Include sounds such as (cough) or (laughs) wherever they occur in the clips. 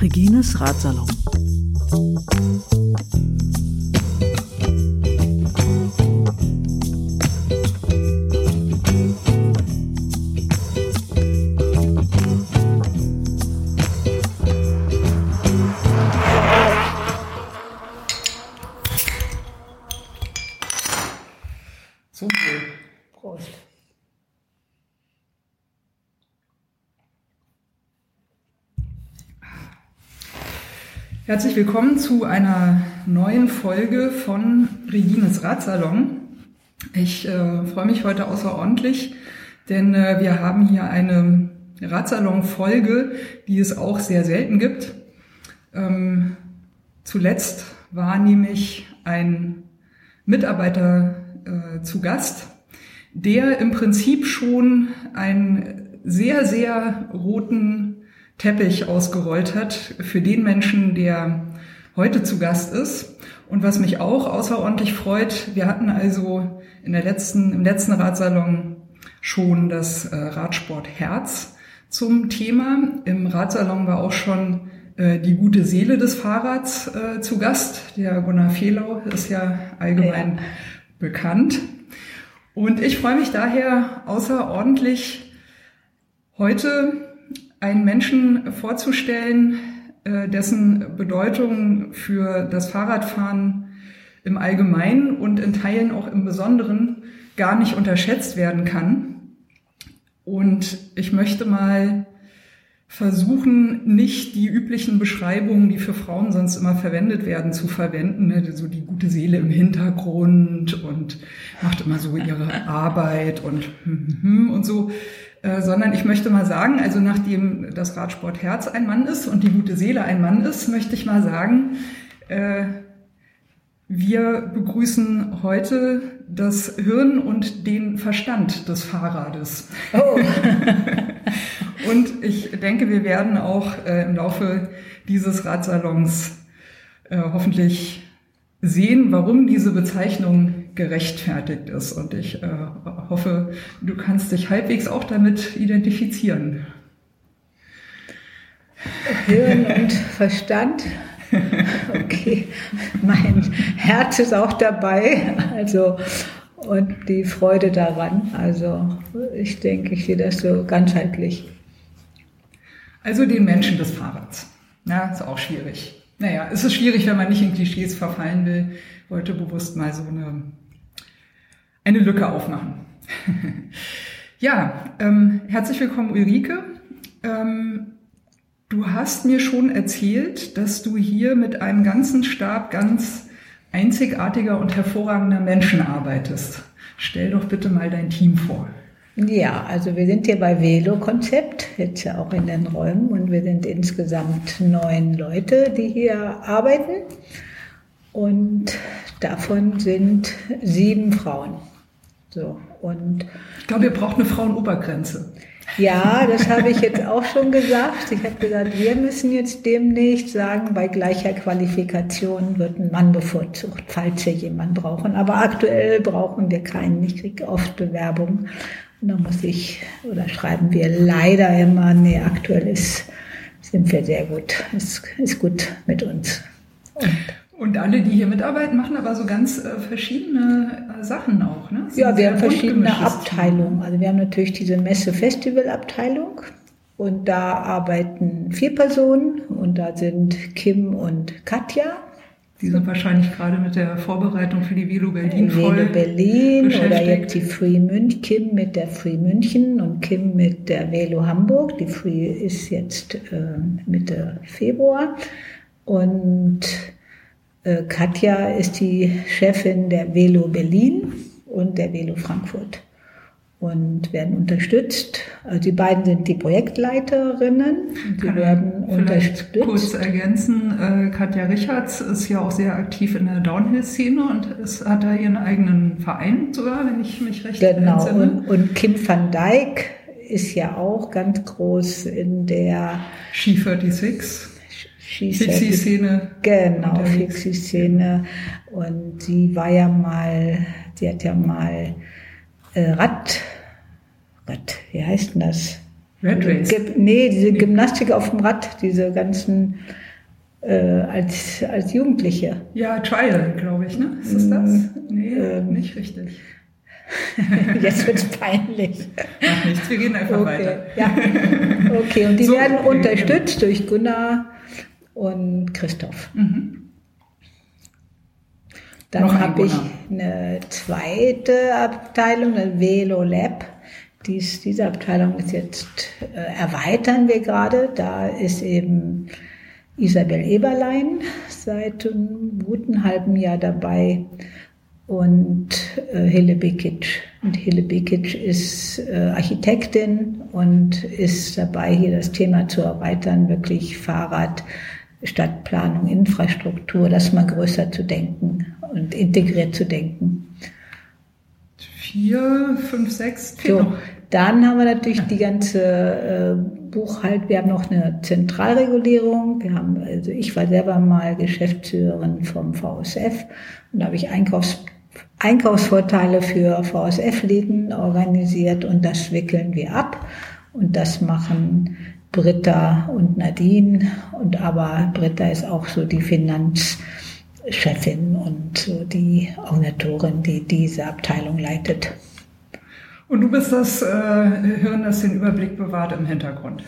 Regines Ratsalon. Herzlich willkommen zu einer neuen Folge von Regines Ratsalon. Ich äh, freue mich heute außerordentlich, denn äh, wir haben hier eine Ratsalon-Folge, die es auch sehr selten gibt. Ähm, zuletzt war nämlich ein Mitarbeiter äh, zu Gast, der im Prinzip schon einen sehr, sehr roten Teppich ausgerollt hat für den Menschen, der heute zu Gast ist. Und was mich auch außerordentlich freut, wir hatten also in der letzten, im letzten Radsalon schon das äh, Radsport Herz zum Thema. Im Radsalon war auch schon äh, die gute Seele des Fahrrads äh, zu Gast. Der Gunnar Fehlau ist ja allgemein Ja. bekannt. Und ich freue mich daher außerordentlich, heute einen Menschen vorzustellen, äh, dessen Bedeutung für das Fahrradfahren im Allgemeinen und in Teilen auch im Besonderen gar nicht unterschätzt werden kann. Und ich möchte mal versuchen, nicht die üblichen Beschreibungen, die für Frauen sonst immer verwendet werden, zu verwenden. Ne? So die gute Seele im Hintergrund und macht immer so ihre Arbeit und und so. Äh, sondern ich möchte mal sagen, also nachdem das Radsport Herz ein Mann ist und die gute Seele ein Mann ist, möchte ich mal sagen, äh, wir begrüßen heute das Hirn und den Verstand des Fahrrades. Oh, (laughs) Und ich denke, wir werden auch äh, im Laufe dieses Radsalons äh, hoffentlich sehen, warum diese Bezeichnung gerechtfertigt ist. Und ich äh, hoffe, du kannst dich halbwegs auch damit identifizieren. Hirn und Verstand. Okay, mein Herz ist auch dabei. Also und die Freude daran. Also ich denke, ich sehe das so ganzheitlich. Also den Menschen des Fahrrads. Ja, ist auch schwierig. Naja, es ist schwierig, wenn man nicht in Klischees verfallen will. Ich wollte bewusst mal so eine, eine Lücke aufmachen. (laughs) ja, ähm, herzlich willkommen Ulrike. Ähm, du hast mir schon erzählt, dass du hier mit einem ganzen Stab ganz einzigartiger und hervorragender Menschen arbeitest. Stell doch bitte mal dein Team vor. Ja, also wir sind hier bei Velo-Konzept, jetzt ja auch in den Räumen und wir sind insgesamt neun Leute, die hier arbeiten und davon sind sieben Frauen. So, und Ich glaube, ihr braucht eine Frauenobergrenze. ja, das habe ich jetzt auch schon gesagt. Ich habe gesagt, wir müssen jetzt demnächst sagen, bei gleicher Qualifikation wird ein Mann bevorzugt, falls wir jemanden brauchen. Aber aktuell brauchen wir keinen. Ich kriege oft Bewerbungen. Und dann muss ich, oder schreiben wir leider immer, nee, aktuell ist, sind wir sehr gut. Ist, ist gut mit uns. Und Und alle, die hier mitarbeiten, machen aber so ganz äh, verschiedene äh, Sachen auch. Ne? Ja, wir haben verschiedene Abteilungen. Also wir haben natürlich diese Messe-Festival-Abteilung und da arbeiten vier Personen und da sind Kim und Katja. Die sind wahrscheinlich gerade mit der Vorbereitung für die Velo Berlin voll Velo Berlin oder jetzt die Free München, Kim mit der Free München und Kim mit der Velo Hamburg. Die Free ist jetzt äh, Mitte Februar und äh, Katja ist die Chefin der Velo Berlin und der Velo Frankfurt und werden unterstützt. Also die beiden sind die Projektleiterinnen. Die Kann werden vielleicht kurz unterstützt. ergänzen, äh, Katja Richards ist ja auch sehr aktiv in der Downhill-Szene und ist, hat da ihren eigenen Verein sogar, wenn ich mich recht Genau. entsinne. Und, und Kim van Dijk ist ja auch ganz groß in der Ski 46, Skisee. Fixie-Szene. Genau. Fixie-Szene. Und sie war ja mal, sie hat ja mal äh, Rad, Rad, wie heißt denn das? Red Race. Nee, diese Gymnastik auf dem Rad, diese ganzen äh, als, als Jugendliche. Ja, Trial, glaube ich, ne? Ist das das? Nee, Ähm. nicht richtig. (laughs) Jetzt wird's (laughs) peinlich. Macht nichts, wir gehen einfach Okay, weiter. ja. Okay, und die So, werden okay, unterstützt durch Gunnar und Christoph. Mhm. Dann habe ich eine zweite Abteilung, eine Velo Lab. Dies, diese Abteilung ist jetzt, äh, erweitern wir gerade. Da ist eben Isabel Eberlein seit einem guten halben Jahr dabei und äh, Hille Bikic. Und Hille Bikic ist äh, Architektin und ist dabei, hier das Thema zu erweitern, wirklich Fahrrad, Stadtplanung, Infrastruktur, das mal größer zu denken und integriert zu denken. Vier, fünf, sechs, fehlt So, dann haben wir natürlich die ganze äh, Buchhalt. Wir haben noch eine Zentralregulierung. Wir haben, also ich war selber mal Geschäftsführerin vom VSF und da habe ich Einkaufs, Einkaufsvorteile für VSF-Läden organisiert und das wickeln wir ab. Und das machen Britta und Nadine. Und aber Britta ist auch so die Finanzchefin und so die Organisatorin, die diese Abteilung leitet. Und du bist das äh, Hirn, das den Überblick bewahrt im Hintergrund.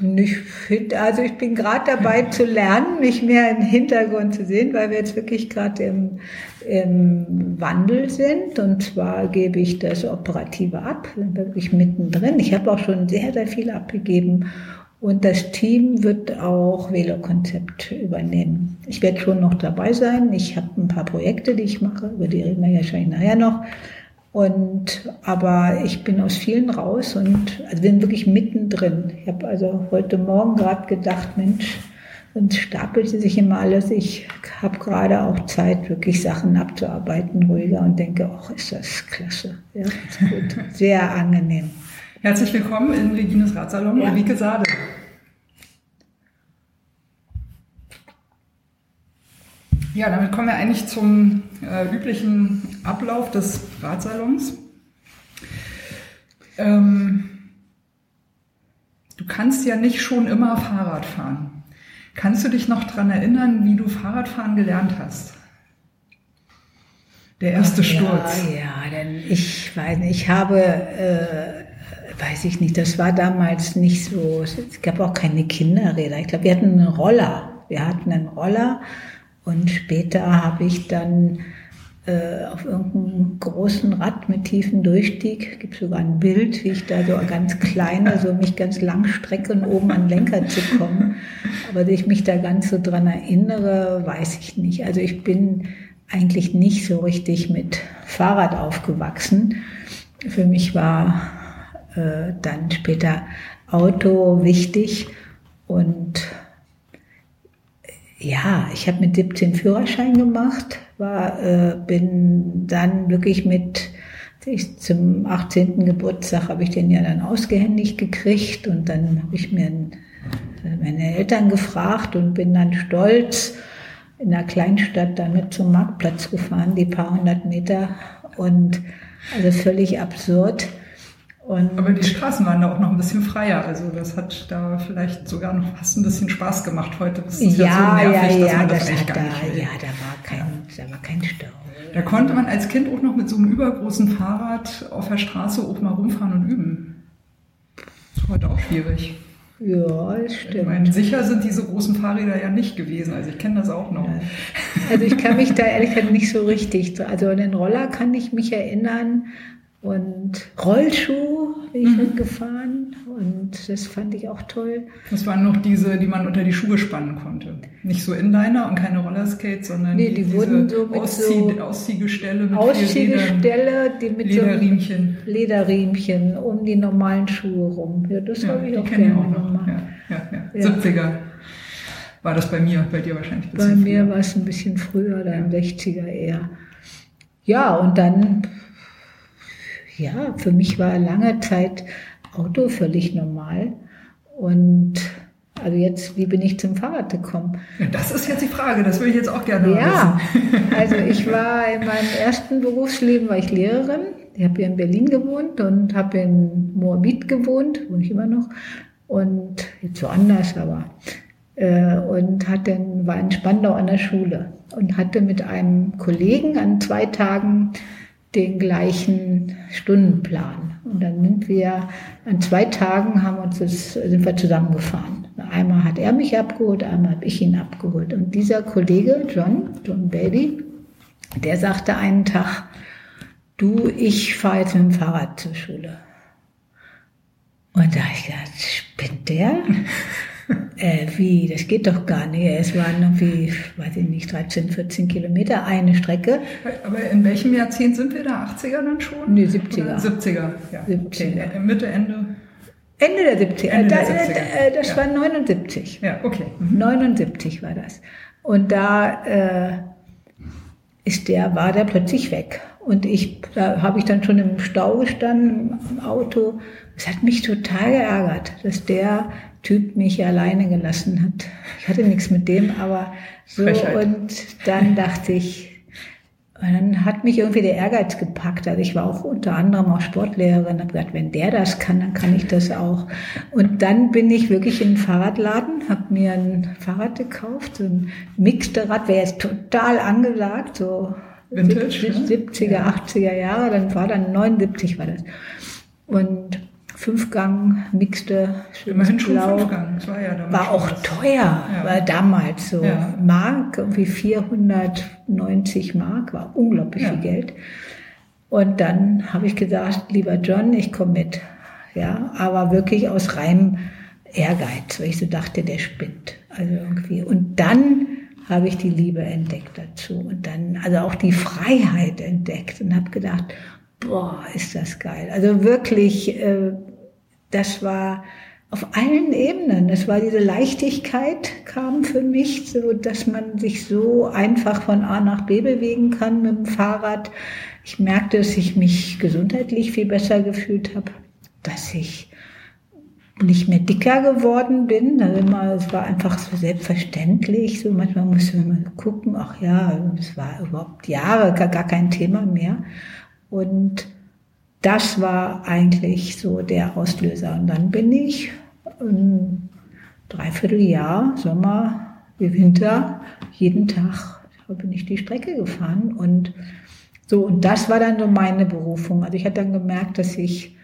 Nicht fit. Also ich bin gerade dabei (laughs) zu lernen, mich mehr im Hintergrund zu sehen, weil wir jetzt wirklich gerade im, im Wandel sind. Und zwar gebe ich das Operative ab, wirklich mittendrin. Ich habe auch schon sehr, sehr viel abgegeben. Und das Team wird auch Velo-Konzept übernehmen. Ich werde schon noch dabei sein. Ich habe ein paar Projekte, die ich mache, über die reden wir wahrscheinlich nachher noch. Und aber ich bin aus vielen raus und also bin wirklich mittendrin. Ich habe also heute Morgen gerade gedacht, Mensch, sonst stapelt sie sich immer alles. Ich habe gerade auch Zeit, wirklich Sachen abzuarbeiten, ruhiger und denke, ach, ist das klasse. Ja, ist gut. (laughs) Sehr angenehm. Herzlich willkommen in Regines Ratsalon, Ja. Ulrike Sade. Ja, damit kommen wir eigentlich zum äh, üblichen Ablauf des Ratsalons. Ähm, du kannst ja nicht schon immer Fahrrad fahren. Kannst du dich noch daran erinnern, wie du Fahrradfahren gelernt hast? Der erste Sturz. Ja, ja, denn ich weiß nicht, ich habe, äh, weiß ich nicht, das war damals nicht so, es gab auch keine Kinderräder. Ich glaube, wir hatten einen Roller. Wir hatten einen Roller und später habe ich dann auf irgendeinem großen Rad mit tiefen Durchstieg, gibt sogar ein Bild, wie ich da so ganz kleine, so mich ganz lang strecke, um oben an Lenker zu kommen. Aber dass ich mich da ganz so dran erinnere, weiß ich nicht. Also ich bin eigentlich nicht so richtig mit Fahrrad aufgewachsen. Für mich war äh, dann später Auto wichtig und ja, ich habe mit 17 Führerschein gemacht, war, äh, bin dann wirklich mit ich, zum 18. Geburtstag habe ich den ja dann ausgehändigt gekriegt und dann habe ich mir ein, meine Eltern gefragt und bin dann stolz in einer Kleinstadt damit zum Marktplatz gefahren, die paar hundert Meter und also völlig absurd. Und Aber die Straßen waren da auch noch ein bisschen freier. Also das hat da vielleicht sogar noch fast ein bisschen Spaß gemacht. Heute ist es ja, ja, so nervig, ja, dass ja, man das, das hat gar da, nicht will. ja, da war kein, da war kein Stau. Da konnte man als Kind auch noch mit so einem übergroßen Fahrrad auf der Straße auch mal rumfahren und üben. Ist heute auch schwierig. Ja, das Ich stimmt. meine, sicher sind diese großen Fahrräder ja nicht gewesen. Also ich kenne das auch noch. Also ich kann mich da ehrlich gesagt nicht so richtig, also an den Roller kann ich mich erinnern und Rollschuh bin ich mitgefahren und das fand ich auch toll. Das waren noch diese, die man unter die Schuhe spannen konnte. Nicht so Inliner und keine Rollerskates, sondern Nee, die diese wurden so mit Auszieh so Ausziehgestelle mit Ausziehgestelle, die mit so einem Lederriemchen. Lederriemchen um die normalen Schuhe rum. Ja, das Ja, habe ich die auch ich gerne auch noch. gemacht. Ja, ja, ja. Ja. 70er war das bei mir, bei dir wahrscheinlich ein Bei mir früher. war es ein bisschen früher, dann 60er eher. Ja, und dann, ja, für mich war lange Zeit Auto völlig normal. Und Also jetzt, wie bin ich zum Fahrrad gekommen? Das ist jetzt die Frage, das würde ich jetzt auch gerne ja, wissen. (laughs) also ich war in meinem ersten Berufsleben, war ich Lehrerin. Ich habe hier in Berlin gewohnt und habe in Moabit gewohnt, wohne ich immer noch. Und jetzt woanders, aber äh, und hatte, war in Spandau an der Schule und hatte mit einem Kollegen an zwei Tagen den gleichen Stundenplan. Und dann sind wir an zwei Tagen haben uns das, sind wir zusammengefahren. Einmal hat er mich abgeholt, einmal habe ich ihn abgeholt. Und dieser Kollege, John, John Bailey, der sagte einen Tag, du, ich fahre jetzt mit dem Fahrrad zur Schule. Und da habe ich gedacht, spinnt der? Äh, wie, das geht doch gar nicht. Es waren irgendwie, weiß ich nicht, 13, 14 Kilometer, eine Strecke. Aber in welchem Jahrzehnt sind wir da? 80er dann schon? Nee, 70er. Oder 70er, ja. 70er. Okay. Mitte, Ende? Ende der 70er. Ende der 70er. Äh, das ja. war 79. Ja, okay. Mhm. 79 war das. Und da äh, ist der, war der plötzlich weg. Und ich, da habe ich dann schon im Stau gestanden, im Auto. Es hat mich total geärgert, dass der Typ mich alleine gelassen hat. Ich hatte nichts mit dem, aber so Frechheit. und dann dachte ich, und dann hat mich irgendwie der Ehrgeiz gepackt. Also ich war auch unter anderem auch Sportlehrerin, habe gesagt, wenn der das kann, dann kann ich das auch. Und dann bin ich wirklich in den Fahrradladen, habe mir ein Fahrrad gekauft, so ein mixte Rad, wäre jetzt total angesagt, so Vintage, 70er, ne? 80er Jahre, dann war dann 79 war das. Und Fünfgang, mixte, Immerhin schon Blau. Fünfgang, das war ja damals. War auch teuer, ja. war damals so. Ja. Mark, irgendwie 490 Mark, war unglaublich ja. viel Geld. Und dann habe ich gesagt, lieber John, ich komme mit. Ja, aber wirklich aus reinem Ehrgeiz, weil ich so dachte, der spinnt. Also irgendwie. Und dann habe ich die Liebe entdeckt dazu und dann also auch die Freiheit entdeckt und habe gedacht, boah, ist das geil. Also wirklich, äh, das war auf allen Ebenen. Das war diese Leichtigkeit kam für mich, so dass man sich so einfach von A nach B bewegen kann mit dem Fahrrad. Ich merkte, dass ich mich gesundheitlich viel besser gefühlt habe, dass ich nicht mehr dicker geworden bin. Es war einfach so selbstverständlich. So manchmal musste man gucken, ach ja, es war überhaupt Jahre gar kein Thema mehr. Und das war eigentlich so der Auslöser. Und dann bin ich ein Dreivierteljahr, Sommer wie Winter, jeden Tag bin ich die Strecke gefahren. Und so, und das war dann so meine Berufung. Also ich hatte dann gemerkt, dass ich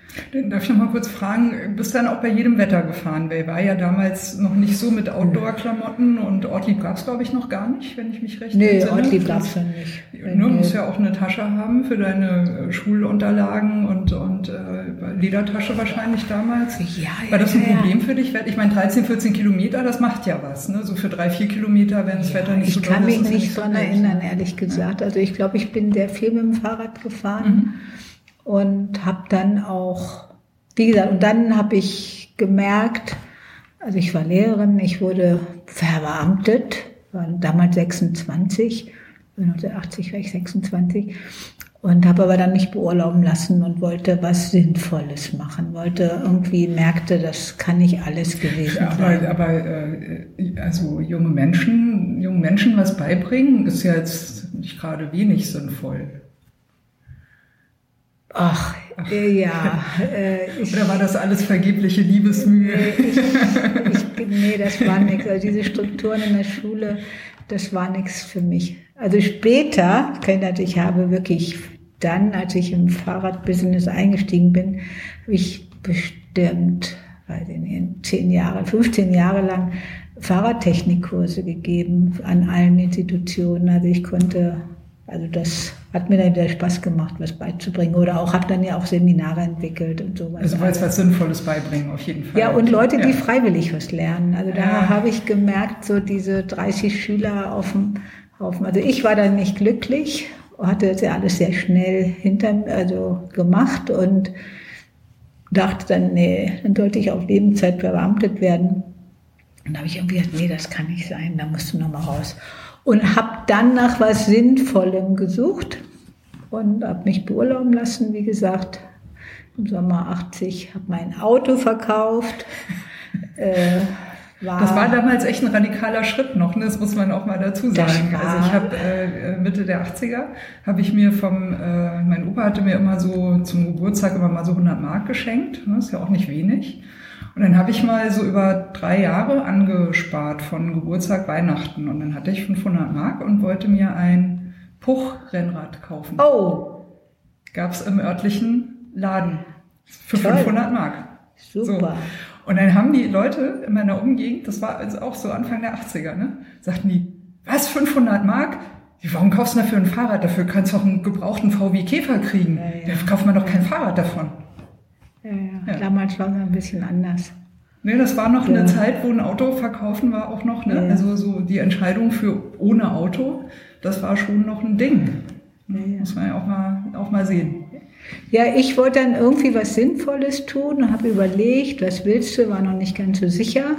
Darf ich noch mal kurz fragen, bist dann auch bei jedem Wetter gefahren? Weil war ja damals noch nicht so mit Outdoor-Klamotten und Ortlieb gab es, glaube ich, noch gar nicht, wenn ich mich recht nee, entsinne. Nee, Ortlieb gab es ja nicht. Du nee. musst ja auch eine Tasche haben für deine äh, Schulunterlagen und, und äh, Ledertasche wahrscheinlich damals. Ja, ja, War das ein Problem ja. für dich? Ich meine, 13, 14 Kilometer, das macht ja was. Ne? So für drei, vier Kilometer, wenn das ja, Wetter nicht ich so Ich kann mich nicht daran erinnern, ehrlich gesagt. Also ich glaube, ich bin sehr viel mit dem Fahrrad gefahren mhm. Und habe dann auch wie gesagt, und dann habe ich gemerkt, also ich war Lehrerin, ich wurde verbeamtet, war damals 26, 1980 war ich 26 und habe aber dann nicht beurlauben lassen und wollte was Sinnvolles machen, wollte irgendwie merkte, das kann nicht alles gewesen ja, aber, sein. Aber äh, also junge Menschen, jungen Menschen was beibringen, ist ja jetzt nicht gerade wenig sinnvoll. Ach, äh, ja. Äh, ich, Oder war das alles vergebliche Liebesmühe? Ich, ich, nee, das war nichts. Also diese Strukturen in der Schule, das war nichts für mich. Also später, ich habe wirklich dann, als ich im Fahrradbusiness eingestiegen bin, habe ich bestimmt, weiß ich nicht, zehn Jahre, (laughs) 15 Jahre lang Fahrradtechnikkurse gegeben an allen Institutionen. Also ich konnte also das hat mir dann wieder Spaß gemacht, was beizubringen. Oder auch habe dann ja auch Seminare entwickelt und sowas. Also weil es was Sinnvolles beibringen, auf jeden Fall. Ja, und Leute, die ja. freiwillig was lernen. Also da ja. habe ich gemerkt, so diese 30 Schüler auf dem Haufen. Also ich war dann nicht glücklich, hatte das ja alles sehr schnell hinter also gemacht und dachte dann, nee, dann sollte ich auf Lebenszeit verbeamtet werden. Und da habe ich irgendwie gesagt, nee, das kann nicht sein, da musst du nochmal raus und habe dann nach was Sinnvollem gesucht und habe mich beurlauben lassen, wie gesagt, im Sommer 80, habe mein Auto verkauft, (laughs) äh, War das war damals echt ein radikaler Schritt noch, ne? das muss man auch mal dazu sagen. Also ich habe äh, Mitte der 80er, habe ich mir vom, äh, mein Opa hatte mir immer so zum Geburtstag immer mal so 100 Mark geschenkt, ne? ist ja auch nicht wenig. Und dann habe ich mal so über drei Jahre angespart von Geburtstag, Weihnachten. Und dann hatte ich 500 Mark und wollte mir ein Puch-Rennrad kaufen. Oh! Gab es im örtlichen Laden für Toll. 500 Mark. Super. So. Und dann haben die Leute in meiner Umgegend, das war also auch so Anfang der 80er, ne, sagten die, was, 500 Mark? Warum kaufst du dafür ein Fahrrad? Dafür kannst du auch einen gebrauchten VW Käfer kriegen. Ja, ja. Da kauft man doch kein Fahrrad davon. Ja, ja. Damals war es ein bisschen anders. Nee, das war noch ja. eine Zeit, wo ein Auto verkaufen war auch noch, ne? Ja. Also so die Entscheidung für ohne Auto, das war schon noch ein Ding. Ja, Muss man ja auch mal, auch mal sehen. Ja, ich wollte dann irgendwie was Sinnvolles tun und habe überlegt, was willst du, war noch nicht ganz so sicher.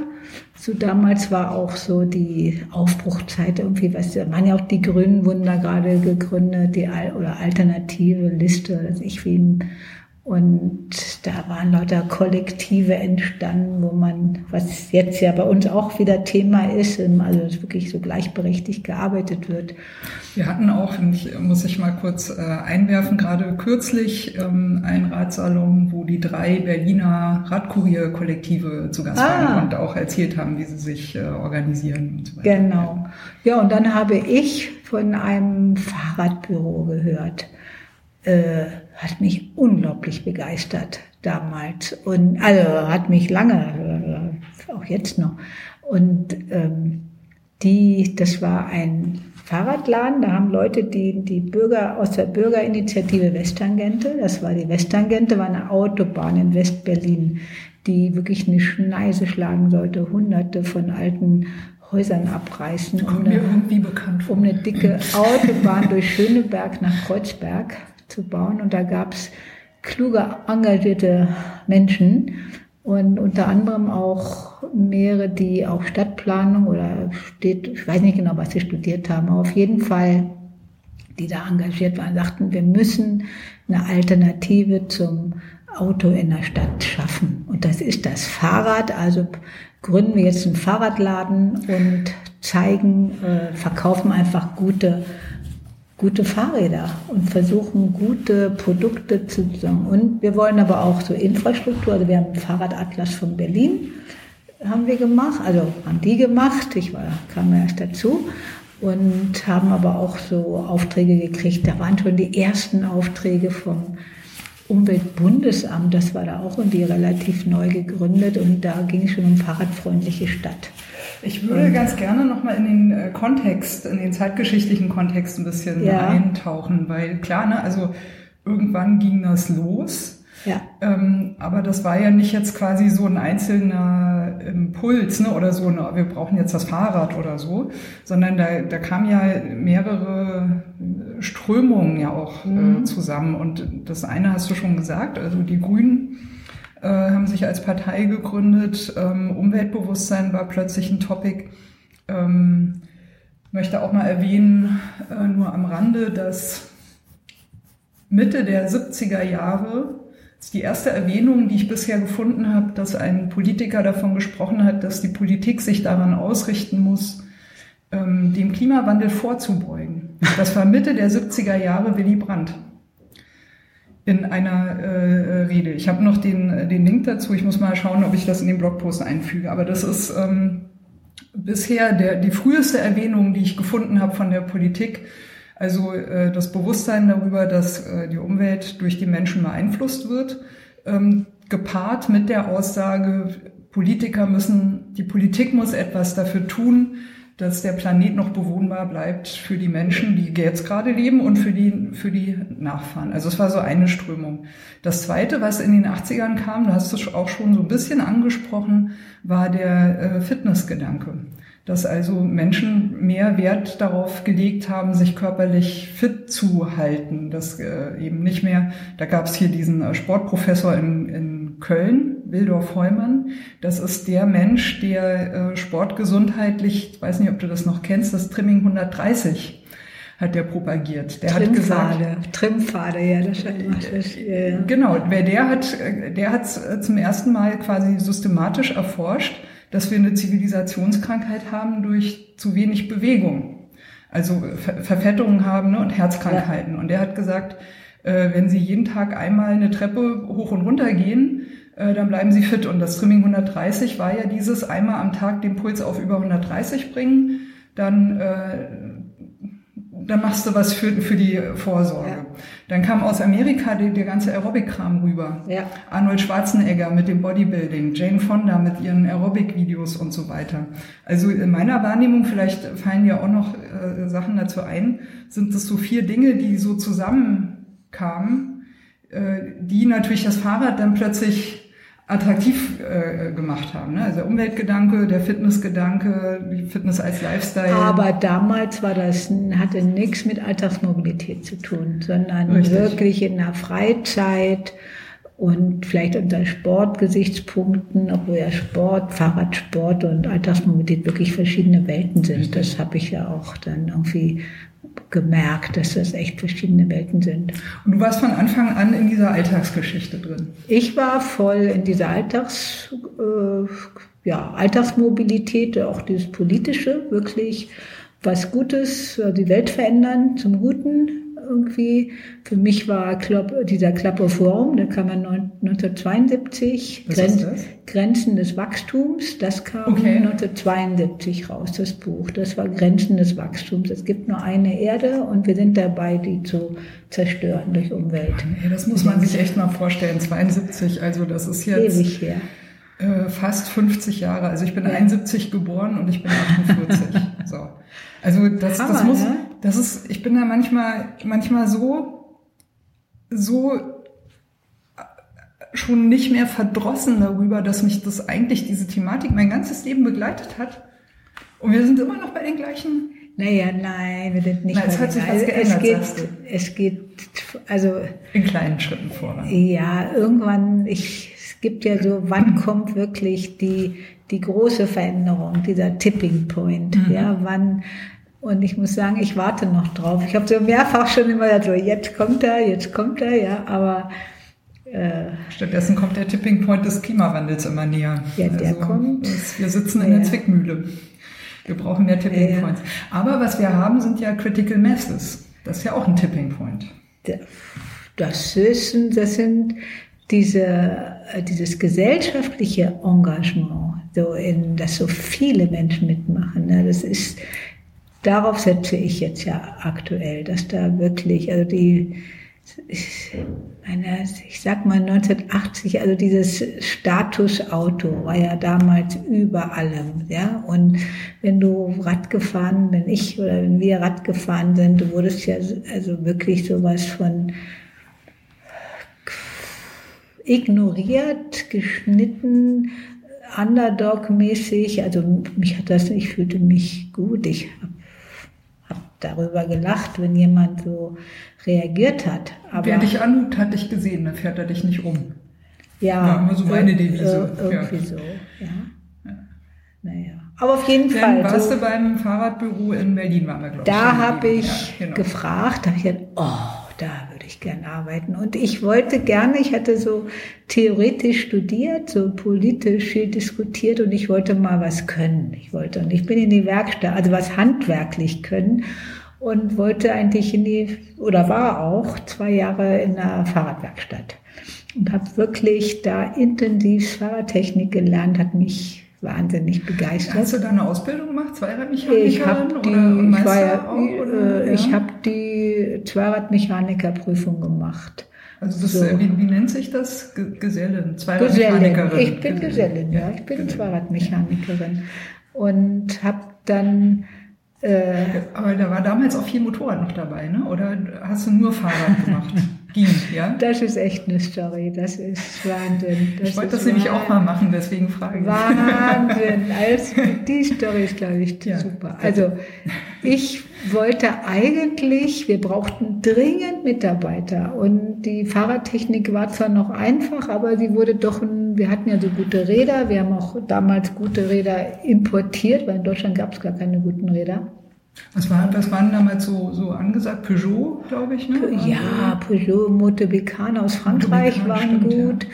So damals war auch so die Aufbruchzeit irgendwie, was waren ja auch die Grünen wurden da gerade gegründet, die Al oder alternative Liste, also ich wie ein und da waren lauter Kollektive entstanden, wo man, was jetzt ja bei uns auch wieder Thema ist, also dass wirklich so gleichberechtigt gearbeitet wird. Wir hatten auch, muss ich mal kurz äh, einwerfen, gerade kürzlich ähm, einen Ratsalon, wo die drei Berliner Radkurier-Kollektive zu Gast ah. waren und auch erzählt haben, wie sie sich äh, organisieren und so weiter. Genau. Ja, und dann habe ich von einem Fahrradbüro gehört. Äh, hat mich unglaublich begeistert damals und also hat mich lange, äh, auch jetzt noch. Und ähm, die, das war ein Fahrradladen, da haben Leute, die die Bürger aus der Bürgerinitiative Westtangente, das war die Westtangente, war eine Autobahn in Westberlin, die wirklich eine Schneise schlagen sollte, hunderte von alten Häusern abreißen, um eine, um eine dicke (laughs) Autobahn durch Schöneberg nach Kreuzberg zu bauen. Und da gab es kluge, engagierte Menschen und unter anderem auch mehrere, die auch Stadtplanung oder steht, ich weiß nicht genau, was sie studiert haben, aber auf jeden Fall, die da engagiert waren, sagten, wir müssen eine Alternative zum Auto in der Stadt schaffen. Und das ist das Fahrrad. Also gründen wir jetzt einen Fahrradladen und zeigen, äh, verkaufen einfach gute gute Fahrräder und versuchen gute Produkte zu sagen. Und wir wollen aber auch so Infrastruktur, also wir haben einen Fahrradatlas von Berlin, haben wir gemacht, also haben die gemacht, ich war, kam erst dazu und haben aber auch so Aufträge gekriegt. Da waren schon die ersten Aufträge vom Umweltbundesamt, das war da auch irgendwie relativ neu gegründet und da ging es schon um fahrradfreundliche Stadt. Ich würde und, ganz gerne nochmal in den äh, Kontext, in den zeitgeschichtlichen Kontext ein bisschen ja. eintauchen, weil klar, ne, also irgendwann ging das los. Ja. Ähm, aber das war ja nicht jetzt quasi so ein einzelner Impuls ne, oder so, ne, wir brauchen jetzt das Fahrrad oder so, sondern da, da kamen ja mehrere Strömungen ja auch äh, mhm. äh, zusammen. Und das eine hast du schon gesagt, also die Grünen äh, haben sich als Partei gegründet. Ähm, Umweltbewusstsein war plötzlich ein Topic. Ähm, möchte auch mal erwähnen, äh, nur am Rande, dass Mitte der 70er Jahre ist die erste Erwähnung, die ich bisher gefunden habe, dass ein Politiker davon gesprochen hat, dass die Politik sich daran ausrichten muss, ähm, dem Klimawandel vorzubeugen. Das war Mitte der 70er Jahre Willy Brandt in einer äh, Rede. Ich habe noch den, den Link dazu. Ich muss mal schauen, ob ich das in den Blogpost einfüge. Aber das ist ähm, bisher der, die früheste Erwähnung, die ich gefunden habe von der Politik. Also äh, das Bewusstsein darüber, dass äh, die Umwelt durch die Menschen beeinflusst wird, ähm, gepaart mit der Aussage, Politiker müssen, die Politik muss etwas dafür tun, dass der Planet noch bewohnbar bleibt für die Menschen, die jetzt gerade leben und für die, für die Nachfahren. Also es war so eine Strömung. Das zweite, was in den 80ern kam, du hast es auch schon so ein bisschen angesprochen, war der äh, Fitnessgedanke. Dass also Menschen mehr Wert darauf gelegt haben, sich körperlich fit zu halten. Das äh, eben nicht mehr, da gab es hier diesen äh, Sportprofessor in, in Köln, Wildorf Heumann. Das ist der Mensch, der äh, sportgesundheitlich, ich weiß nicht, ob du das noch kennst, das Trimming 130 hat der propagiert. Der hat gesagt, Trimpfade, ja, das macht das. Ja, ja. Genau, wer der hat, der hat zum ersten Mal quasi systematisch erforscht, dass wir eine Zivilisationskrankheit haben durch zu wenig Bewegung. Also Ver Verfettungen haben ne, und Herzkrankheiten. Ja. Und er hat gesagt, äh, wenn Sie jeden Tag einmal eine Treppe hoch und runter gehen, äh, dann bleiben Sie fit. Und das Trimming 130 war ja dieses einmal am Tag den Puls auf über 130 bringen, dann äh, dann machst du was für, für die Vorsorge. Ja. Dann kam aus Amerika der, der ganze Aerobic-Kram rüber. Ja. Arnold Schwarzenegger mit dem Bodybuilding, Jane Fonda mit ihren Aerobic-Videos und so weiter. Also in meiner Wahrnehmung, vielleicht fallen ja auch noch äh, Sachen dazu ein, sind das so vier Dinge, die so zusammenkamen, äh, die natürlich das Fahrrad dann plötzlich attraktiv äh, gemacht haben. Ne? Also der Umweltgedanke, der Fitnessgedanke, die Fitness als Lifestyle. Aber damals war das, hatte nichts mit Alltagsmobilität zu tun, sondern Richtig. wirklich in der Freizeit und vielleicht unter Sportgesichtspunkten, obwohl ja Sport, Fahrradsport und Alltagsmobilität wirklich verschiedene Welten sind. Das habe ich ja auch dann irgendwie gemerkt, dass das echt verschiedene Welten sind. Und du warst von Anfang an in dieser Alltagsgeschichte drin? Ich war voll in dieser Alltags, äh, ja, Alltagsmobilität, auch dieses Politische, wirklich was Gutes, die Welt verändern zum Guten irgendwie. Für mich war Klopp, dieser Club of Rome, der kam 1972, Grenz, Grenzen des Wachstums, das kam okay. 1972 raus, das Buch. Das war Grenzen des Wachstums. Es gibt nur eine Erde und wir sind dabei, die zu zerstören durch Umwelt. Ja, das muss man sich echt mal vorstellen, 72, also das ist jetzt... Ewig her äh, fast 50 Jahre. Also ich bin ja. 71 geboren und ich bin 48. (laughs) so. Also das, Hammer, das muss, ne? Das ist, ich bin da manchmal, manchmal so, so äh, schon nicht mehr verdrossen darüber, dass mich das eigentlich diese Thematik mein ganzes Leben begleitet hat. Und wir sind immer noch bei den gleichen. Naja, nein, wir sind nicht. Nein, es hat sich was geändert, es geht, es geht, also. In kleinen Schritten voran. Ja, irgendwann, ich, es gibt ja so, wann kommt wirklich die, die große Veränderung, dieser Tipping Point, mhm. ja, wann, und ich muss sagen, ich warte noch drauf. Ich habe so mehrfach schon immer so, jetzt kommt er, jetzt kommt er, ja, aber äh, Stattdessen kommt der Tipping Point des Klimawandels immer näher. Ja, der also, kommt. wir sitzen in der Zwickmühle. Wir brauchen mehr Tipping ja, Points. Aber was wir haben, sind ja Critical Masses. Das ist ja auch ein Tipping Point. Das ist, das sind diese, dieses gesellschaftliche Engagement, so in, dass so viele Menschen mitmachen. Ne? Das ist, darauf setze ich jetzt ja aktuell, dass da wirklich, also die, ich, meine, ich sag mal 1980, also dieses Statusauto war ja damals über allem, ja. Und wenn du Rad gefahren, wenn ich oder wenn wir Rad gefahren sind, du wurdest ja also wirklich sowas von ignoriert, geschnitten, Underdog-mäßig. Also mich hat das, ich fühlte mich gut. Ich habe darüber gelacht, wenn jemand so reagiert hat. Aber Wer dich anguckt, hat dich gesehen, dann fährt er dich nicht um. Ja, ja immer so meine Devise. Irgendwie ja. so, ja. ja. Naja. Aber auf jeden dann Fall. Warst so, du beim Fahrradbüro in Berlin, waren wir, glaube ich. Da habe ich ja, genau. gefragt, da habe ich gedacht, oh, da würde ich gerne arbeiten. Und ich wollte gerne, ich hatte so theoretisch studiert, so politisch viel diskutiert und ich wollte mal was können. Ich wollte, und ich bin in die Werkstatt, also was handwerklich können und wollte eigentlich in die, oder war auch zwei Jahre in der Fahrradwerkstatt und habe wirklich da intensiv Fahrradtechnik gelernt, hat mich wahnsinnig begeistert. Hast du da eine Ausbildung gemacht, Zweiradmechanikerin ich hab die, oder war ja, auch, oder? Äh, ich habe die Zweiradmechanikerprüfung gemacht. Also das, so. wie, wie, nennt sich das? Gesellin, Zweiradmechanikerin. Ich bin Gesellin, ja, ich bin Gesellin. Zweiradmechanikerin und habe dann äh, Aber da war damals auch viel Motorrad noch dabei, ne? Oder hast du nur Fahrrad gemacht? (laughs) Ging, ja? Das ist echt eine Story. Das ist Wahnsinn. Das ich wollte das nämlich auch mal machen, deswegen frage ich. Wahnsinn. Also, (laughs) die Story ist, glaube ich, ja. super. Also, ich wollte eigentlich, wir brauchten dringend Mitarbeiter und die Fahrradtechnik war zwar noch einfach, aber sie wurde doch ein, wir hatten ja so gute Räder, wir haben auch damals gute Räder importiert, weil in Deutschland gab es gar keine guten Räder. Was, war, was waren damals so, so angesagt? Peugeot, glaube ich, ne? Ja, Peugeot, Motobican aus Frankreich Motobican, waren stimmt, gut. Ja.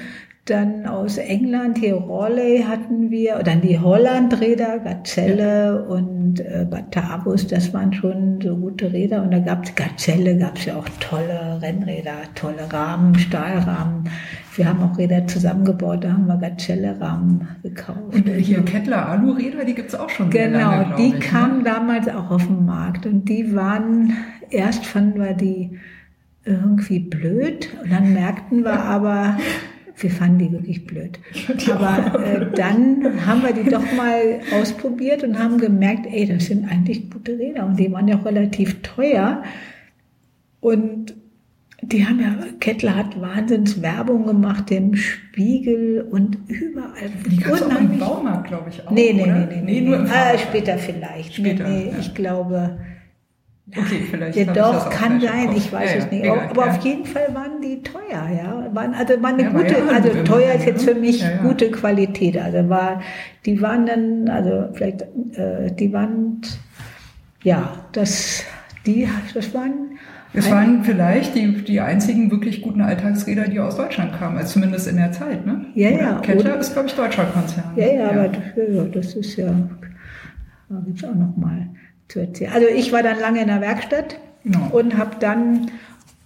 dann aus England hier Raleigh hatten wir, dann die Hollandräder, Gazelle ja. und äh, Batavus, das waren schon so gute Räder. Und da gab es Gazelle, gab es ja auch tolle Rennräder, tolle Rahmen, Stahlrahmen. Wir haben auch Räder zusammengebaut, da haben wir Gazelle-Rahmen gekauft. Und hier Kettler Alu-Räder, die gibt es auch schon Genau, lange, die ich, ne? kamen ne? damals auch auf den Markt und die waren, erst fanden wir die irgendwie blöd und dann merkten wir aber, wir fanden die wirklich blöd. (laughs) Aber äh, dann haben wir die doch mal ausprobiert und haben gemerkt, ey, das sind eigentlich gute Räder und die waren ja auch relativ teuer. Und die haben ja, Kettler hat Wahnsinns Werbung gemacht, dem Spiegel und überall. Die gab es auch im Baumarkt, glaube ich, auch, Nee, nee, nee, nee, nee, nee, nur ah, später vielleicht. Später, nee, nee, ja. ich glaube, Okay, vielleicht. ja, doch, kann sein, ich weiß Ja, es nicht. egal, aber ja. auf jeden Fall waren die teuer, ja. Waren, also war eine Ja, war gute, ja also teuer ist jetzt für mich gute Qualität. Also war, die waren dann, also vielleicht, äh, die waren, ja, das, die, das waren. Es waren vielleicht die, die einzigen wirklich guten Alltagsräder, die aus Deutschland kamen, also zumindest in der Zeit, ne? Ja, Oder? ja, Kettler und- ist, glaube ich, deutscher Konzern. Ja, ja, aber das, ja, das ist ja, da auch noch mal zu erzählen. Also ich war dann lange in der Werkstatt Genau. und habe dann,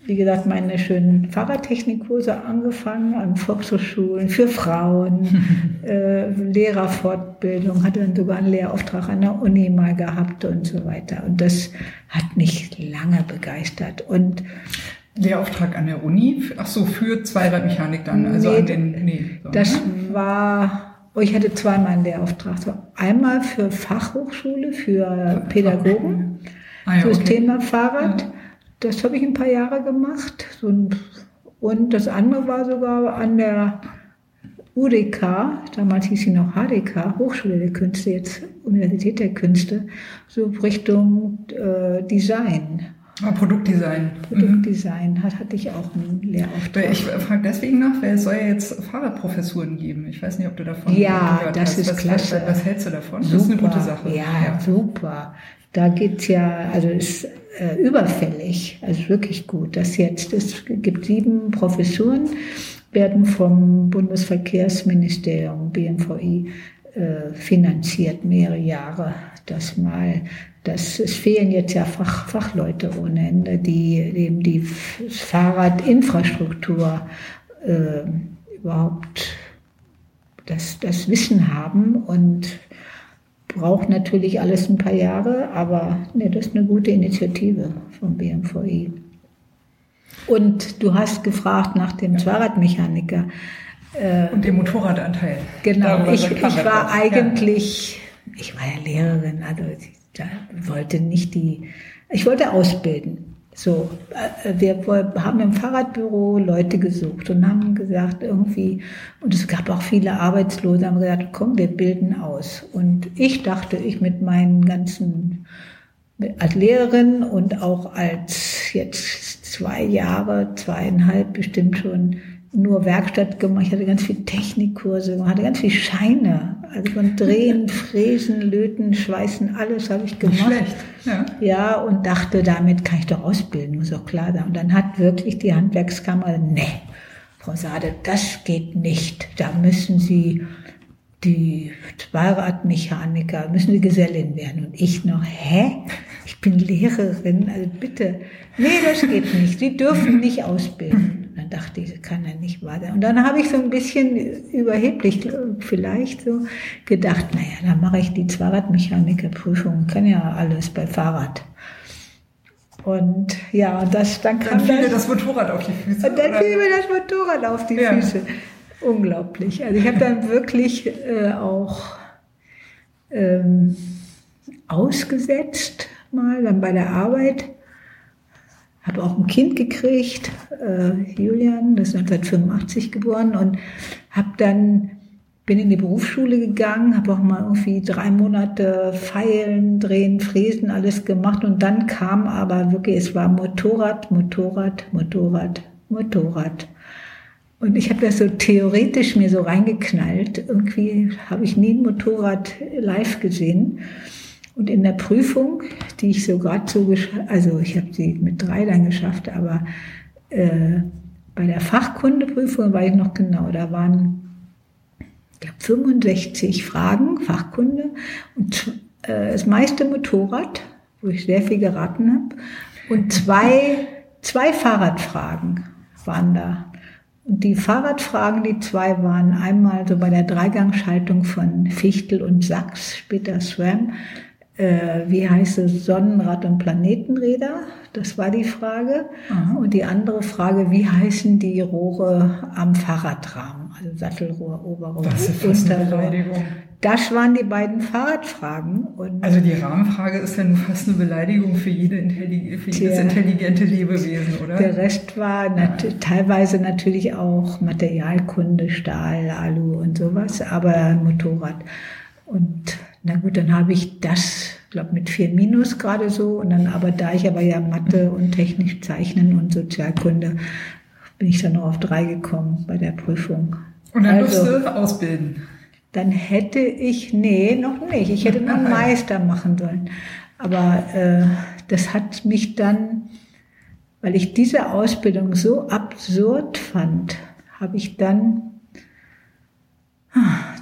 wie gesagt, meine schönen Fahrradtechnikkurse angefangen an Volkshochschulen für Frauen, (laughs) äh, Lehrerfortbildung, hatte dann sogar einen Lehrauftrag an der Uni mal gehabt und so weiter. Und das hat mich lange begeistert. Und Lehrauftrag an der Uni, ach so, für Zweiradmechanik dann, also Nee, an den, nee. So, Das ne? war, oh, ich hatte zweimal einen Lehrauftrag. So einmal für Fachhochschule, für Pädagogen, Ah, ja, okay. Thema Fahrrad. Ja. Das habe ich ein paar Jahre gemacht. Und das andere war sogar an der UDK, damals hieß sie noch HDK, Hochschule der Künste, jetzt Universität der Künste, so Richtung äh, Design, Ah, Produktdesign. Mhm. Produktdesign, hat, hatte ich auch einen Lehrauftrag. Ich frage deswegen nach, weil es soll ja jetzt Fahrradprofessuren geben. Ich weiß nicht, ob du davon Ja, gehört das hast. ist was, klasse. Was, was hältst du davon? Das ist eine gute Sache. Ja, super. Da geht's ja, also ist äh, überfällig, also wirklich gut. Das jetzt, es gibt sieben Professuren, werden vom Bundesverkehrsministerium, BMVI, äh, finanziert, mehrere Jahre. Das mal, das, es fehlen jetzt ja Fach, Fachleute ohne Ende, die eben die Fahrradinfrastruktur äh, überhaupt das, das Wissen haben und braucht natürlich alles ein paar Jahre, aber nee, das ist eine gute Initiative vom BMVI. Und du hast gefragt nach dem Fahrradmechaniker. Äh, Und dem Motorradanteil. Genau, ich, ich war eigentlich, ich war ja Lehrerin, also ich da wollte nicht die, ich wollte ausbilden. So, äh, wir woll- haben im Fahrradbüro Leute gesucht und haben gesagt, irgendwie, und es gab auch viele Arbeitslose, haben gesagt, komm, wir bilden aus. Und ich dachte, ich mit meinen ganzen, als Lehrerin und auch als jetzt zwei Jahre, zweieinhalb bestimmt schon nur Werkstatt gemacht. Ich hatte ganz viel Technikkurse gemacht, hatte ganz viel Scheine. Also von Drehen, (laughs) Fräsen, Löten, Schweißen, alles habe ich gemacht. schlecht. Ja. Ja, und dachte, damit kann ich doch ausbilden, muss auch klar sein. Und dann hat wirklich die Handwerkskammer, nee, Frau Sade, das geht nicht. Da müssen Sie die Zweiradmechaniker, müssen Sie Gesellin werden. Und ich noch, hä? Ich bin Lehrerin, also bitte. Nee, das geht nicht. Sie dürfen nicht ausbilden. Dann dachte ich, das kann ja nicht wahr sein. Und dann habe ich so ein bisschen überheblich vielleicht so gedacht, naja, dann mache ich die Zweiradmechanikerprüfung. Kann ja alles bei Fahrrad. Und ja, und das, dann kam Dann fiel das, das Motorrad auf die Füße. und dann oder? fiel mir das Motorrad auf die Ja. Füße. Unglaublich. Also ich habe dann wirklich äh, auch ähm, ausgesetzt, mal dann bei der Arbeit. Habe auch ein Kind gekriegt, äh, Julian, das ist 1985 geboren und habe dann bin in die Berufsschule gegangen, habe auch mal irgendwie drei Monate Feilen, Drehen, Fräsen, alles gemacht und dann kam aber wirklich, es war Motorrad, Motorrad, Motorrad, Motorrad. Und ich habe das so theoretisch mir so reingeknallt. Irgendwie habe ich nie ein Motorrad live gesehen. Und in der Prüfung, die ich so gerade so also ich habe sie mit drei dann geschafft, aber äh, bei der Fachkundeprüfung war ich noch genau, da waren ich glaube 65 Fragen, Fachkunde und äh, das meiste Motorrad, wo ich sehr viel geraten habe und zwei, zwei Fahrradfragen waren da. Und die Fahrradfragen, die zwei waren einmal so bei der Dreigangschaltung von Fichtel und Sachs, später SRAM, äh, wie heißt es, Sonnenrad und Planetenräder? Das war die Frage. Aha. Und die andere Frage, wie heißen die Rohre am Fahrradrahmen? Also Sattelrohr, Oberrohr, Unterrohr. Das waren die beiden Fahrradfragen. Und also die Rahmenfrage ist ja nun fast eine Beleidigung für, jede Intelli für jedes der, intelligente Lebewesen, oder? Der Rest war nat teilweise natürlich auch Materialkunde, Stahl, Alu und sowas, aber Motorrad. Und na gut, dann habe ich das, glaube mit vier Minus gerade so. Und dann aber da ich aber ja Mathe und technisch Zeichnen und Sozialkunde, bin ich dann noch auf drei gekommen bei der Prüfung. Und dann also, musst du ausbilden. Dann hätte ich, nee, noch nicht. Ich hätte noch einen Meister machen sollen. Aber äh, das hat mich dann, weil ich diese Ausbildung so absurd fand, habe ich dann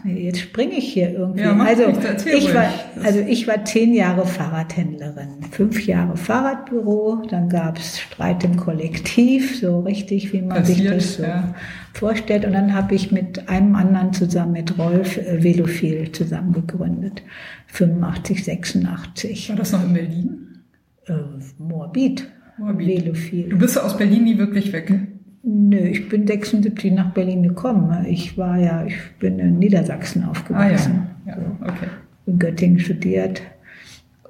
nee, jetzt springe ich hier irgendwie. Ja, also, ich war, also ich war zehn Jahre Fahrradhändlerin, fünf Jahre Fahrradbüro, dann gab es Streit im Kollektiv, so richtig, wie man Passiert, sich das so ja. vorstellt. Und dann habe ich mit einem anderen zusammen, mit Rolf, äh, Velophil zusammen gegründet. 85, 86. War das noch in Berlin? Äh, Moabit. Moabit. Velophil. Du bist aus Berlin nie wirklich weg. Nö, ich bin 76 nach Berlin gekommen. Ich war ja, ich bin in Niedersachsen aufgewachsen. Ah, ja. ja okay. In Göttingen studiert.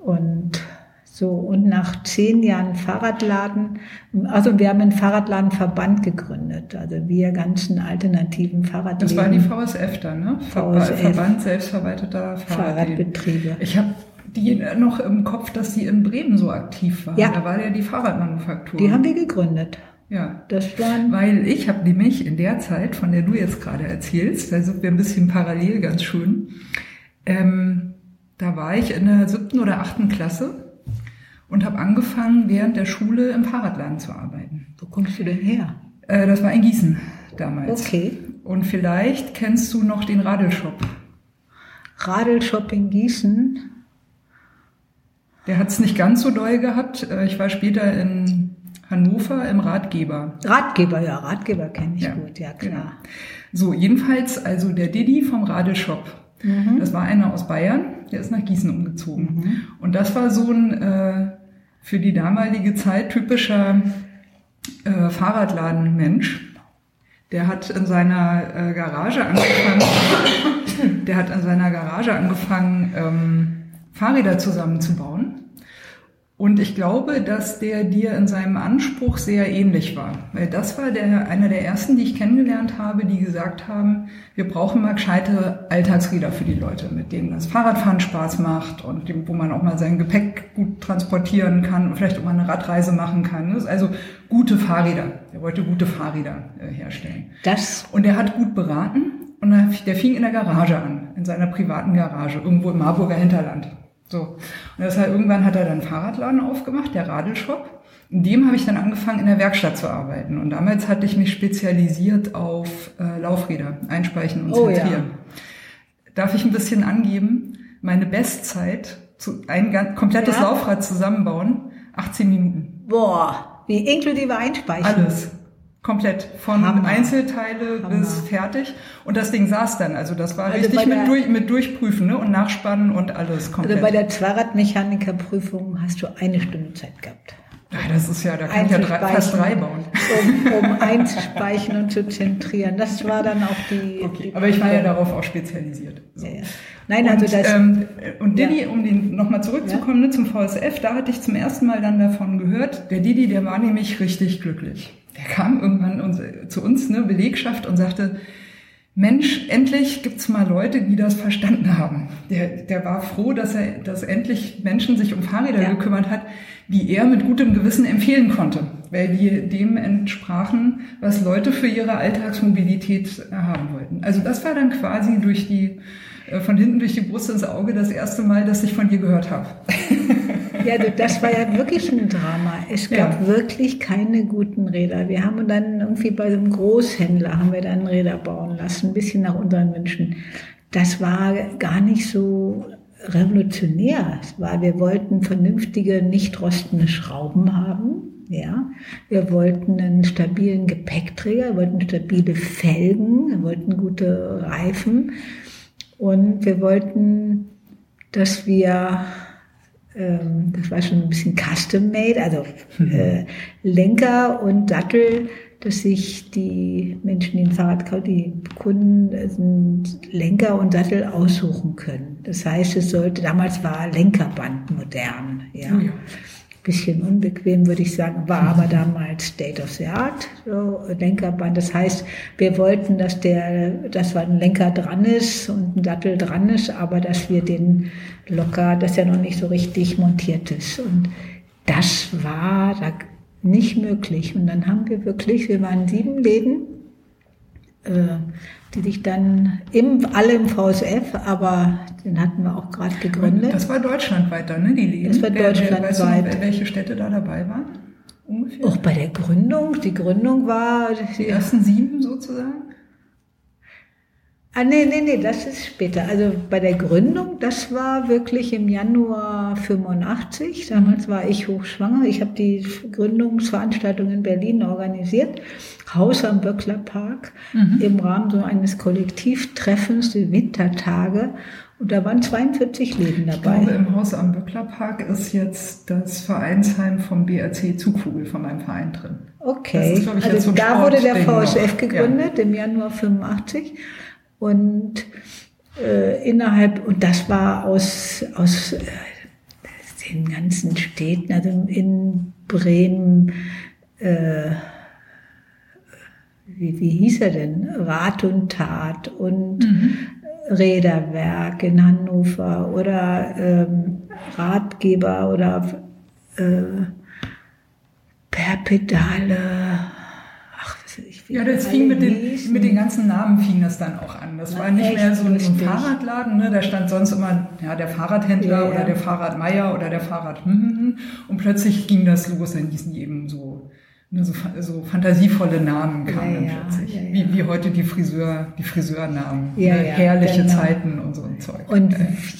Und so, und nach zehn Jahren Fahrradladen, also wir haben einen Fahrradladenverband gegründet, also wir ganzen alternativen Fahrradläden. Das war die VSF dann, ne? VSF, Verband selbstverwalteter Fahrradbetriebe. Ich habe die noch im Kopf, dass sie in Bremen so aktiv waren. Ja. Da war ja die Fahrradmanufaktur. Die haben wir gegründet. Ja, das waren. Weil ich habe nämlich in der Zeit, von der du jetzt gerade erzählst, da sind wir ein bisschen parallel ganz schön, ähm, da war ich in der siebten oder achten Klasse und habe angefangen, während der Schule im Fahrradladen zu arbeiten. Wo kommst du denn her? Äh, das war in Gießen damals. Okay. Und vielleicht kennst du noch den Radelshop. Radelshop in Gießen? Der hat es nicht ganz so doll gehabt. Äh, ich war später in Hannover im Ratgeber. Ratgeber, ja, Ratgeber kenne ich ja, gut, ja klar. Genau. So, jedenfalls also der Didi vom Radelshop. Mhm. Das war einer aus Bayern, der ist nach Gießen umgezogen. Mhm. Und das war so ein äh, für die damalige Zeit typischer äh, Fahrradladenmensch. Der hat in seiner äh, Garage angefangen, (coughs) der hat in seiner Garage angefangen, ähm, Fahrräder zusammenzubauen. Und ich glaube, dass der dir in seinem Anspruch sehr ähnlich war. Weil das war der, einer der ersten, die ich kennengelernt habe, die gesagt haben, wir brauchen mal gescheite Alltagsräder für die Leute, mit denen das Fahrradfahren Spaß macht und wo man auch mal sein Gepäck gut transportieren kann und vielleicht auch mal eine Radreise machen kann. Also gute Fahrräder. Er wollte gute Fahrräder äh, herstellen. Das. Und er hat gut beraten und der fing in der Garage an, in seiner privaten Garage, irgendwo im Marburger Hinterland. So. Und deshalb irgendwann hat er dann Fahrradladen aufgemacht, der Radelshop. In dem habe ich dann angefangen, in der Werkstatt zu arbeiten. Und damals hatte ich mich spezialisiert auf äh, Laufräder, einspeichen und zentrieren. Oh, ja. Darf ich ein bisschen angeben? Meine Bestzeit, zu, ein komplettes ja. Laufrad zusammenbauen, 18 Minuten. Boah, wie inklusive Einspeichen. Alles. Komplett. Von Hammer. Einzelteile Hammer. bis fertig. Und das Ding saß dann. Also das war also richtig mit, durch, mit Durchprüfen ne? und Nachspannen und alles komplett. Also bei der Fahrradmechanikerprüfung hast du eine Stunde Zeit gehabt. Ja, das ist ja, da kann ich ja drei, fast drei bauen. Um, um (laughs) einzuspeichen und zu zentrieren. Das war dann auch die. Okay, die aber ich war ja darauf auch spezialisiert. So. Ja, ja. Nein, also und, das. Ähm, und Didi, um den nochmal zurückzukommen ne, zum VSF, da hatte ich zum ersten Mal dann davon gehört. Der Didi, der war nämlich richtig glücklich der kam irgendwann zu uns, ne, Belegschaft, und sagte, Mensch, endlich gibt's mal Leute, die das verstanden haben. Der, der war froh, dass er, dass endlich Menschen sich um Fahrräder ja. gekümmert hat, die er mit gutem Gewissen empfehlen konnte, weil die dem entsprachen, was Leute für ihre Alltagsmobilität haben wollten. Also das war dann quasi durch die, äh, von hinten durch die Brust ins Auge das erste Mal, dass ich von dir gehört habe. (laughs) Ja, das war ja wirklich ein Drama. Es gab ja. wirklich keine guten Räder. Wir haben dann irgendwie bei einem Großhändler haben wir dann Räder bauen lassen, ein bisschen nach unseren Wünschen. Das war gar nicht so revolutionär. War, wir wollten vernünftige, nicht rostende Schrauben haben. Ja, wir wollten einen stabilen Gepäckträger, wir wollten stabile Felgen, wir wollten gute Reifen und wir wollten, dass wir ähm, das war schon ein bisschen custom-made, also mhm. äh, Lenker und Sattel, dass sich die Menschen, die ein Fahrrad kaufen, die Kunden sind Lenker und Sattel aussuchen können. Das heißt, es sollte, damals war Lenkerband modern, ja. Oh ja bisschen unbequem, würde ich sagen, war aber damals State of the Art, so Lenkerband. Das heißt, wir wollten, dass der, dass ein Lenker dran ist und ein Sattel dran ist, aber dass wir den locker, dass er noch nicht so richtig montiert ist. Und das war da nicht möglich. Und dann haben wir wirklich, wir waren sieben Läden, äh, die sich dann im, alle im VSF, aber den hatten wir auch gerade gegründet. Das war deutschlandweit dann, ne, die Läden? Das war deutschlandweit. Weißt du, welche Städte da dabei waren? Ungefähr? Auch bei der Gründung. Die Gründung war... Die ersten sieben sozusagen? Ah, nee, nee, nee, das ist später. Also bei der Gründung, das war wirklich im Januar 85. Damals war ich hochschwanger. Ich habe die Gründungsveranstaltung in Berlin organisiert. Haus am Böckler Park mhm. im Rahmen so eines Kollektivtreffens, die Wintertage. Und da waren 42 Läden dabei. Ich glaube, im Haus am Böckler Park ist jetzt das Vereinsheim vom BRC Zugvogel von meinem Verein drin. Okay, ist, ich, also da Sport wurde der VSF gegründet ja. im Januar 85 und äh, innerhalb und das war aus aus äh, den ganzen Städten, also in Bremen. Äh, wie, wie hieß er denn? Rat und Tat und mhm. Räderwerk in Hannover oder ähm, Ratgeber oder äh, per Pedale. Ach, was ich Ja, das fing mit den, mit den ganzen Namen fing das dann auch an. Das Na, war nicht mehr so ein, ein Fahrradladen, ne? da stand sonst immer ja, der Fahrradhändler ja, ja. oder der Fahrradmeier oder der Fahrrad. Hm, hm, hm. Und plötzlich ging das los, dann hießen die eben so nur so, so fantasievolle Namen kamen ja, plötzlich. Wie, wie heute die Friseur, die Friseurnamen. Ja, ne? Herrliche genau. Zeiten und so ein Zeug. Und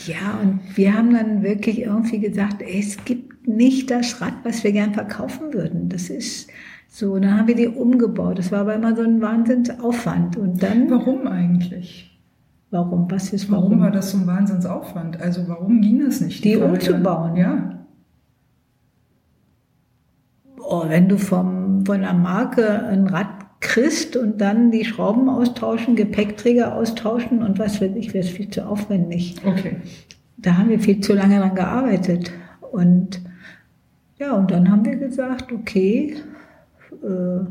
ja, und wir haben dann wirklich irgendwie gesagt, ey, es gibt nicht das Rad, was wir gern verkaufen würden. Das ist so, dann haben wir die umgebaut. Das war aber immer so ein Wahnsinnsaufwand. Und dann. Warum eigentlich? Warum? Was ist warum? Warum war das so ein Wahnsinnsaufwand? Also warum ging das nicht? Die, die umzubauen. Ja. Oh, wenn du vom von der Marke ein Rad kriegst und dann die Schrauben austauschen, Gepäckträger austauschen und was weiß ich, wäre es viel zu aufwendig. Okay. Da haben wir viel zu lange dran gearbeitet. Und ja, und dann haben wir gesagt, okay, äh,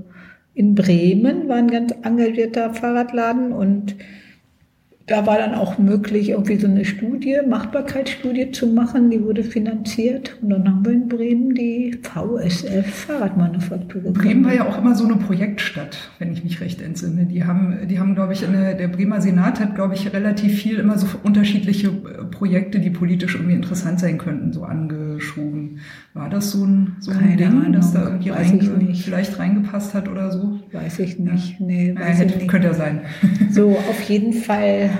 in Bremen war ein ganz engagierter Fahrradladen und da war dann auch möglich, irgendwie so eine Studie, Machbarkeitsstudie zu machen, die wurde finanziert. Und dann haben wir in Bremen die VSF Fahrradmanufaktur gegründet. Bremen war ja auch immer so eine Projektstadt, wenn ich mich recht entsinne. Die haben, die haben, glaube ich, eine, der Bremer Senat hat, glaube ich, relativ viel immer so unterschiedliche äh, Projekte, die politisch irgendwie interessant sein könnten, so angeschoben. War das so ein, so ein Ding, Ahnung, dass da irgendwie reinge vielleicht reingepasst hat oder so? Weiß ich nicht. Ja. Nee, weiß ja, hätte, nicht. Könnte ja sein. (laughs) So, auf jeden Fall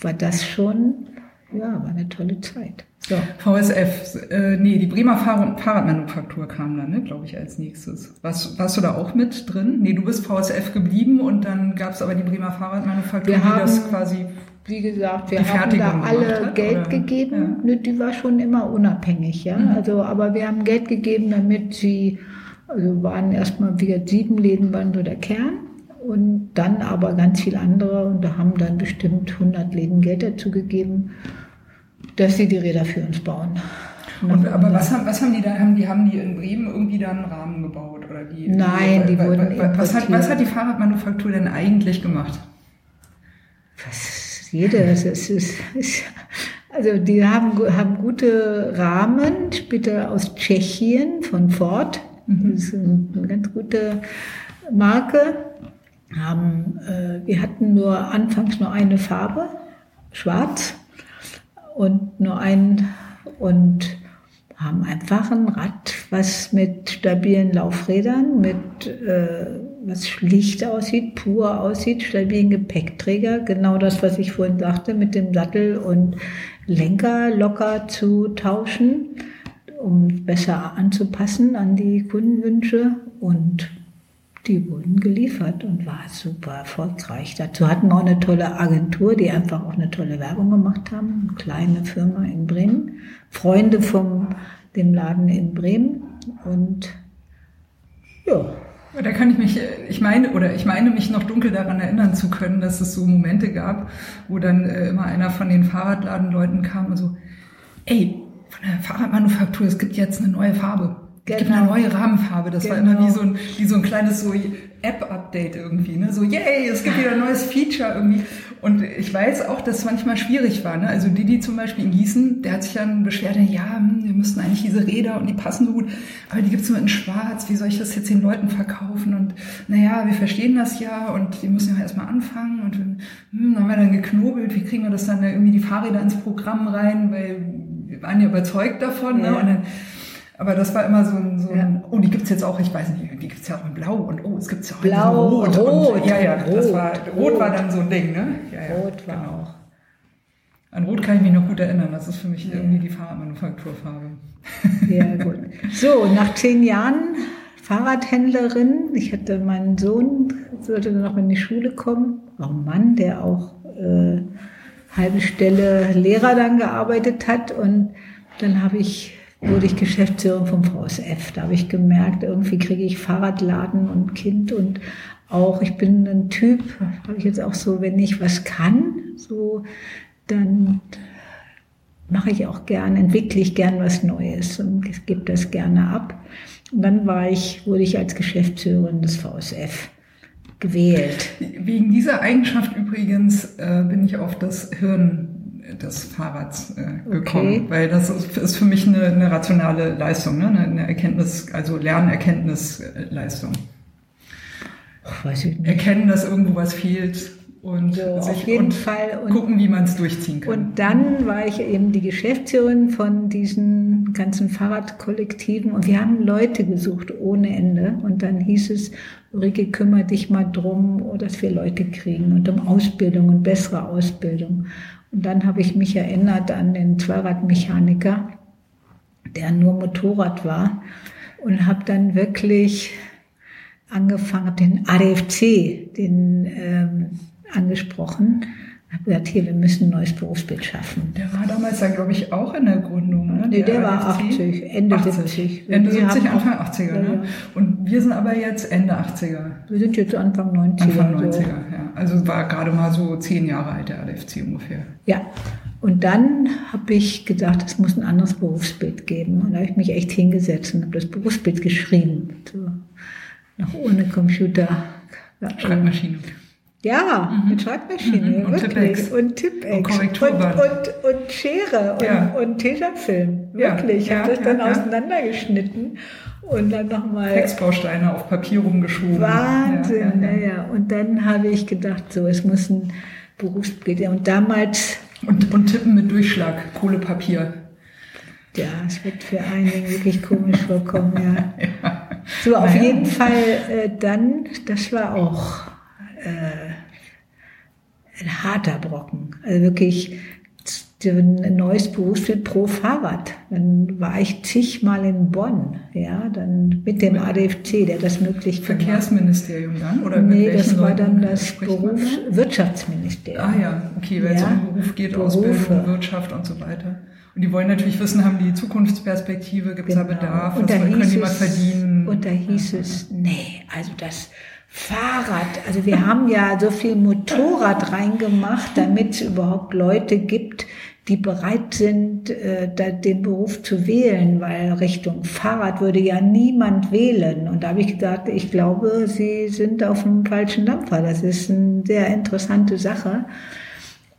war das schon, ja, war eine tolle Zeit. So. VSF, äh, nee, die Bremer Fahr Fahrradmanufaktur kam dann, ne, glaube ich, als nächstes. Warst, warst du da auch mit drin? Nee, du bist VSF geblieben und dann gab es aber die Bremer Fahrradmanufaktur, wir die haben, das quasi wie gesagt, wir haben da alle hat, Geld oder? gegeben. Ja. Die war schon immer unabhängig, ja. Mhm. Also, aber wir haben Geld gegeben, damit sie, also waren erstmal wieder sieben Läden waren so der Kern und dann aber ganz viele andere und da haben dann bestimmt 100 Läden Geld dazu gegeben, dass sie die Räder für uns bauen. Und, aber was haben, was haben die da? Haben die, haben die in Bremen irgendwie da einen Rahmen gebaut? Oder die, Nein, die, die wurden was hat, was hat die Fahrradmanufaktur denn eigentlich gemacht? Was jede, es ist, also die haben, haben gute Rahmen, später aus Tschechien von Ford. Mhm. Das ist eine ganz gute Marke haben, äh, wir hatten nur anfangs nur eine Farbe, schwarz und nur ein und haben einfach ein Rad, was mit stabilen Laufrädern, mit äh, was schlicht aussieht, pur aussieht, stabilen Gepäckträger, genau das, was ich vorhin sagte, mit dem Sattel und Lenker locker zu tauschen, um besser anzupassen an die Kundenwünsche und die wurden geliefert und war super erfolgreich. Dazu hatten wir auch eine tolle Agentur, die einfach auch eine tolle Werbung gemacht haben. Eine kleine Firma in Bremen. Freunde vom dem Laden in Bremen. Und ja. Da kann ich mich, ich meine, oder ich meine mich noch dunkel daran erinnern zu können, dass es so Momente gab, wo dann äh, immer einer von den Fahrradladenleuten kam und so, ey, von der Fahrradmanufaktur, es gibt jetzt eine neue Farbe. Genau. Es gibt eine neue Rahmenfarbe. Das genau. war immer wie genau. so ein, wie so ein kleines so App-Update irgendwie. Ne? So, yay, es gibt wieder ein neues Feature irgendwie. Und ich weiß auch, dass es manchmal schwierig war. Ne? Also Didi zum Beispiel in Gießen, der hat sich dann beschwert, ja, hm, wir müssten eigentlich diese Räder und die passen so gut, aber die gibt's nur in schwarz. Wie soll ich das jetzt den Leuten verkaufen? Und naja, wir verstehen das ja und die müssen ja erstmal anfangen. Und hm, dann haben wir dann geknobelt, wie kriegen wir das dann irgendwie die Fahrräder ins Programm rein, weil wir waren ja überzeugt davon. Ne? Ja. Ne? Und dann, aber das war immer so ein, so ein ja. oh, die gibt's jetzt auch, ich weiß nicht, die gibt's ja auch in Blau und oh, es gibt's ja auch Blau, in Rot. Und, ja, ja, rot, das war, Rot, rot, war dann so ein Ding, ne? Ja, ja, rot war genau. auch. An Rot kann ich mich noch gut erinnern, das ist für mich ja. irgendwie die Fahrradmanufakturfarbe. Ja, gut. (laughs) So, nach zehn Jahren Fahrradhändlerin, ich hatte meinen Sohn, sollte noch in die Schule kommen, auch ein Mann, der auch äh, halbe Stelle Lehrer dann gearbeitet hat und dann habe ich wurde ich Geschäftsführerin vom VSF. Da habe ich gemerkt, irgendwie kriege ich Fahrradladen und Kind und auch, ich bin ein Typ, habe ich jetzt auch so, wenn ich was kann, so, dann mache ich auch gern, entwickle ich gern was Neues und gebe das gerne ab. Und dann war ich, wurde ich als Geschäftsführerin des VSF gewählt. Wegen dieser Eigenschaft übrigens äh, bin ich auf das Hirn des Fahrrads äh, gekommen, okay. weil das ist, ist, für mich eine, eine rationale Leistung, ne? eine Erkenntnis, also Lernerkenntnisleistung. Weiß ich nicht. Erkennen, dass irgendwo was fehlt und so, sich auf jeden Fall und, gucken, wie man es durchziehen kann. Und dann war ich eben die Geschäftsführerin von diesen ganzen Fahrradkollektiven und wir haben Leute gesucht ohne Ende und dann hieß es, Ulrike, kümmere dich mal drum, dass wir Leute kriegen und um Ausbildung und bessere Ausbildung. Und dann habe ich mich erinnert an den Zweiradmechaniker, der nur Motorrad war und habe dann wirklich angefangen, den ADFC, den ähm, angesprochen habe gesagt, hier, wir müssen ein neues Berufsbild schaffen. Der war damals dann, glaube ich, auch in der Gründung. Ne? Nee, der, der war 80, Ende 80. 70. Ende 70, Anfang 80er. Ja, ne? Und wir sind aber jetzt Ende 80er. Wir sind jetzt Anfang 90er. Anfang 90er, so. ja. Also war gerade mal so zehn Jahre alt, der ADFC ungefähr. Ja. Und dann habe ich gedacht, es muss ein anderes Berufsbild geben. Und da habe ich mich echt hingesetzt und habe das Berufsbild geschrieben. So, noch ohne Computer. Schreibmaschine. Ja, mhm. mit Schreibmaschine, mhm. und wirklich. Und Tippex. Und. Und, und, und Schere und, ja. und Tesafilm. Wirklich. Ja, ich habe das dann ja, auseinandergeschnitten und dann nochmal. Textbausteine auf Papier rumgeschoben. Wahnsinn, ja, ja, Und dann habe ich gedacht, so, es muss ein Berufsbild. Und damals. Und, und Tippen mit Durchschlag, Kohlepapier. Ja, es wird für einige wirklich komisch vorkommen, ja. (laughs) So, auf naja. jeden Fall äh, dann, das war auch äh, ein harter Brocken. Also wirklich ein neues Berufsbild pro Fahrrad. Dann war ich zigmal in Bonn, ja, dann mit dem ADFC, der das möglich gemacht Verkehrsministerium dann? Oder nee, das war dann das Berufs Wirtschaftsministerium. Ah ja, okay, weil ja, es um Beruf geht, Berufe. Ausbildung, Wirtschaft und so weiter. Und die wollen natürlich wissen, haben die Zukunftsperspektive, gibt es genau. da Bedarf, und was können die mal verdienen? Und da hieß ja. es, nee, also das Fahrrad, also wir haben ja so viel Motorrad reingemacht, damit es überhaupt Leute gibt, die bereit sind, äh, den Beruf zu wählen, weil Richtung Fahrrad würde ja niemand wählen. Und da habe ich gesagt, ich glaube, Sie sind auf dem falschen Dampfer. Das ist eine sehr interessante Sache.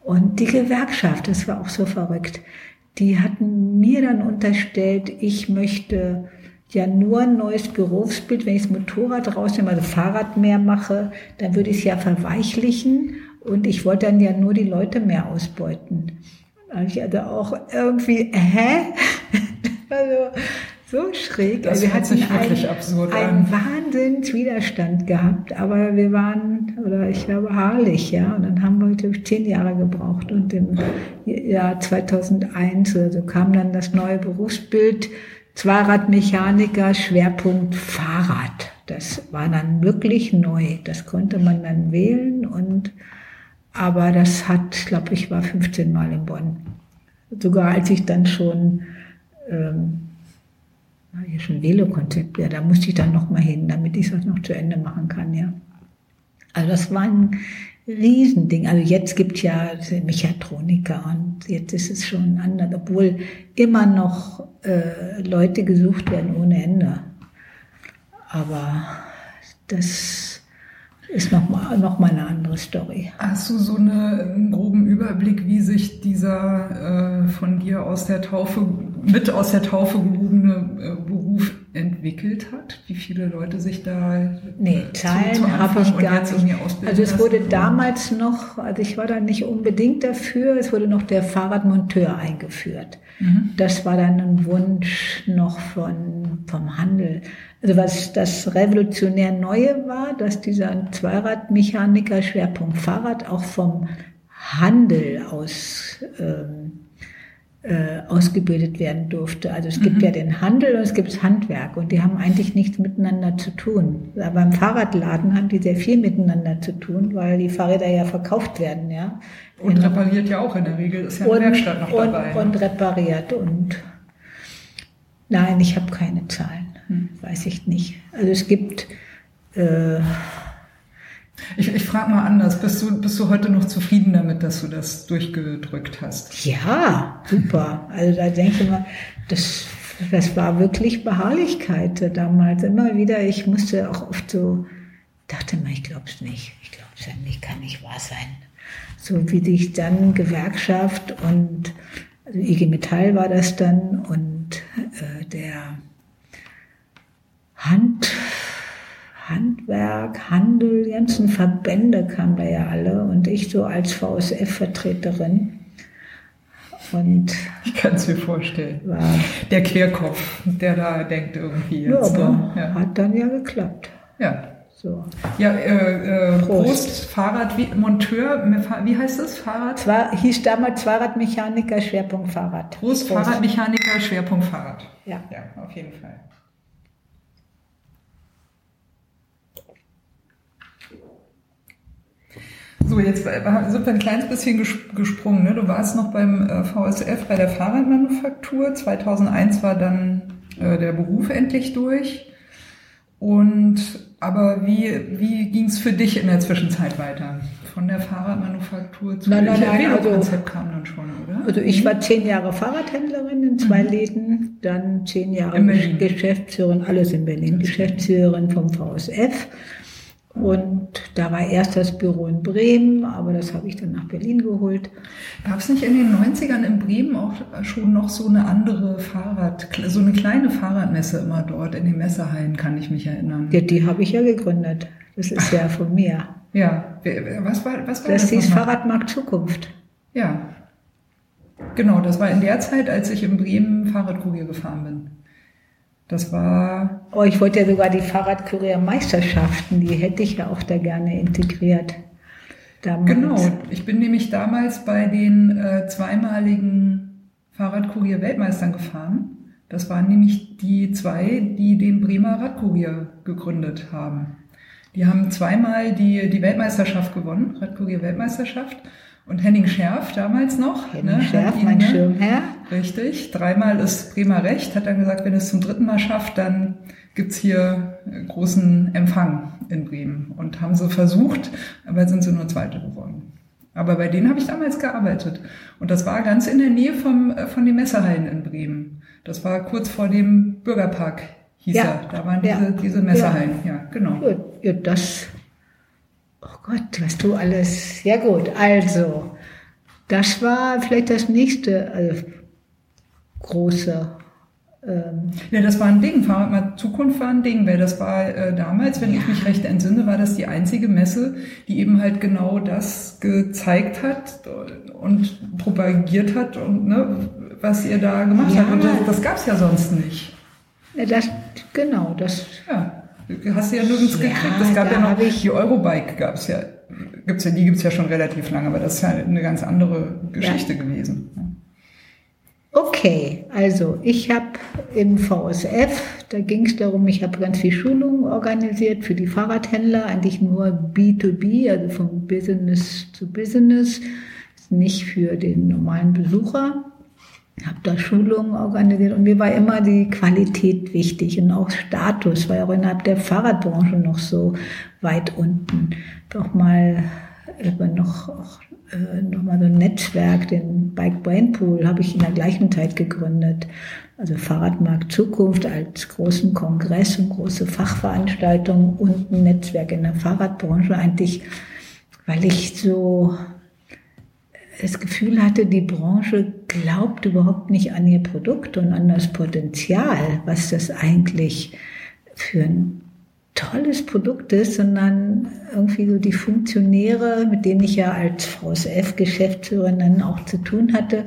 Und die Gewerkschaft, das war auch so verrückt, die hatten mir dann unterstellt, ich möchte ja nur ein neues Berufsbild. Wenn ich das Motorrad rausnehme, also Fahrrad mehr mache, dann würde ich es ja verweichlichen und ich wollte dann ja nur die Leute mehr ausbeuten. Also auch irgendwie, hä? (laughs) Also so schräg. Das also wir hatten wirklich einen, einen Wahnsinnswiderstand gehabt, aber wir waren, oder ich war beharrlich, ja, und dann haben wir, glaube ich, zehn Jahre gebraucht und im Jahr 2001 oder so kam dann das neue Berufsbild Zweiradmechaniker, Schwerpunkt Fahrrad. Das war dann wirklich neu. Das konnte man dann wählen und aber das hat, glaube ich, war 15 Mal in Bonn. Sogar als ich dann schon ähm, hier schon Velokonzept, ja, da musste ich dann noch mal hin, damit ich das noch zu Ende machen kann, ja. Also das war ein Riesending. Also jetzt gibt ja Mechatroniker und jetzt ist es schon anders, obwohl immer noch äh, Leute gesucht werden ohne Ende. Aber das ist nochmal noch mal eine andere Story. Hast du so eine, einen groben Überblick, wie sich dieser äh, von dir aus der Taufe, mit aus der Taufe gehobene äh, Beruf entwickelt hat? Wie viele Leute sich da Nee, Zahlen habe ich gar nicht. Also es wurde damals noch, also ich war da nicht unbedingt dafür, es wurde noch der Fahrradmonteur eingeführt. Mhm. Das war dann ein Wunsch noch von, vom Handel. Also was das revolutionär Neue war, dass dieser Zweiradmechaniker Schwerpunkt Fahrrad auch vom Handel aus ähm, äh, ausgebildet werden durfte. Also es gibt mhm. ja den Handel und es gibt das Handwerk und die haben eigentlich nichts miteinander zu tun. Aber im Fahrradladen haben die sehr viel miteinander zu tun, weil die Fahrräder ja verkauft werden, ja. Und repariert ja auch in der Regel, ist ja eine Werkstatt noch und, dabei. Und repariert und nein, ich habe keine Zahlen, hm. weiß ich nicht. Also es gibt äh, ich, ich frage mal anders. Bist du, bist du heute noch zufrieden damit, dass du das durchgedrückt hast? Ja, super. Also da denke ich mal, das, das war wirklich Beharrlichkeit damals. Immer wieder, ich musste auch oft so, dachte mal, ich glaube es nicht. Ich glaube es ja nicht, kann nicht wahr sein. So wie sich dann Gewerkschaft und also IG Metall war das dann und äh, der Hand, Handwerk, Handel, die ganzen Verbände kamen da ja alle und ich so als VSF-Vertreterin. Und ich kann es mir vorstellen. Der Querkopf, der da denkt irgendwie jetzt. Ja, ne? ja. hat dann ja geklappt. Ja. So. Ja, äh, äh, Prost. Prost, Fahrrad, wie, Monteur, wie heißt das? Fahrrad? Zwar, hieß damals Fahrradmechaniker, Schwerpunkt Fahrrad. Prost, Prost. Fahrradmechaniker, Schwerpunkt Fahrrad. Ja. Ja, auf jeden Fall. So, jetzt sind wir ein kleines bisschen gesprungen. Ne? Du warst noch beim äh, VSF bei der Fahrradmanufaktur. 2001 war dann äh, der Beruf endlich durch. Und aber wie, wie ging es für dich in der Zwischenzeit weiter? Von der Fahrradmanufaktur zu nein, nein, nein, also, Konzept kam dann schon, oder? Also ich war zehn Jahre Fahrradhändlerin in zwei mhm. Läden, dann zehn Jahre Geschäftsführerin, alles in Berlin, Geschäftsführerin vom VSF und da war erst das Büro in Bremen, aber das habe ich dann nach Berlin geholt. Gab es nicht in den 90ern in Bremen auch schon noch so eine andere Fahrrad, so eine kleine Fahrradmesse immer dort in den Messehallen, kann ich mich erinnern? Ja, die habe ich ja gegründet. Das ist ja von mir. Ja, was war, was war das? Das hieß Fahrradmarkt Zukunft. Ja, genau, das war in der Zeit, als ich in Bremen Fahrradkurier gefahren bin. Das war. Oh, ich wollte ja sogar die Fahrradkuriermeisterschaften, die hätte ich ja auch da gerne integriert. Damals. Genau, ich bin nämlich damals bei den äh, zweimaligen Fahrradkurier-Weltmeistern gefahren. Das waren nämlich die zwei, die den Bremer Radkurier gegründet haben. Die haben zweimal die, die Weltmeisterschaft gewonnen, Radkurier-Weltmeisterschaft. Und Henning Scherf damals noch. Henning ne, Scherf, ihn, mein ne, Schirmherr. Richtig. Dreimal ist Bremer Recht, hat dann gesagt, wenn es zum dritten Mal schafft, dann gibt's hier großen Empfang in Bremen. Und haben sie versucht, aber sind sie nur Zweite geworden. Aber bei denen habe ich damals gearbeitet. Und das war ganz in der Nähe vom, äh, von den Messehallen in Bremen. Das war kurz vor dem Bürgerpark, hieß ja. er. Da waren diese, ja. diese Messehallen. Ja, ja genau. Gut. Ja, das Gott, was du alles. Ja gut, also, das war vielleicht das nächste also, große. Ähm ja, das war ein Ding. Zukunft war ein Ding, weil das war äh, damals, wenn ja. ich mich recht entsinne, war das die einzige Messe, die eben halt genau das gezeigt hat und propagiert hat und ne, was ihr da gemacht Ja. habt. Und das, das gab es ja sonst nicht. Ja, Das, genau, das Ja. Hast du ja nirgends Ja, gekriegt. Es gab ja noch ich- die Eurobike gab es ja. Gibt's ja, die gibt's ja schon relativ lange, aber das ist ja eine ganz andere Geschichte gewesen. Okay, also ich habe im VSF, da ging es darum, ich habe ganz viel Schulungen organisiert für die Fahrradhändler, eigentlich nur B2B, also von Business zu Business, nicht für den normalen Besucher. Habe da Schulungen organisiert und mir war immer die Qualität wichtig und auch Status, war ja auch innerhalb der Fahrradbranche noch so weit unten. Doch mal über noch auch, äh, noch mal so ein Netzwerk, den Bike Brain Pool, habe ich in der gleichen Zeit gegründet. Also Fahrradmarkt Zukunft als großen Kongress und große Fachveranstaltung und ein Netzwerk in der Fahrradbranche eigentlich, weil ich so das Gefühl hatte, die Branche glaubt überhaupt nicht an ihr Produkt und an das Potenzial, was das eigentlich für ein tolles Produkt ist, sondern irgendwie so die Funktionäre, mit denen ich ja als VSF-Geschäftsführerin dann auch zu tun hatte,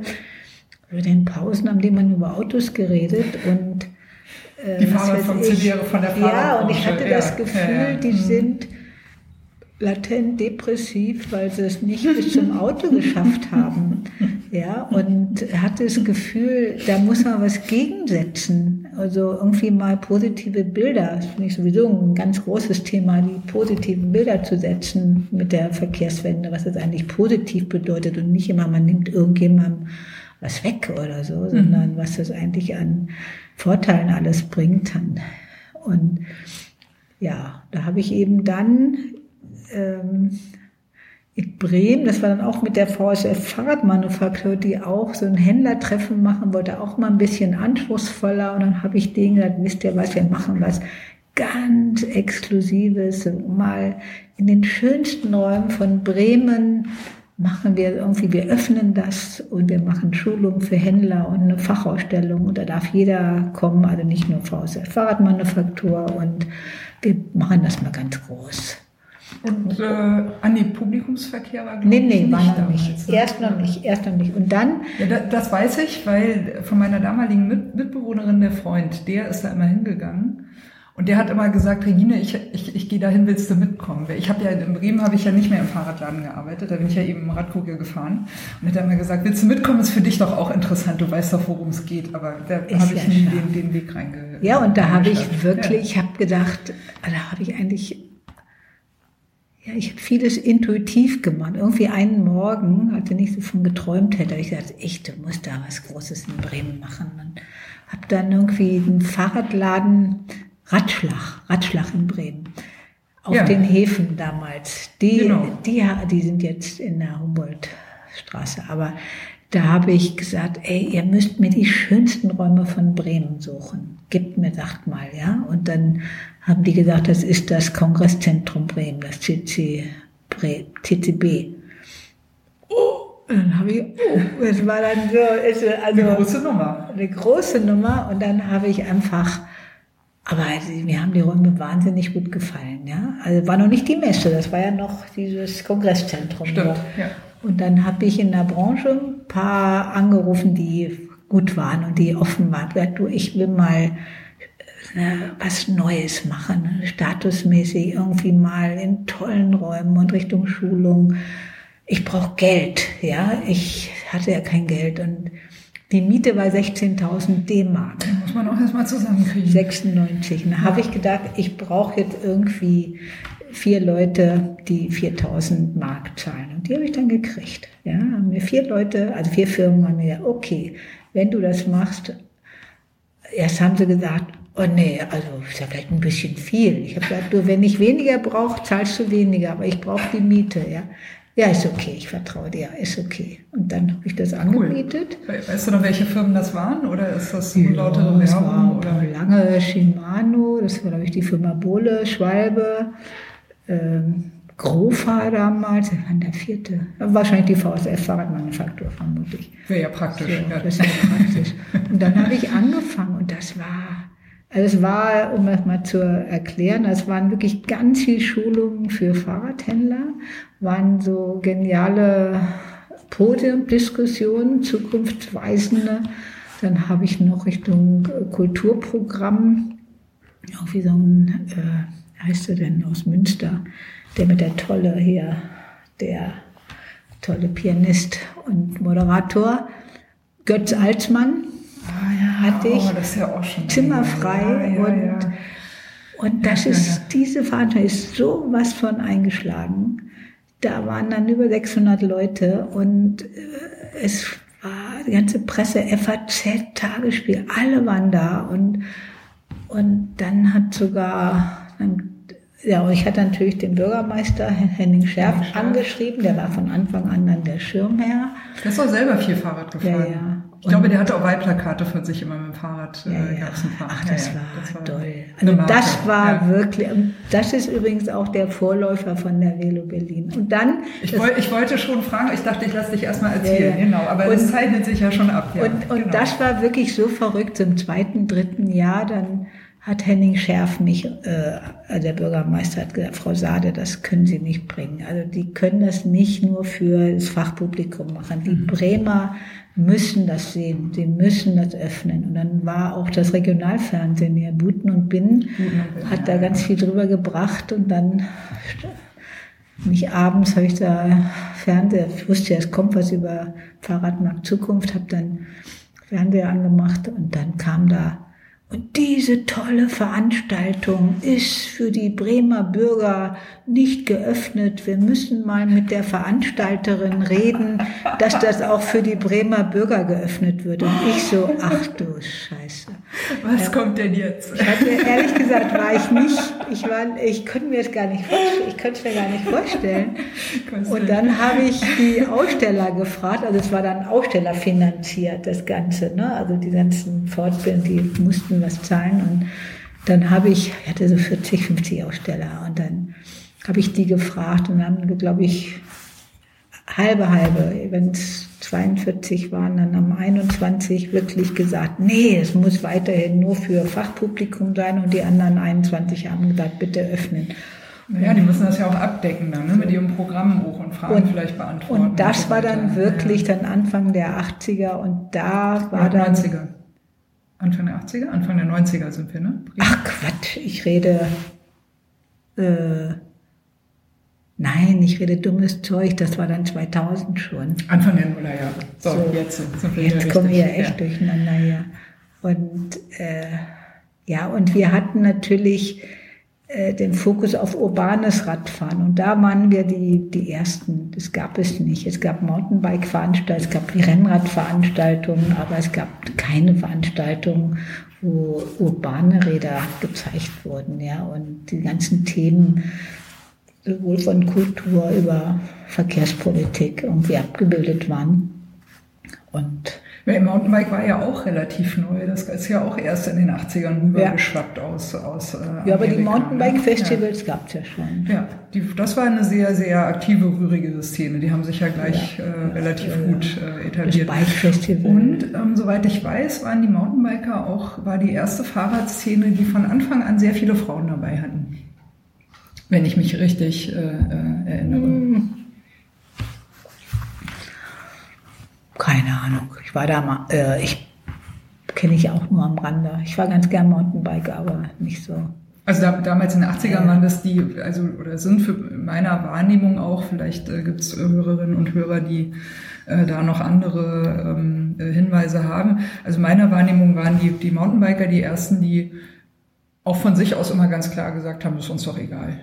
über den Pausen haben die man über Autos geredet und äh, Die Fahrradfunktionäre ich. von der Ja, und ich hatte das ja, Gefühl, ja, ja. die Mhm. sind latent depressiv, weil sie es nicht bis zum Auto geschafft haben. Ja, und hatte das Gefühl, da muss man was gegensetzen. Also irgendwie mal positive Bilder. Das finde ich sowieso ein ganz großes Thema, die positiven Bilder zu setzen mit der Verkehrswende, was das eigentlich positiv bedeutet und nicht immer, man nimmt irgendjemandem was weg oder so, sondern was das eigentlich an Vorteilen alles bringt. Und ja, da habe ich eben dann ähm, in Bremen, das war dann auch mit der VSF Fahrradmanufaktur, die auch so ein Händlertreffen machen wollte, auch mal ein bisschen anspruchsvoller. Und dann habe ich denen gesagt, wisst ihr was, wir machen was ganz Exklusives, mal in den schönsten Räumen von Bremen machen wir irgendwie, wir öffnen das und wir machen Schulungen für Händler und eine Fachausstellung und da darf jeder kommen, also nicht nur VSF Fahrradmanufaktur und wir machen das mal ganz groß. Und äh, an die Publikumsverkehr war glaub Nee, ich, nee, war noch damals, nicht. Erst noch nicht, erst noch nicht. Und dann, Ja, da, das weiß ich, weil von meiner damaligen Mit Mitbewohnerin der Freund, der ist da immer hingegangen. Und der hat immer gesagt, Regine, ich, ich, ich gehe dahin, willst du mitkommen? Ich habe ja in Bremen habe ich ja nicht mehr im Fahrradladen gearbeitet, da bin ich ja eben im Radkurier gefahren. Und er hat immer gesagt, willst du mitkommen? Ist für dich doch auch interessant. Du weißt doch, worum es geht. Aber da habe ich ja nie den, den Weg reinge. ja, und da habe ich wirklich, ich habe gedacht, da habe ich eigentlich, ja, ich habe vieles intuitiv gemacht. Irgendwie einen Morgen, als ich nicht so von geträumt hätte, habe ich gesagt, ich, du musst da was Großes in Bremen machen. Und habe dann irgendwie einen Fahrradladen, Ratschlag, Ratschlag in Bremen. Auf Ja. den Häfen damals. Die, Genau. die, die sind jetzt in der Humboldtstraße. Aber da habe ich gesagt, ey, ihr müsst mir die schönsten Räume von Bremen suchen. Gebt mir, sagt mal, ja. Und dann haben die gesagt, das ist das Kongresszentrum Bremen, das CC, Bre, TCB. Oh, dann habe ich, oh, das war dann so, ist, also Eine große Nummer. eine große Nummer und dann habe ich einfach, aber mir haben die Räume wahnsinnig gut gefallen, ja. Also war noch nicht die Messe, das war ja noch dieses Kongresszentrum. Stimmt, ja. Und dann habe ich in der Branche ein paar angerufen, die gut waren und die offen waren. Gesagt, du, ich will mal äh, was Neues machen, ne? statusmäßig irgendwie mal in tollen Räumen und Richtung Schulung. Ich brauche Geld, ja. Ich hatte ja kein Geld und die Miete war 16.000 D-Mark. Muss man auch erstmal zusammenkriegen. 96. Und da habe ich gedacht, ich brauche jetzt irgendwie vier Leute, die 4000 Mark zahlen. Und die habe ich dann gekriegt. Ja, haben mir vier Leute, also vier Firmen haben mir gesagt, okay, wenn du das machst, erst haben sie gesagt, oh nee, also ist ja vielleicht ein bisschen viel. Ich habe gesagt, du, wenn ich weniger brauche, zahlst du weniger, aber ich brauche die Miete, ja. Ja, ist okay, ich vertraue dir, ist okay. Und dann habe ich das angemietet. We- Weißt du noch, welche Firmen das waren? Oder ist das so Ja, es Werbung? war Oder? Lange, Shimano, das war, glaube ich, die Firma Bohle, Schwalbe, ähm, Grofa damals, wer war der vierte? Wahrscheinlich die VSF Fahrradmanufaktur, vermutlich. Wäre ja praktisch. So, ja. das ist ja praktisch. Und dann habe ich angefangen und das war, also es war, um das mal zu erklären, das waren wirklich ganz viele Schulungen für Fahrradhändler, waren so geniale Podiumdiskussionen, zukunftsweisende. Dann habe ich noch Richtung Kulturprogramm, auch wie so ein, äh, heißt er denn aus Münster, der mit der Tolle hier, der tolle Pianist und Moderator, Götz Altmann, Ah, ja. hatte ich oh, das ist ja auch schon Ja, ja, und, und das ist, diese Veranstaltung ist so was von eingeschlagen. Da waren dann über 600 Leute und äh, es war die ganze Presse, FAZ, Tagesspiel, alle waren da und, und dann hat sogar, dann, ja, und ich hatte natürlich den Bürgermeister Henning Scherf Scherf. angeschrieben, der war von Anfang an dann der Schirmherr. Der ist auch selber viel Fahrrad gefahren. Ja, ja. Ich glaube, der hatte auch Wahlplakate von sich immer mit dem Fahrrad. Ja, äh, ja. paar. Ach, Ja, das, ja, war toll. eine Also Marke. das war Ja. wirklich, und das ist übrigens auch der Vorläufer von der Velo Berlin. Und dann, Ich, das- woll, ich wollte schon fragen, ich dachte, ich lasse dich erstmal erzählen. Ja, ja. Genau, aber Und- das zeichnet sich ja schon ab. Ja, und, und genau. das war wirklich so verrückt. Im zweiten, dritten Jahr, dann hat Henning Schärf mich, äh, also der Bürgermeister hat gesagt, Frau Sade, das können Sie nicht bringen. Also die können das nicht nur für das Fachpublikum machen. Mhm. Die Bremer müssen das sehen, sie müssen das öffnen. Und dann war auch das Regionalfernsehen hier, Buten und Binnen, Binnen, hat da ganz viel drüber gebracht und dann mich abends habe ich da Fernseher, ich wusste ja, es kommt was über Fahrradmarkt Zukunft, habe dann Fernseher angemacht und dann kam da und diese tolle Veranstaltung ist für die Bremer Bürger nicht geöffnet. Wir müssen mal mit der Veranstalterin reden, dass das auch für die Bremer Bürger geöffnet wird. Und ich so, ach du Scheiße. Was kommt denn jetzt? Ich hatte, ehrlich gesagt, war ich nicht, ich war, ich konnte mir das gar nicht vorstellen, ich könnte es mir gar nicht vorstellen. Und dann habe ich die Aussteller gefragt, also es war dann Aussteller finanziert, das Ganze, ne? also die ganzen Fortbildungen, die mussten was zahlen und dann habe ich, ich hatte so 40, 50 Aussteller und dann habe ich die gefragt und dann, glaube ich, halbe, halbe, wenn es 42 waren, dann am 21 wirklich gesagt, nee, es muss weiterhin nur für Fachpublikum sein und die anderen 21 haben gesagt, bitte öffnen. Ja, die müssen das ja auch abdecken dann, ne? mit ihrem Programmbuch und Fragen Und- vielleicht beantworten. Und das so war dann wirklich dann Anfang der 80er und da war ja. dann, 90er. Anfang der 80er? Anfang der 90er sind wir, ne? ach Quatsch, ich rede, äh, nein, ich rede dummes Zeug, das war dann 2000 schon. Anfang der Nullerjahre. So, So. jetzt sind wir Jetzt kommen wir richtig. echt durcheinander hier. Und äh, ja, und wir hatten natürlich äh, den Fokus auf urbanes Radfahren. Und da waren wir die, die Ersten. Das gab es nicht. Es gab Mountainbike-Veranstaltungen, es gab die Rennradveranstaltungen, aber es gab keine Veranstaltungen, wo urbane Räder gezeigt wurden. Ja, und die ganzen Themen sowohl von Kultur über Verkehrspolitik irgendwie abgebildet waren. Und Ja, Mountainbike war ja auch relativ neu. Das ist ja auch erst in den 80ern rübergeschwappt aus, aus äh, ja, aber die Amerika, ne? Mountainbike-Festivals gab es ja schon. Ja, ja die, das war eine sehr, sehr aktive, rührige Szene. Die haben sich ja gleich Ja, äh, relativ ja, gut äh, Das etabliert. Bike-Festival. Und ähm, soweit ich weiß, waren die Mountainbiker auch, war die erste Fahrradszene, die von Anfang an sehr viele Frauen dabei hatten. Wenn ich mich richtig äh, äh, erinnere. Hm. Keine Ahnung. Ich war da mal, äh, ich kenne ich auch nur am Rande. Ich war ganz gern Mountainbiker, aber nicht so. Also da, damals in den 80ern waren das die, also oder sind für meiner Wahrnehmung auch, vielleicht äh, gibt es Hörerinnen und Hörer, die äh, da noch andere ähm, äh, Hinweise haben. Also meiner Wahrnehmung waren die, die Mountainbiker die ersten, die auch von sich aus immer ganz klar gesagt haben, ist uns doch egal.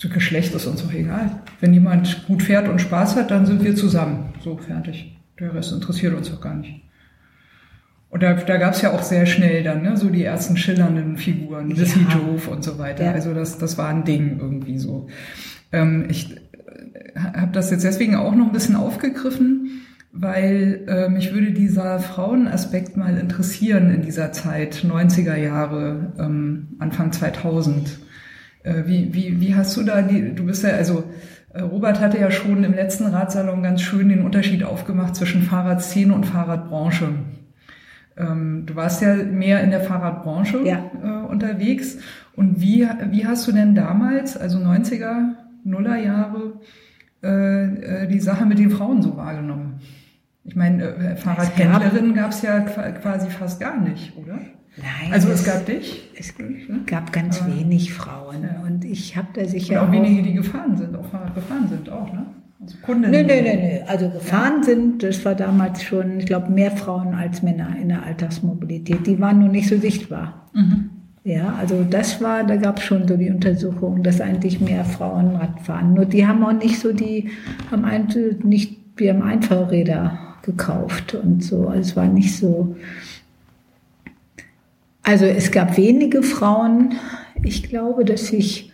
So Geschlecht ist uns doch egal. Wenn jemand gut fährt und Spaß hat, dann sind wir zusammen. So fertig. Der Rest interessiert uns doch gar nicht. Und da, da gab es ja auch sehr schnell dann ne, so die ersten schillernden Figuren, Missy Ja. Jove und so weiter. Ja. Also das, das war ein Ding irgendwie so. Ähm, ich habe das jetzt deswegen auch noch ein bisschen aufgegriffen, weil äh, mich würde dieser Frauenaspekt mal interessieren in dieser Zeit, 90er Jahre, ähm, Anfang 2000. Äh, wie, wie, wie hast du da die, du bist ja, also äh, Robert hatte ja schon im letzten Ratsalon ganz schön den Unterschied aufgemacht zwischen Fahrradszene und Fahrradbranche. Ähm, du warst ja mehr in der Fahrradbranche Ja. äh, unterwegs. Und wie, wie hast du denn damals, also 90er, Nuller Jahre, die Sache mit den Frauen so wahrgenommen? Ich meine, Fahrradhändlerinnen gab es ja quasi fast gar nicht, oder? Nein. Also es, es gab dich? Es gab ganz Aber, wenig Frauen. Ja. Und ich habe da sicher. Und auch, auch wenige, die gefahren sind, auch gefahren sind, auch, ne? Also Kundinnen. Nee, nee, nee, nee. Also gefahren ja. sind, das war damals schon, ich glaube, mehr Frauen als Männer in der Alltagsmobilität. Die waren nur nicht so sichtbar. Mhm. Ja, also das war, da gab es schon so die Untersuchung, dass eigentlich mehr Frauen Rad fahren. Nur die haben auch nicht so die, haben nicht, wir haben Einfahrräder gekauft und so. Also es war nicht so. Also es gab wenige Frauen. Ich glaube, dass ich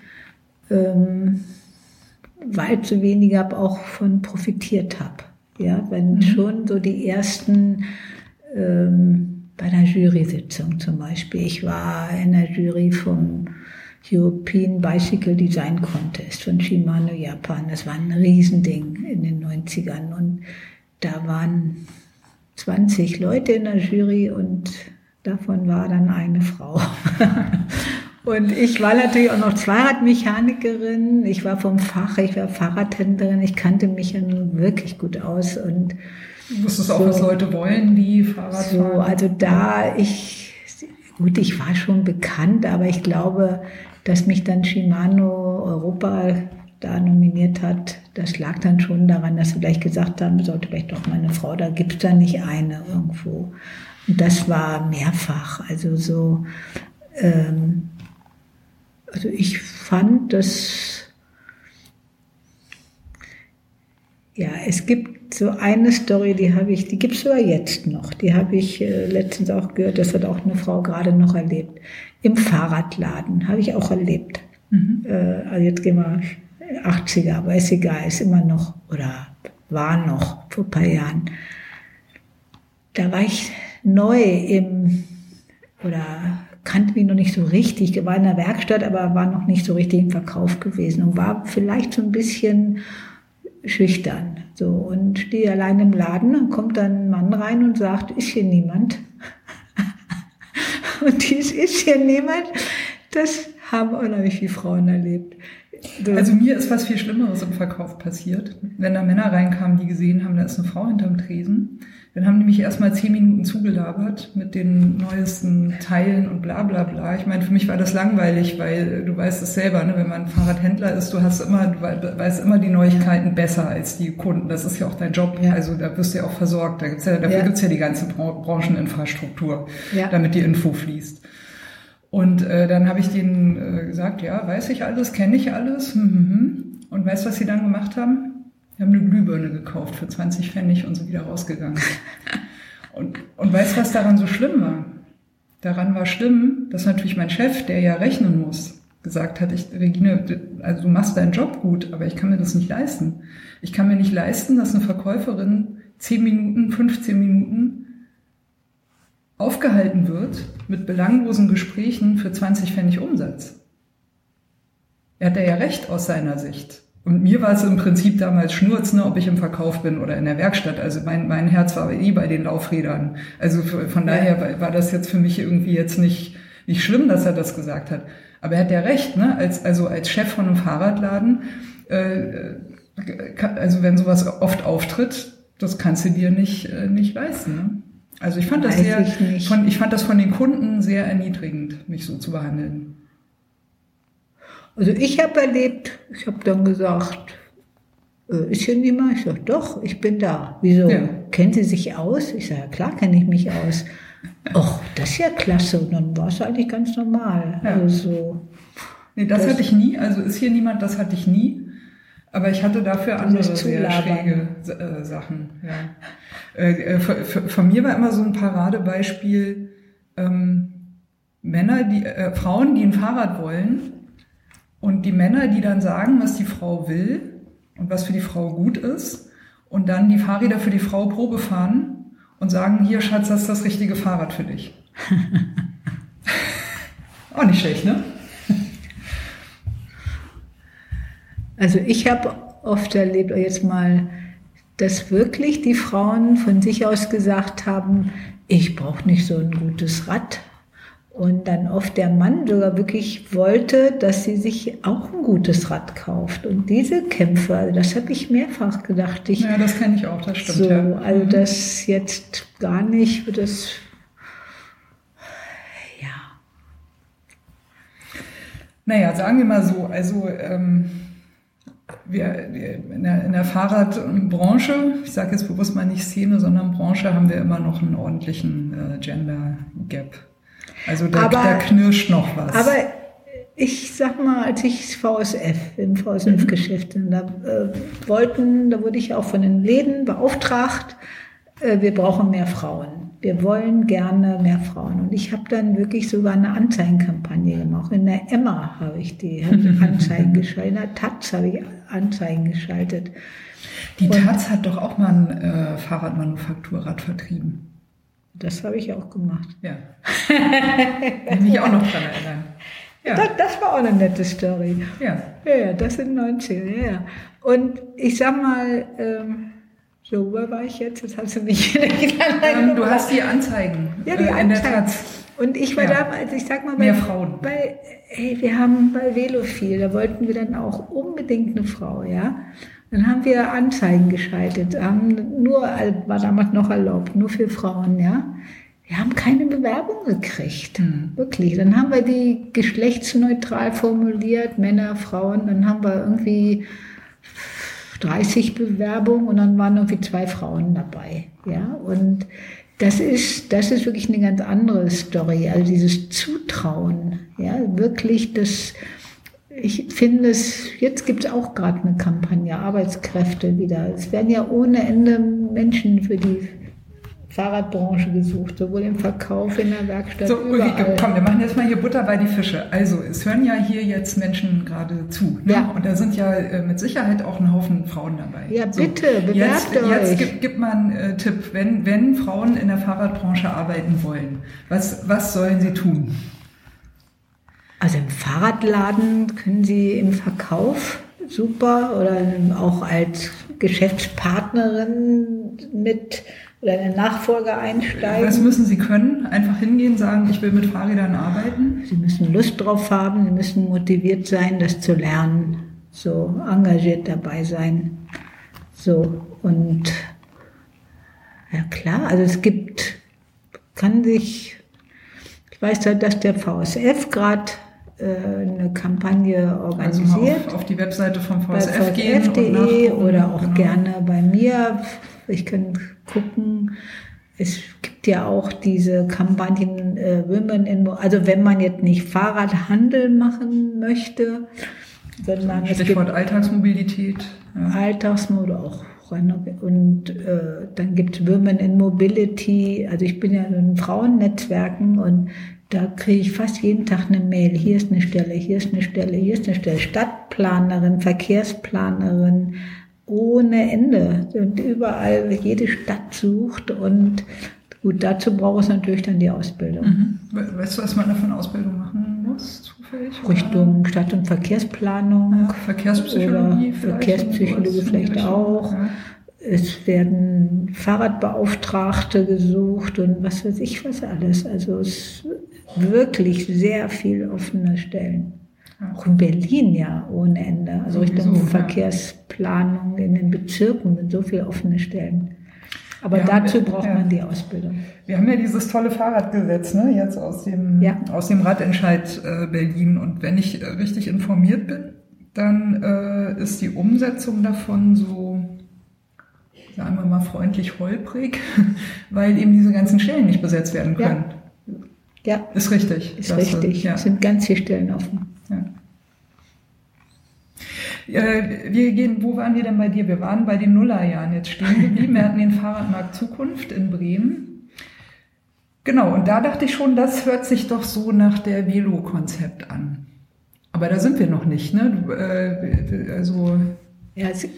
ähm, weil zu wenig gab, auch von profitiert habe. Ja, wenn mhm. schon so die ersten ähm, bei der Jury-Sitzung zum Beispiel. Ich war in der Jury vom European Bicycle Design Contest von Shimano Japan. Das war ein Riesending in den 90ern. Und da waren 20 Leute in der Jury und davon war dann eine Frau. (laughs) Und ich war natürlich auch noch Zweiradmechanikerin. Ich war vom Fach, ich war Fahrradhändlerin. Ich kannte mich ja nun wirklich gut aus. Und du wusstest so, auch, was Leute wollen, die Fahrrad so, fahren. Also da ich, gut, ich war schon bekannt, aber ich glaube, dass mich dann Shimano Europa da nominiert hat, das lag dann schon daran, dass sie vielleicht gesagt haben, sollte vielleicht doch mal eine Frau, da gibt es da nicht eine irgendwo. Und das war mehrfach. Also so, ähm, also ich fand, dass ja, es gibt so eine Story, die habe ich, die gibt es sogar jetzt noch. Die habe ich äh, letztens auch gehört, das hat auch eine Frau gerade noch erlebt. Im Fahrradladen habe ich auch erlebt. Mhm. Äh, also jetzt gehen wir 80er, aber ist egal, ist immer noch oder war noch vor ein paar Jahren. Da war ich neu im oder kannte mich noch nicht so richtig. Ich war in der Werkstatt, aber war noch nicht so richtig im Verkauf gewesen und war vielleicht so ein bisschen schüchtern. So und stehe allein im Laden und kommt dann ein Mann rein und sagt, ist hier niemand? (laughs) und dies ist hier niemand. Das haben unheimlich viele Frauen erlebt. Also mir ist was viel Schlimmeres im Verkauf passiert. Wenn da Männer reinkamen, die gesehen haben, da ist eine Frau hinterm Tresen dann haben die mich erstmal zehn Minuten zugelabert mit den neuesten Teilen und bla bla bla. Ich meine, für mich war das langweilig, weil du weißt es selber, ne? wenn man Fahrradhändler ist, du hast immer, du weißt immer die Neuigkeiten besser als die Kunden. Das ist ja auch dein Job. Ja. Also da wirst du ja auch versorgt. Da gibt's ja, dafür ja. gibt's ja die ganze Brancheninfrastruktur, ja. damit die Info fließt. Und äh, dann habe ich denen äh, gesagt, ja, weiß ich alles, kenne ich alles. Hm, hm, hm. Und weißt du, was sie dann gemacht haben? Wir haben eine Glühbirne gekauft für 20 Pfennig und sind wieder rausgegangen. Und, und weißt du, was daran so schlimm war? Daran war schlimm, dass natürlich mein Chef, der ja rechnen muss, gesagt hat, ich, Regine, also du machst deinen Job gut, aber ich kann mir das nicht leisten. Ich kann mir nicht leisten, dass eine Verkäuferin 10 Minuten, 15 Minuten aufgehalten wird mit belanglosen Gesprächen für 20 Pfennig Umsatz. Er hat ja recht aus seiner Sicht. Und mir war es im Prinzip damals Schnurz, ne, ob ich im Verkauf bin oder in der Werkstatt. Also mein, mein Herz war eh bei den Laufrädern. Also von daher war das jetzt für mich irgendwie jetzt nicht, nicht schlimm, dass er das gesagt hat. Aber er hat ja recht, ne? Als, also als Chef von einem Fahrradladen, äh, also wenn sowas oft auftritt, das kannst du dir nicht, äh, nicht leisten. Ne? Also ich fand das Weiß sehr, ich, von, ich fand das von den Kunden sehr erniedrigend, mich so zu behandeln. Also ich habe erlebt, ich habe dann gesagt, äh, ist hier niemand? Ich sage, doch, ich bin da. Wieso? Ja. Kennen Sie sich aus? Ich sage, ja klar kenne ich mich aus. Och, das ist ja klasse. Und dann war es eigentlich ganz normal. Ja. Also, nee, das, das, hatte ich nie. Also ist hier niemand, das hatte ich nie. Aber ich hatte dafür andere sehr schräge äh, Sachen. Ja. Äh, äh von mir war immer so ein Paradebeispiel ähm, Männer, die äh, Frauen, die ein Fahrrad wollen und die Männer, die dann sagen, was die Frau will und was für die Frau gut ist, und dann die Fahrräder für die Frau Probe fahren und sagen, hier Schatz, das ist das richtige Fahrrad für dich. (laughs) Auch nicht schlecht, ne? Also ich habe oft erlebt, jetzt mal, dass wirklich die Frauen von sich aus gesagt haben, ich brauche nicht so ein gutes Rad Und dann oft der Mann sogar wirklich wollte, dass sie sich auch ein gutes Rad kauft. Und diese Kämpfe, also das habe ich mehrfach gedacht. Ich, ja, das kenne ich auch, das stimmt. So, ja. Also das jetzt gar nicht, das ja. Naja, sagen wir mal so, also ähm, wir in der, in der Fahrradbranche, ich sage jetzt bewusst mal nicht Szene, sondern Branche, haben wir immer noch einen ordentlichen äh, Gender Gap. Also da, Aber- da knirscht noch was. Aber ich sag mal, als ich VSF, im VSF-Geschäft, Mhm. da äh, wollten, da wurde ich auch von den Läden beauftragt, äh, wir brauchen mehr Frauen. Wir wollen gerne mehr Frauen. Und ich habe dann wirklich sogar eine Anzeigenkampagne gemacht. In der Emma habe ich die hab (laughs) Anzeigen geschaltet, in der Taz habe ich Anzeigen geschaltet. Die Taz hat doch auch mal ein äh, Fahrradmanufakturrad vertrieben. Das habe ich auch gemacht. Ja. Kann mich auch noch dran erinnern. Ja. Das, das war auch eine nette Story. ja. Ja, ja, das sind 19, ja, ja. Und ich sag mal, ähm, so, wo war ich jetzt? Jetzt hast du mich Ähm, du hast die Anzeigen ja, die äh, Anzeigen. Und ich war Ja. damals, ich sag mal, bei, Mehr Frauen. bei, hey, wir haben bei Velophil, da wollten wir dann auch unbedingt eine Frau, ja. Dann haben wir Anzeigen geschaltet, haben nur, war damals noch erlaubt, nur für Frauen, ja. Wir haben keine Bewerbung gekriegt, Hm. wirklich. Dann haben wir die geschlechtsneutral formuliert, Männer, Frauen, dann haben wir irgendwie 30 Bewerbungen und dann waren irgendwie zwei Frauen dabei. Ja, und das ist, das ist wirklich eine ganz andere Story. Also dieses Zutrauen, ja, wirklich das, ich finde es, jetzt gibt es auch gerade eine Kampagne, Arbeitskräfte wieder. Es werden ja ohne Ende Menschen für die Fahrradbranche gesucht, sowohl im Verkauf, in der Werkstatt, So, Ulrike, überall. komm, wir machen jetzt mal hier Butter bei die Fische. Also, es hören ja hier jetzt Menschen gerade zu. Ne? Ja. Und da sind ja äh, mit Sicherheit auch ein Haufen Frauen dabei. Ja, bitte, bewerbt jetzt, euch. Jetzt gib, gib mal einen äh, Tipp. Wenn, wenn Frauen in der Fahrradbranche arbeiten wollen, was, was sollen sie tun? Also im Fahrradladen können Sie im Verkauf super oder auch als Geschäftspartnerin mit oder eine Nachfolger einsteigen. Was müssen sie können? Einfach hingehen, sagen, ich will mit Fahrrädern arbeiten? Sie müssen Lust drauf haben, Sie müssen motiviert sein, das zu lernen, so engagiert dabei sein. So und ja klar, also es gibt, kann sich, ich weiß ja, dass der VSF gerade eine Kampagne Also organisiert auf, auf die Webseite vom bei VSF gehen nachgucken. oder auch Genau. gerne bei mir. Ich kann gucken. Es gibt ja auch diese Kampagnen äh, Women in, also wenn man jetzt nicht Fahrradhandel machen möchte, sondern es gibt Stichwort Alltagsmobilität. Ja. Alltagsmode auch. Und äh, dann gibt es Women in Mobility. Also ich bin ja in Frauennetzwerken und da kriege ich fast jeden Tag eine Mail. Hier ist eine Stelle, hier ist eine Stelle, hier ist eine Stelle. Stadtplanerin, Verkehrsplanerin, ohne Ende. Und überall jede Stadt sucht und gut, dazu braucht es natürlich dann die Ausbildung. Mhm. We- Weißt du, was man da eine Ausbildung machen muss, zufällig? Oder? Richtung Stadt- und Verkehrsplanung. Ja, Verkehrspsychologie Oder vielleicht. Verkehrspsychologie vielleicht auch. Ja. Es werden Fahrradbeauftragte gesucht und was weiß ich was alles. Also es wirklich sehr viel offene Stellen. Auch in Berlin ja ohne Ende. Also Richtung ja. Verkehrsplanung in den Bezirken sind so viele offene Stellen. Aber Wir haben- dazu braucht ja. man die Ausbildung. Wir haben ja dieses tolle Fahrradgesetz, ne, jetzt aus dem, Ja. aus dem Radentscheid äh, Berlin. Und wenn ich äh, richtig informiert bin, dann äh, ist die Umsetzung davon so, sagen wir mal, freundlich holprig, (laughs) weil eben diese ganzen Stellen nicht besetzt werden können. Ja, Ist richtig. ist richtig. Ja. Es sind ganz viele Stellen offen. Ja. Wir gehen, wo waren wir denn bei dir? Wir waren bei den Nullerjahren jetzt stehen geblieben. Wir hatten den Fahrradmarkt Zukunft in Bremen. Genau, und da dachte ich schon, das hört sich doch so nach der Velo-Konzept an. Aber da sind wir noch nicht, ne? Du, äh, also, Ja, es,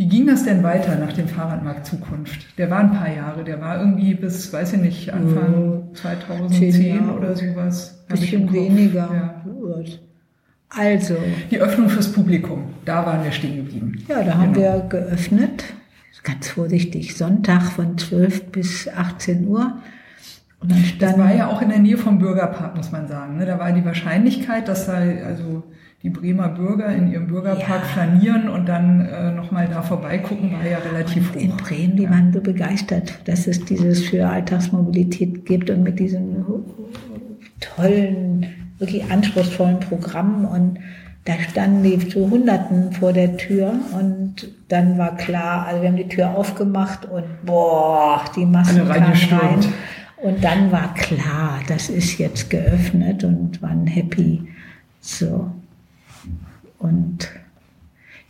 wie ging das denn weiter nach dem Fahrradmarkt Zukunft? Der war ein paar Jahre, der war irgendwie bis, weiß ich nicht, Anfang Zehn 2010 Jahre. oder sowas. Bisschen weniger. Ja. Gut. Also, Die Öffnung fürs Publikum, da waren wir stehen geblieben. Ja, da haben Genau. wir geöffnet, ganz vorsichtig, Sonntag von 12 bis 18 Uhr. Und dann das war ja auch in der Nähe vom Bürgerpark, muss man sagen. Ne? Da war die Wahrscheinlichkeit, dass da also die Bremer Bürger in ihrem Bürgerpark ja. flanieren und dann äh, nochmal da vorbeigucken, war ja relativ und hoch. In Bremen, die ja. waren so begeistert, dass es dieses für Alltagsmobilität gibt und mit diesen tollen, wirklich anspruchsvollen Programmen und da standen die zu Hunderten vor der Tür und dann war klar, also wir haben die Tür aufgemacht und boah, die Massen kamen rein. Und dann war klar, das ist jetzt geöffnet und waren happy. So. Und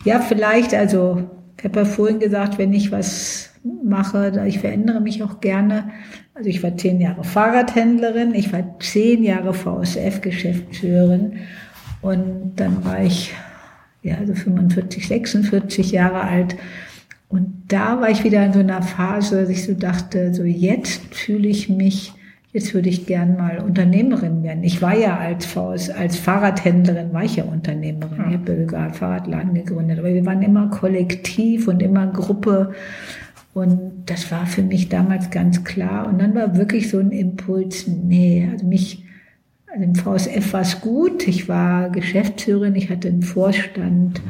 ja, vielleicht, also, ich habe ja vorhin gesagt, wenn ich was mache, ich verändere mich auch gerne. Also ich war zehn Jahre Fahrradhändlerin, ich war zehn Jahre VSF-Geschäftsführerin und dann war ich ja, also 45, 46 Jahre alt und da war ich wieder in so einer Phase, dass ich so dachte, so jetzt fühle ich mich, jetzt würde ich gern mal Unternehmerin werden. Ich war ja als, VS, als Fahrradhändlerin, war ich ja Unternehmerin. Ja. Ich habe sogar Fahrradladen gegründet. Aber wir waren immer kollektiv und immer Gruppe. Und das war für mich damals ganz klar. Und dann war wirklich so ein Impuls, nee, also mich, also im VSF war es gut. Ich war Geschäftsführerin, ich hatte einen Vorstand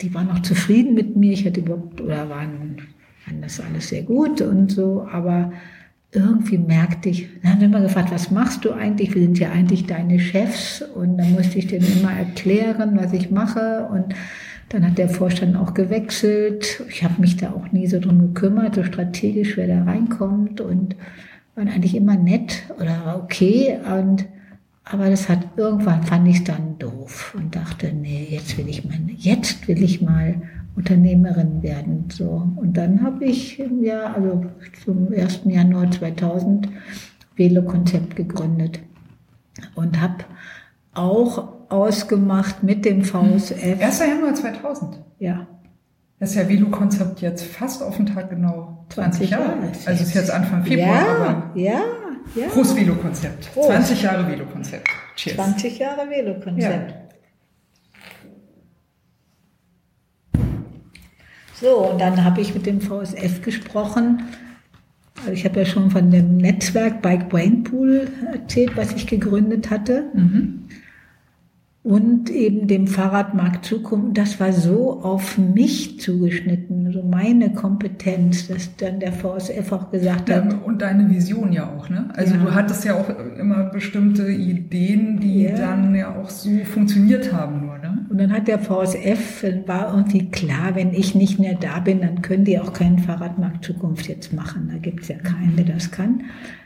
die waren auch zufrieden mit mir. Ich hatte überhaupt, oder waren, waren das alles sehr gut und so, aber irgendwie merkte ich, dann haben sie immer gefragt, was machst du eigentlich? Wir sind ja eigentlich deine Chefs und dann musste ich denen immer erklären, was ich mache und dann hat der Vorstand auch gewechselt. Ich habe mich da auch nie so drum gekümmert, so strategisch, wer da reinkommt und waren eigentlich immer nett oder okay und aber das hat irgendwann fand ich dann doof und dachte, nee, jetzt will ich mal, jetzt will ich mal Unternehmerin werden. So. Und dann habe ich im Jahr, also zum 1. Januar 2000 Velo-Konzept gegründet und habe auch ausgemacht mit dem VSF. 1. Januar 2000? Ja. Das ist ja Velo-Konzept jetzt fast auf den Tag genau 20 Jahre. Jahre. Also es ist jetzt Anfang Februar. Ja, aber ja, ja. Prost Velo-Konzept. 20 Jahre Velo-Konzept. Cheers. 20 Jahre Velo-Konzept. Ja. So, und dann habe ich mit dem VSF gesprochen. Also ich habe ja schon von dem Netzwerk Bike Brain Pool erzählt, was ich gegründet hatte. Mhm und eben dem Fahrradmarkt Zukunft. Das war so auf mich zugeschnitten, so meine Kompetenz, dass dann der VSF auch gesagt hat. Ja, und deine Vision ja auch, ne? Also ja. du hattest ja auch immer bestimmte Ideen, die ja. dann ja auch so funktioniert haben? Und dann hat der VSF, war irgendwie klar, wenn ich nicht mehr da bin, dann können die auch keinen Fahrradmarkt Zukunft jetzt machen. Da gibt's ja keinen, der das kann.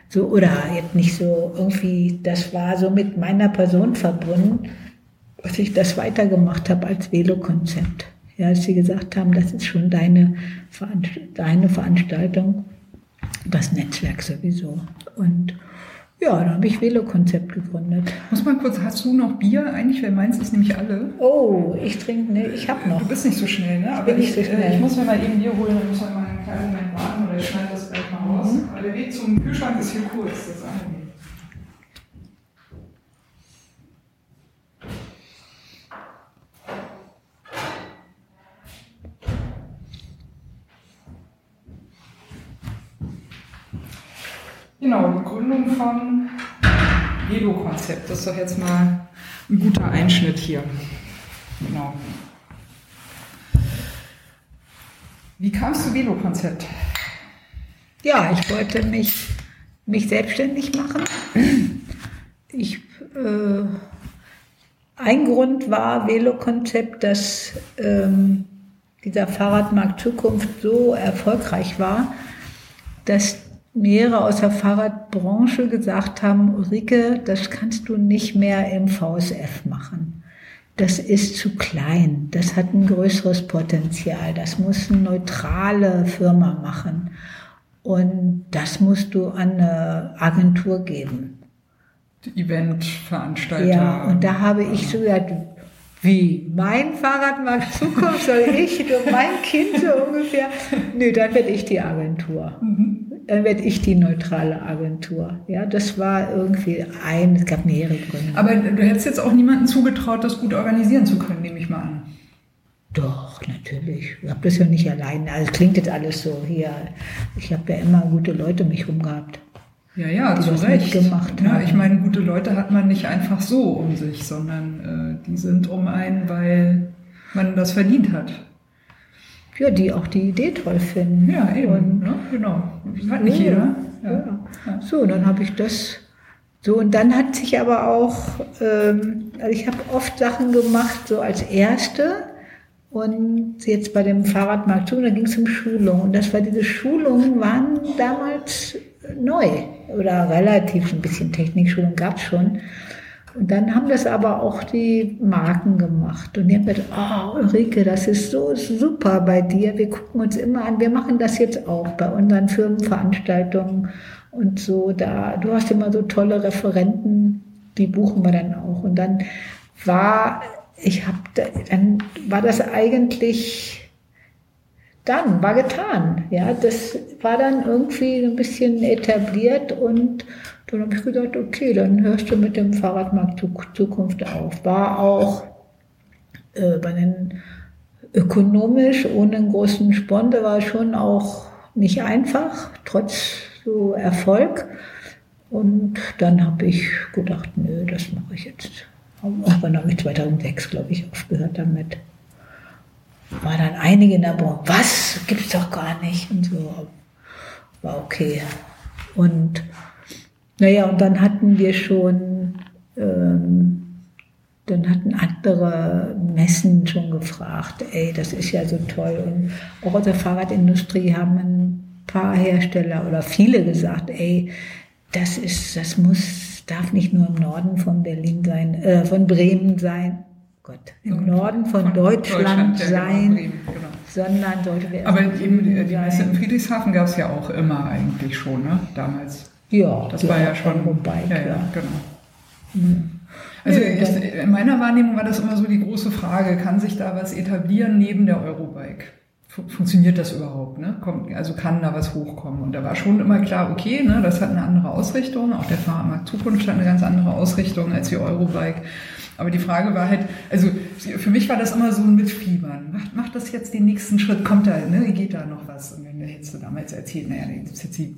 So, oder jetzt nicht so irgendwie, das war so mit meiner Person verbunden was ich das weitergemacht habe als Velo-Konzept. Ja, als sie gesagt haben, das ist schon deine, deine Veranstaltung, das Netzwerk sowieso. Und ja, dann habe ich Velo-Konzept gegründet. Muss man kurz, hast du noch Bier eigentlich? Weil meins ist nämlich alle. Oh, ich trinke, ne, ich habe noch. Du bist nicht so schnell, ne? Aber ich, so schnell. Äh, ich muss mir mal eben Bier holen, dann muss man mal einen kleinen Moment warten oder ich schneide das gleich mal raus. Mhm. Aber der Weg zum Kühlschrank ist hier kurz, das eine. Genau, die Gründung von Velo-Konzept. Das ist doch jetzt mal ein guter Einschnitt hier. Genau. Wie kamst du Velo-Konzept? Ja, ich wollte mich, mich selbstständig machen. Ich, äh, ein Grund war Velo-Konzept, dass ähm, dieser Fahrradmarkt Zukunft so erfolgreich war, dass mehrere aus der Fahrradbranche gesagt haben, Ulrike, das kannst du nicht mehr im VSF machen. Das ist zu klein, das hat ein größeres Potenzial, das muss eine neutrale Firma machen und das musst du an eine Agentur geben. Eventveranstalter. Ja, und da habe ich so gesagt, wie? Mein Fahrrad mag (laughs) Zukunft, soll ich, du mein Kind so ungefähr? Nö, dann werde ich die Agentur. Mhm dann werde ich die neutrale Agentur. Ja, das war irgendwie ein, es gab mehrere Gründe. Aber du hättest jetzt auch niemandem zugetraut, das gut organisieren zu können, nehme ich mal an. Doch, natürlich. Ich habe das ja nicht allein. Also klingt jetzt alles so hier. Ich habe ja immer gute Leute um mich rum gehabt. Ja, ja, die zu das Recht. mitgemacht ja, haben. ich meine, gute Leute hat man nicht einfach so um sich, sondern äh, die sind um einen, weil man das verdient hat. Ja, die auch die Idee toll finden. Ja, eben. Und ne? Genau. Hat nicht Ja, jeder. Ja. So, dann habe ich das. So, und dann hat sich aber auch, ähm, also ich habe oft Sachen gemacht, so als erste. Und jetzt bei dem Fahrradmarkt zu, da ging es um Schulung. Und das war, diese Schulungen waren damals neu oder relativ ein bisschen Technikschulung gab es schon. Und dann haben das aber auch die Marken gemacht. Und die haben gesagt, oh Ulrike, das ist so super bei dir. Wir gucken uns immer an. Wir machen das jetzt auch bei unseren Firmenveranstaltungen und so. Da, du hast immer so tolle Referenten, die buchen wir dann auch. Und dann war, ich habe, dann war das eigentlich dann, war getan. Ja, das war dann irgendwie ein bisschen etabliert und dann habe ich gedacht, okay, dann hörst du mit dem Fahrradmarkt Zukunft auf. War auch äh, bei den ökonomisch ohne einen großen Sponsor war schon auch nicht einfach, trotz so Erfolg. Und dann habe ich gedacht, nö, das mache ich jetzt. Auch dann habe ich 2006, glaube ich, aufgehört damit. War dann einige in der Branche, was, gibt's doch gar nicht und so. War okay. Und naja, und dann hatten wir schon, ähm, dann hatten andere Messen schon gefragt, ey, das ist ja so toll. Und auch aus der Fahrradindustrie haben ein paar Hersteller oder viele gesagt, ey, das ist, das muss, darf nicht nur im Norden von Berlin sein, äh, von Bremen sein. Gott, im Norden von, von Deutschland, Deutschland ja, sein, genau, genau. sondern sollte wir Aber eben die, die Messe in Friedrichshafen gab es ja auch immer eigentlich schon, ne? Damals. Ja, das war ja schon. Wobei, ja, ja, genau. Mhm. Also in meiner Wahrnehmung war das immer so die große Frage, kann sich da was etablieren neben der Eurobike? Funktioniert das überhaupt? Ne? Kommt, also kann da was hochkommen? Und da war schon immer klar, okay, ne, das hat eine andere Ausrichtung. Auch der Fahrradmarkt Zukunft hat eine ganz andere Ausrichtung als die Eurobike. Aber die Frage war halt, also für mich war das immer so ein Mitfiebern. Macht, macht das jetzt den nächsten Schritt? Kommt da, ne, geht da noch was? Und dann hättest du damals erzählt, naja, das ist jetzt die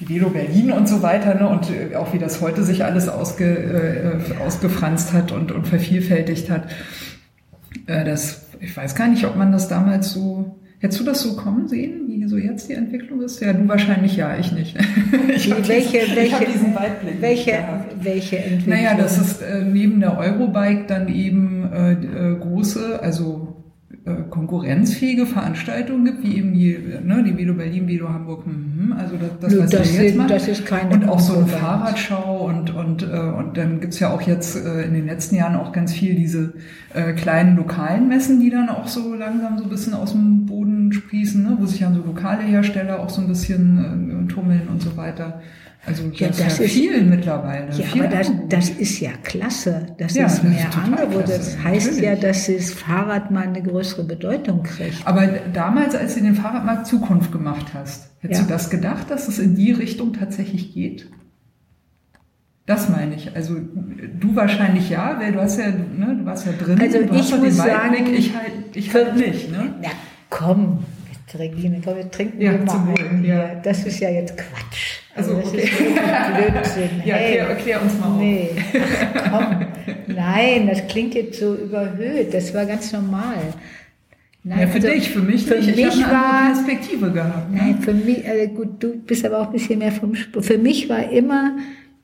die Velo Berlin und so weiter, ne? und äh, auch wie das heute sich alles ausge, äh, ausgefranst hat und, und vervielfältigt hat. Äh, das, ich weiß gar nicht, ob man das damals so, hättest du das so kommen sehen, wie so jetzt die Entwicklung ist? Ja, du wahrscheinlich ja, ich nicht. (laughs) ich habe welche, diesen, welche, hab diesen Weitblick. Welche, welche Entwicklung? Naja, dass es äh, neben der Eurobike dann eben äh, äh große, also äh, konkurrenzfähige Veranstaltungen gibt, wie eben die, ne, die Velo Berlin, Velo Hamburg, mhm, also das, das was das wir jetzt machen. Das ist keine und auch so eine Fahrradschau und, und, äh, und dann gibt's ja auch jetzt äh, in den letzten Jahren auch ganz viel diese äh, kleinen lokalen Messen, die dann auch so langsam so ein bisschen aus dem Boden sprießen, ne, wo sich dann so lokale Hersteller auch so ein bisschen äh, tummeln und so weiter. Also ja, das, das ist viel mittlerweile. Ja, viel aber das, das, ist ja klasse. Das ja, ist mehr Angebot. Das heißt natürlich. ja, dass das Fahrrad mal eine größere Bedeutung kriegt. Aber damals, als du den Fahrradmarkt Zukunft gemacht hast, hättest ja. du das gedacht, dass es in die Richtung tatsächlich geht? Das meine ich. Also du wahrscheinlich ja, weil du hast ja, ne, du warst ja drin. Also du ich muss sagen, ich halt, ich halt nicht. Ne? Na komm, Regine, komm, wir trinken ja, mal ein. Ja. Das ist ja jetzt Quatsch. Also, okay. Blödsinn. (laughs) ja, hey, erklär, erklär, uns mal nee. Ach, komm. Nein, das klingt jetzt so überhöht. Das war ganz normal. Nein, ja, für also, dich, für mich für nicht. Mich ich war, eine Perspektive gehabt. Ne? Nein, für mich, also gut, du bist aber auch ein bisschen mehr vom Sport. Für mich war immer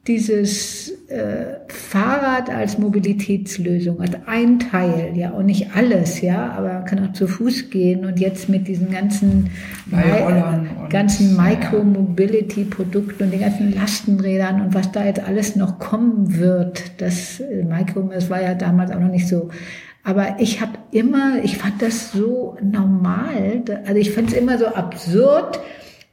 dieses äh, Fahrrad als Mobilitätslösung, als ein Teil, ja, und nicht alles, ja, aber man kann auch zu Fuß gehen und jetzt mit diesen ganzen, äh, ganzen Micro-Mobility-Produkten und den ganzen Lastenrädern und was da jetzt alles noch kommen wird, das äh, Micro, das war ja damals auch noch nicht so. Aber ich habe immer, ich fand das so normal, also ich fand es immer so absurd,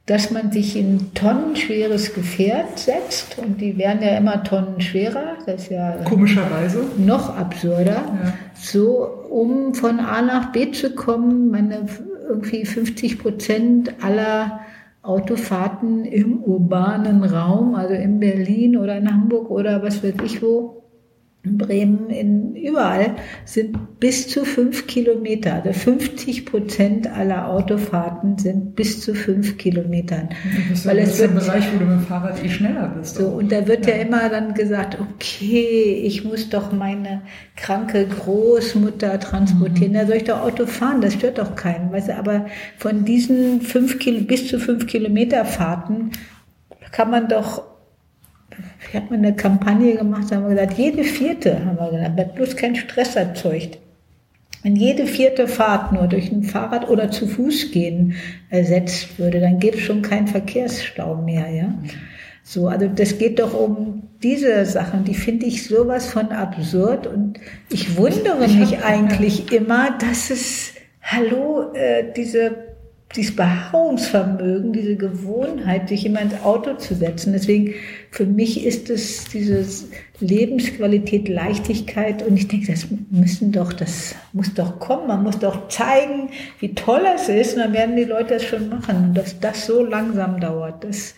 dass man sich in tonnenschweres Gefährt setzt. Und die werden ja immer tonnenschwerer, das ist ja komischerweise. noch absurder, ja. so um von A nach B zu kommen, meine irgendwie 50 Prozent aller Autofahrten im urbanen Raum, also in Berlin oder in Hamburg oder was weiß ich wo, in Bremen, in überall sind bis zu fünf Kilometer. Also 50 Prozent aller Autofahrten sind bis zu fünf Kilometern. Das ist, Weil es wird, ein Bereich, wo du mit dem Fahrrad eh schneller bist. So, und da wird ja. ja immer dann gesagt, okay, ich muss doch meine kranke Großmutter transportieren, mhm. da soll ich doch Auto fahren, das stört doch keinen. Weißt du, aber von diesen fünf bis zu fünf Kilometer Fahrten kann man doch wir hatten eine Kampagne gemacht, da haben wir gesagt, jede vierte, haben wir gesagt, wird bloß kein Stress erzeugt. Wenn jede vierte Fahrt nur durch ein Fahrrad oder zu Fuß gehen ersetzt würde, dann gäbe es schon keinen Verkehrsstau mehr, ja. So, also das geht doch um diese Sachen, die finde ich sowas von absurd und ich wundere mich eigentlich immer, dass es, hallo, äh, diese dieses Beharrungsvermögen, diese Gewohnheit, sich immer ins Auto zu setzen. Deswegen, für mich ist es diese Lebensqualität, Leichtigkeit und ich denke, das müssen doch, das muss doch kommen. Man muss doch zeigen, wie toll es ist und dann werden die Leute das schon machen. Und dass das so langsam dauert, das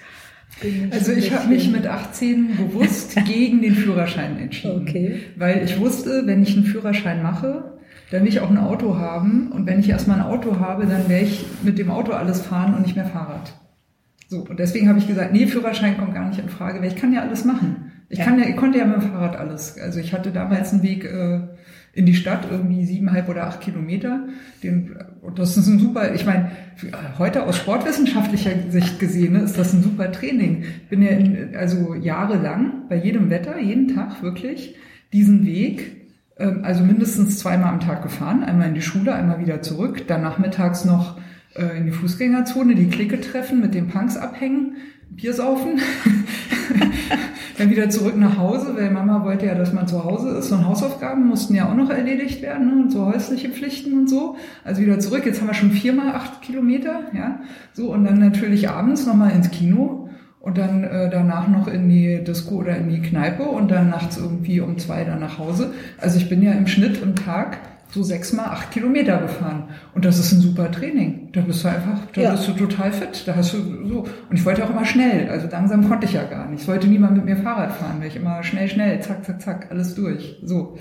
ich also ich habe mich mit 18 bewusst (laughs) gegen den Führerschein entschieden, okay. weil ich wusste, wenn ich einen Führerschein mache, dann will ich auch ein Auto haben. Und wenn ich erstmal ein Auto habe, dann werde ich mit dem Auto alles fahren und nicht mehr Fahrrad. So, und deswegen habe ich gesagt, nee, Führerschein kommt gar nicht in Frage, weil ich kann ja alles machen. Ich, ja. kann ja, ich konnte ja mit dem Fahrrad alles. Also ich hatte damals einen Weg äh, in die Stadt, irgendwie siebeneinhalb oder acht Kilometer. Den, und das ist ein super, ich meine, heute aus sportwissenschaftlicher Sicht gesehen ne, ist das ein super Training. Ich bin ja in, also jahrelang bei jedem Wetter, jeden Tag wirklich, diesen Weg also mindestens zweimal am Tag gefahren, einmal in die Schule, einmal wieder zurück, dann nachmittags noch äh, in die Fußgängerzone, die Clique treffen, mit den Punks abhängen, Bier saufen, (laughs) dann wieder zurück nach Hause, weil Mama wollte ja, dass man zu Hause ist. Und Hausaufgaben mussten ja auch noch erledigt werden ne? und so häusliche Pflichten und so. Also wieder zurück, jetzt haben wir schon viermal acht Kilometer, ja, so und dann natürlich abends nochmal ins Kino und dann äh, danach noch in die Disco oder in die Kneipe und dann nachts irgendwie um zwei dann nach Hause. Also ich bin ja im Schnitt im Tag so sechs mal acht Kilometer gefahren. Und das ist ein super Training. Da bist du einfach, da ja. bist du total fit. Da hast du so. Und ich wollte auch immer schnell. Also langsam konnte ich ja gar nicht. Ich wollte niemand mit mir Fahrrad fahren, weil ich immer schnell, schnell, zack, zack, zack, alles durch. So.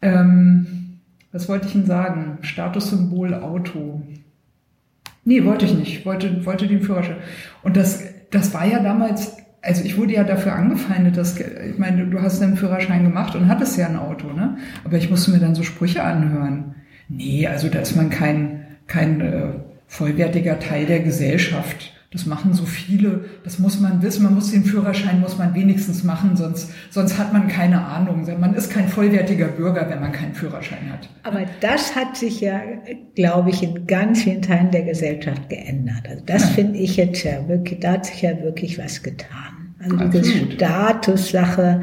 Ähm, was wollte ich Ihnen sagen? Statussymbol Auto. Nee, wollte ich nicht. Wollte, wollte den Führerschein. Und das, das war ja damals, also ich wurde ja dafür angefeindet, dass, ich meine, du hast einen Führerschein gemacht und hattest ja ein Auto, ne? Aber ich musste mir dann so Sprüche anhören. Nee, also da ist man kein, kein äh, vollwertiger Teil der Gesellschaft. Das machen so viele, das muss man wissen, man muss den Führerschein, muss man wenigstens machen, sonst, sonst hat man keine Ahnung. Man ist kein vollwertiger Bürger, wenn man keinen Führerschein hat. Aber das hat sich ja, glaube ich, in ganz vielen Teilen der Gesellschaft geändert. Also das ja. finde ich jetzt ja wirklich, da hat sich ja wirklich was getan. Also diese Statussache,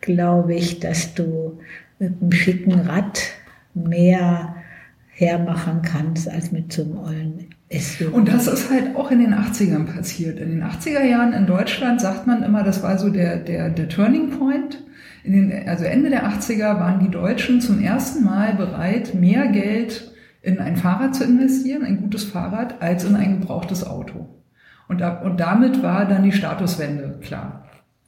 glaube ich, dass du mit einem schicken Rad mehr hermachen kannst als mit so einem ollen und das ist halt auch in den 80ern passiert. In den 80er Jahren in Deutschland sagt man immer, das war so der, der, der Turning Point. In den, also Ende der 80er waren die Deutschen zum ersten Mal bereit, mehr Geld in ein Fahrrad zu investieren, ein gutes Fahrrad, als in ein gebrauchtes Auto. Und, ab, und damit war dann die Statuswende klar.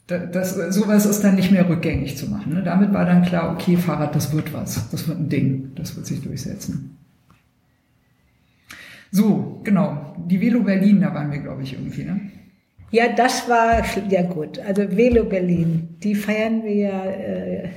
Das, sowas ist dann nicht mehr rückgängig zu machen. Ne? Damit war dann klar, okay, Fahrrad, das wird was. Das wird ein Ding. Das wird sich durchsetzen. So, genau. Die Velo Berlin, da waren wir, glaube ich, irgendwie, ne? Ja, das war, ja gut. Also Velo Berlin, die feiern wir ja äh,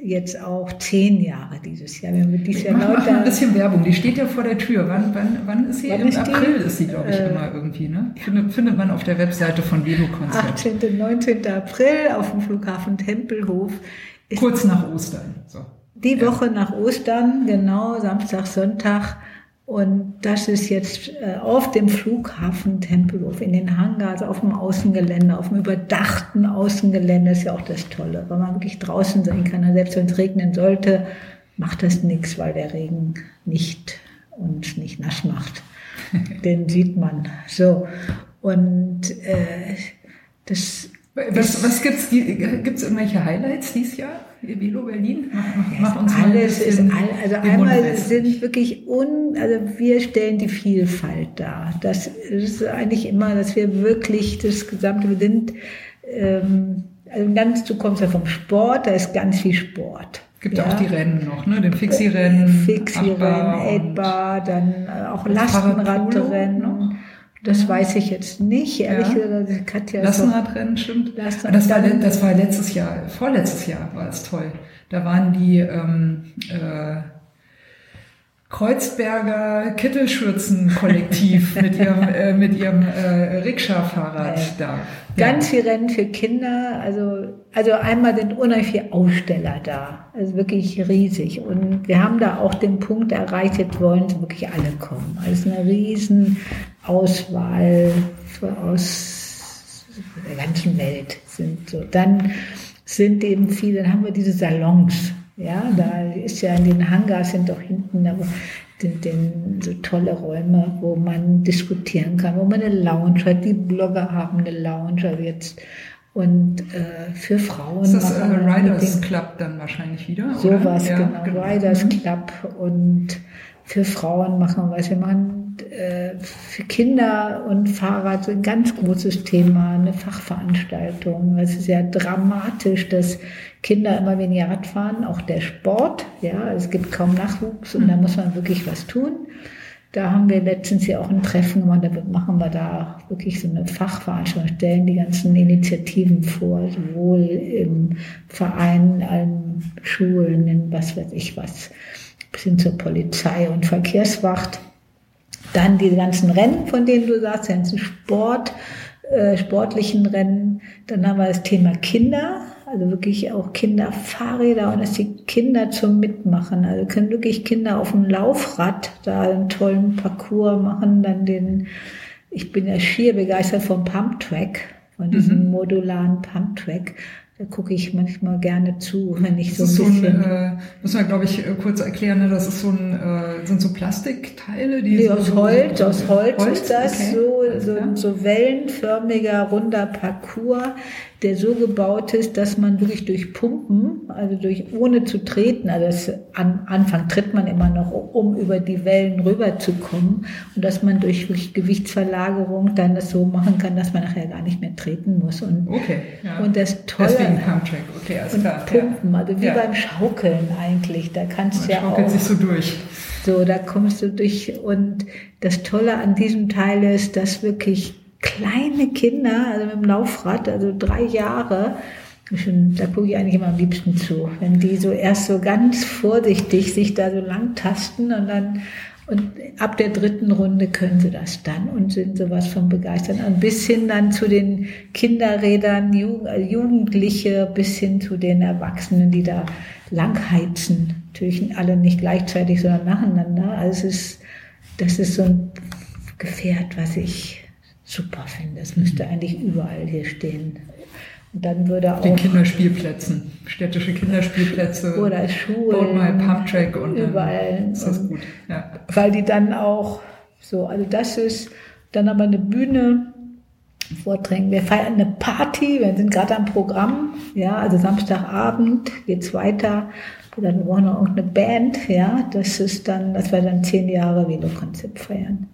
jetzt auch zehn Jahre dieses Jahr. Wir haben dieses Jahr mach, mach ein bisschen Werbung. Die steht ja vor der Tür. Wann, wann, wann ist sie? Wann Im ist April die? ist sie, glaube ich, äh, immer irgendwie. Ne? Findet, findet man auf der Webseite von Velo Konzert. 18. und 19. April auf dem Flughafen Tempelhof. Kurz nach Ostern. So. Die Woche ja. nach Ostern, genau, Samstag, Sonntag. Und das ist jetzt äh, auf dem Flughafen Tempelhof, in den Hangars, auf dem Außengelände, auf dem überdachten Außengelände ist ja auch das Tolle, weil man wirklich draußen sein kann. Und selbst wenn es regnen sollte, macht das nichts, weil der Regen nicht uns nicht nass macht. (laughs) Den sieht man. So. Und äh, das was, was gibt's? Gibt's irgendwelche Highlights dieses Jahr? Velo Berlin? Mach, mach uns alles ist all, also einmal sind wirklich un, also wir stellen die Vielfalt dar. Das ist eigentlich immer, dass wir wirklich das gesamte, wir sind ähm, also ganz, du kommst ja vom Sport, da ist ganz viel Sport. Gibt ja auch die Rennen noch, ne? Den Fixie-Rennen. Fixie-Rennen, Aidbar, dann äh, auch Lastenradrennen. Das weiß ich jetzt nicht, ehrlich ja. gesagt. Katja Lastenradrennen, stimmt. Lastenrad das, war, das war letztes Jahr, vorletztes Jahr war es toll. Da waren die ähm, äh, Kreuzberger Kittelschürzen-Kollektiv mit ihrem, (laughs) äh, mit ihrem äh, Rikscha-Fahrrad ja. da. Ganz viel Rennen für Kinder. Also, also einmal sind unheimlich viele Aussteller da. Also wirklich riesig. Und wir haben da auch den Punkt erreicht, jetzt wollen wirklich alle kommen. Also eine riesen Auswahl aus der ganzen Welt sind so. Dann sind eben viele, dann haben wir diese Salons ja, da ist ja in den Hangars sind doch hinten den, den, so tolle Räume, wo man diskutieren kann, wo man eine Lounge hat. Die Blogger haben eine Lounge jetzt. Und äh, für Frauen. Ist das äh, Riders Club dann wahrscheinlich wieder? Sowas, ja, genau. genau. Riders mhm. Club. Und für Frauen machen wir was. Wir machen äh, für Kinder und Fahrrad so ein ganz großes Thema, eine Fachveranstaltung. Es ist sehr dramatisch, dass Kinder immer weniger Rad fahren, auch der Sport. Ja, es gibt kaum Nachwuchs und da muss man wirklich was tun. Da haben wir letztens ja auch ein Treffen gemacht, da machen wir da wirklich so eine Fachveranstaltung, stellen die ganzen Initiativen vor, sowohl im Verein, in allen Schulen, in was weiß ich was, bis hin zur Polizei und Verkehrswacht. Dann die ganzen Rennen, von denen du sagst, die ganzen Sport, äh, sportlichen Rennen. Dann haben wir das Thema Kinder also wirklich auch Kinderfahrräder und dass die Kinder zum Mitmachen. Also können wirklich Kinder auf dem Laufrad da einen tollen Parcours machen, dann den, ich bin ja schier begeistert vom Pumptrack, von diesem mhm. modularen Pumptrack. Da gucke ich manchmal gerne zu, (laughs) wenn ich so ein bisschen. So ein, äh, muss man, glaube ich, äh, kurz erklären, ne? das ist so ein, äh, sind so Plastikteile, die. Nee, aus so Holz, aus Holz, Holz ist das okay. so, so, so wellenförmiger, runder Parcours, der so gebaut ist, dass man wirklich durch Pumpen, also durch ohne zu treten, also das, am Anfang tritt man immer noch, um über die Wellen rüberzukommen und dass man durch Gewichtsverlagerung dann das so machen kann, dass man nachher gar nicht mehr treten muss. Und, okay, ja. und das Tolle Deswegen Pumptrack, okay, alles und klar. Pumpen, also wie ja. beim Schaukeln eigentlich, da kannst du ja auch. sich so durch. So, da kommst du durch und das Tolle an diesem Teil ist, dass wirklich kleine Kinder, also mit dem Laufrad, also drei Jahre, da gucke ich eigentlich immer am liebsten zu, wenn die so erst so ganz vorsichtig sich da so lang tasten und dann und ab der dritten Runde können sie das dann und sind sowas von begeistert. Und bis hin dann zu den Kinderrädern, äh, Jugendliche, bis hin zu den Erwachsenen, die da langheizen. Natürlich alle nicht gleichzeitig, sondern nacheinander. Also es ist, das ist so ein Gefährt, was ich super finde. Es müsste eigentlich überall hier stehen. Und dann würde auch. Den Kinderspielplätzen, städtische Kinderspielplätze. Oder Schulen. Baut mal Pumptrack und überall. ist das gut. Ja. Weil die dann auch so, also das ist dann aber eine Bühne, Vorträgen. Wir feiern eine Party, wir sind gerade am Programm, ja, also Samstagabend geht's weiter. Dann wollen wir auch eine Band, ja, das ist dann, das wir dann zehn Jahre Velo-Konzept feiern.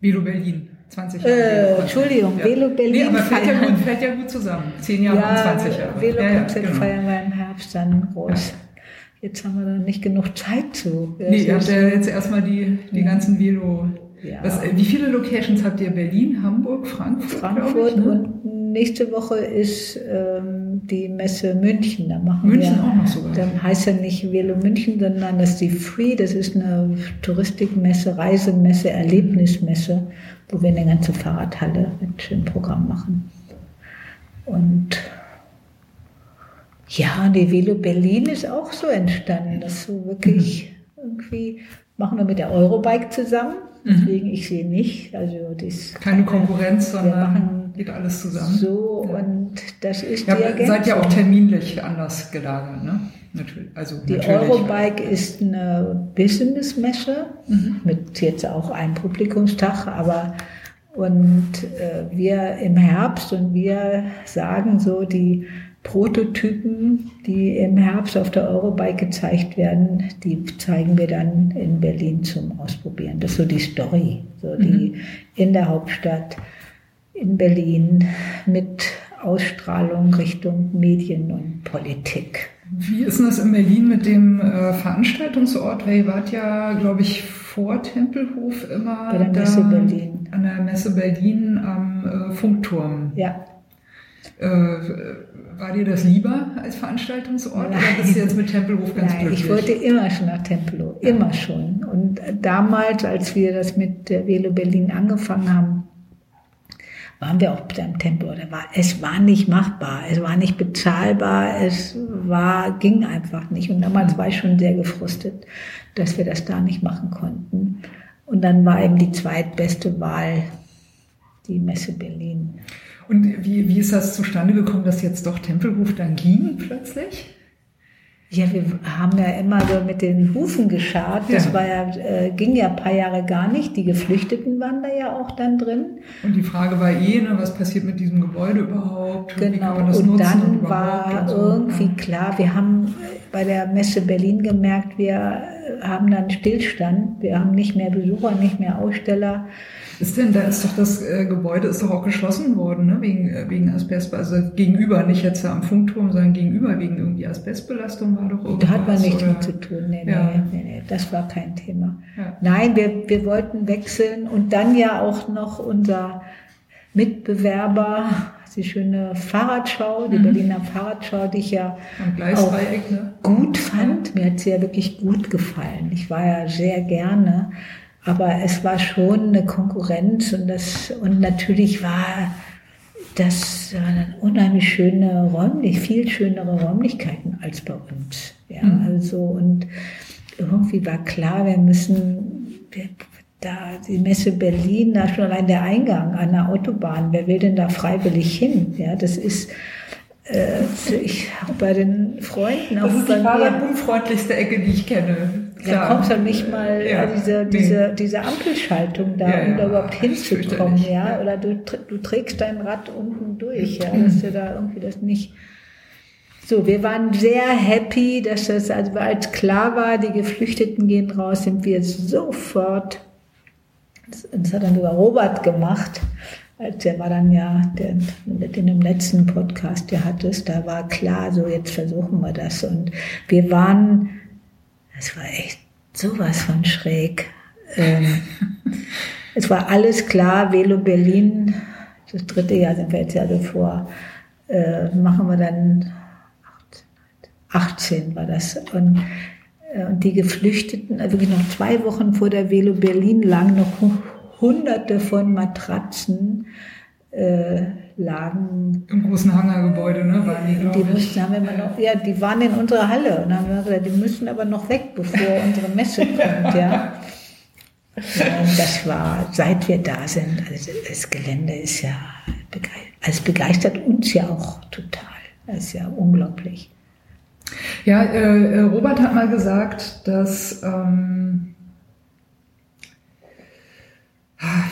Velo Berlin. 20 Jahre. Äh, Entschuldigung, ja. Velo Berlin. Nee, aber fällt ja, gut, fällt ja gut zusammen. Zehn Jahre ja, und 20 Jahre. Velo ja, Konzept genau. feiern wir im Herbst dann groß. Jetzt haben wir dann nicht genug Zeit zu. Nee, ihr habt ja jetzt erstmal die, die ganzen Velo. Ja. Was, wie viele Locations habt ihr? Berlin, Hamburg, Frankfurt? Frankfurt ich, ne? und nächste Woche ist ähm, die Messe München. Da machen München wir, auch noch sogar. Dann heißt ja nicht Velo München, sondern das ist die Free. Das ist eine Touristikmesse, Reisemesse, Erlebnismesse wo wir eine ganze Fahrradhalle mit schönem Programm machen. Und ja, die Velo Berlin ist auch so entstanden, dass so wirklich mhm. irgendwie machen wir mit der Eurobike zusammen. Mhm. Deswegen ich sehe nicht, also das keine Konkurrenz, sondern geht alles zusammen. So ja. und das ist ja, die Seid ja auch terminlich anders gelagert, ne? Natürlich. Also die natürlich. Eurobike ist eine Business-Messe mhm. mit jetzt auch einem Publikumstag, aber und äh, wir im Herbst und wir sagen so, die Prototypen, die im Herbst auf der Eurobike gezeigt werden, die zeigen wir dann in Berlin zum Ausprobieren. Das ist so die Story, so die mhm. in der Hauptstadt in Berlin mit Ausstrahlung Richtung Medien und Politik. Wie ist denn das in Berlin mit dem äh, Veranstaltungsort? Weil ihr wart ja, glaube ich, vor Tempelhof immer Bei der Messe Berlin. an der Messe Berlin am äh, Funkturm. Ja. Äh, war dir das lieber als Veranstaltungsort Nein. oder bist du jetzt mit Tempelhof ganz Nein, glücklich? ich wollte immer schon nach Tempelhof, immer schon. Und damals, als wir das mit der Velo Berlin angefangen haben, waren wir auch Tempelhof. Da war, es war nicht machbar, es war nicht bezahlbar, es war, ging einfach nicht. Und damals war ich schon sehr gefrustet, dass wir das da nicht machen konnten. Und dann war eben die zweitbeste Wahl die Messe Berlin. Und wie, wie ist das zustande gekommen, dass jetzt doch Tempelhof dann ging plötzlich? Ja, wir haben ja immer so mit den Hufen geschart. Das Ja. war ja, äh, ging ja ein paar Jahre gar nicht. Die Geflüchteten waren da ja auch dann drin. Und die Frage war eh, ne, was passiert mit diesem Gebäude überhaupt? Genau. Und nutzen dann überhaupt war und so, irgendwie ja. klar, wir haben bei der Messe Berlin gemerkt, wir haben dann Stillstand. Wir haben nicht mehr Besucher, nicht mehr Aussteller. Ist denn, da ist doch das äh, Gebäude ist doch auch geschlossen worden, ne? wegen, äh, wegen Asbest, also gegenüber, nicht jetzt am Funkturm, sondern gegenüber, wegen irgendwie Asbestbelastung war doch irgendwas. Da hat man nichts mit zu tun. Nee, Ja. nee, nee, nee, das war kein Thema. Ja. Nein, wir, wir wollten wechseln und dann ja auch noch unser Mitbewerber, die schöne Fahrradschau, die Mhm. Berliner Fahrradschau, die ich ja Gleisdreieck, ne? gut fand. Mir hat sie ja wirklich gut gefallen. Ich war ja sehr gerne, aber es war schon eine Konkurrenz und das und natürlich war das waren unheimlich schöne räumlich, viel schönere Räumlichkeiten als bei uns. Ja, Mhm. also und irgendwie war klar, wir müssen da die Messe Berlin, da schon allein der Eingang an der Autobahn. Wer will denn da freiwillig hin? Ja, das ist äh, ich bei den Freunden auch Das ist die fahrradunfreundlichste Ecke, die ich kenne. Da kommst du nicht mal Ja, äh, diese, nee. diese, diese Ampelschaltung da, Ja, um ja, da überhaupt hinzukommen, ja. ja. Oder du, du trägst dein Rad unten durch, ja, dass du da irgendwie das nicht. So, wir waren sehr happy, dass das, also als klar war, die Geflüchteten gehen raus, sind wir sofort, das, das hat dann sogar Robert gemacht, als der war dann ja, der, in dem letzten Podcast, der hattest, da war klar, so jetzt versuchen wir das. Und wir waren, das war echt sowas von schräg. Ähm, es war alles klar, Velo Berlin, das dritte Jahr sind wir jetzt ja davor, äh, machen wir dann 18 war das. Und, äh, und die Geflüchteten, also wirklich noch zwei Wochen vor der Velo Berlin lagen noch hu- hunderte von Matratzen äh, lagen Im großen Hangargebäude, ne, waren die, die ich. mussten, haben wir immer noch, ja, die waren in unserer Halle und haben wir gesagt, die müssen aber noch weg, bevor unsere Messe kommt, ja. (laughs) Und das war, seit wir da sind, also das Gelände ist ja, begeistert, also es begeistert uns ja auch total. Das ist ja unglaublich. Ja, äh, äh, Robert hat mal gesagt, dass ähm,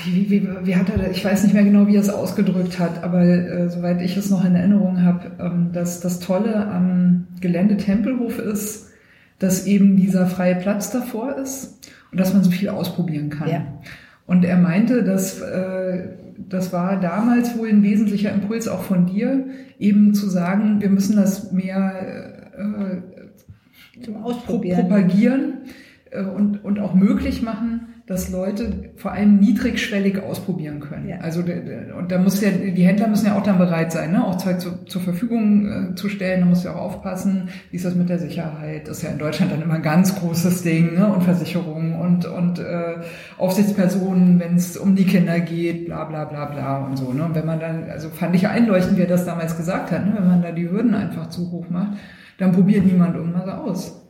wie, wie, wie, hat er? Ich weiß nicht mehr genau, wie er es ausgedrückt hat, aber äh, soweit ich es noch in Erinnerung habe, ähm, dass das Tolle am Gelände Tempelhof ist, dass eben dieser freie Platz davor ist und dass man so viel ausprobieren kann. Ja. Und er meinte, dass äh, das war damals wohl ein wesentlicher Impuls auch von dir, eben zu sagen, wir müssen das mehr äh, Zum pro Ausprobieren. propagieren äh, und, und auch möglich machen, dass Leute vor allem niedrigschwellig ausprobieren können. Ja. Also und da muss ja die Händler müssen ja auch dann bereit sein, ne? auch Zeug zu, zur Verfügung äh, zu stellen. Da muss ja auch aufpassen, wie ist das mit der Sicherheit. Das ist ja in Deutschland dann immer ein ganz großes Ding ne? und Versicherungen und und äh, Aufsichtspersonen, wenn es um die Kinder geht, bla bla bla bla und so. Ne? Und wenn man dann, also fand ich einleuchtend, wie er das damals gesagt hat, ne? wenn man da die Hürden einfach zu hoch macht, dann probiert niemand irgendwas aus.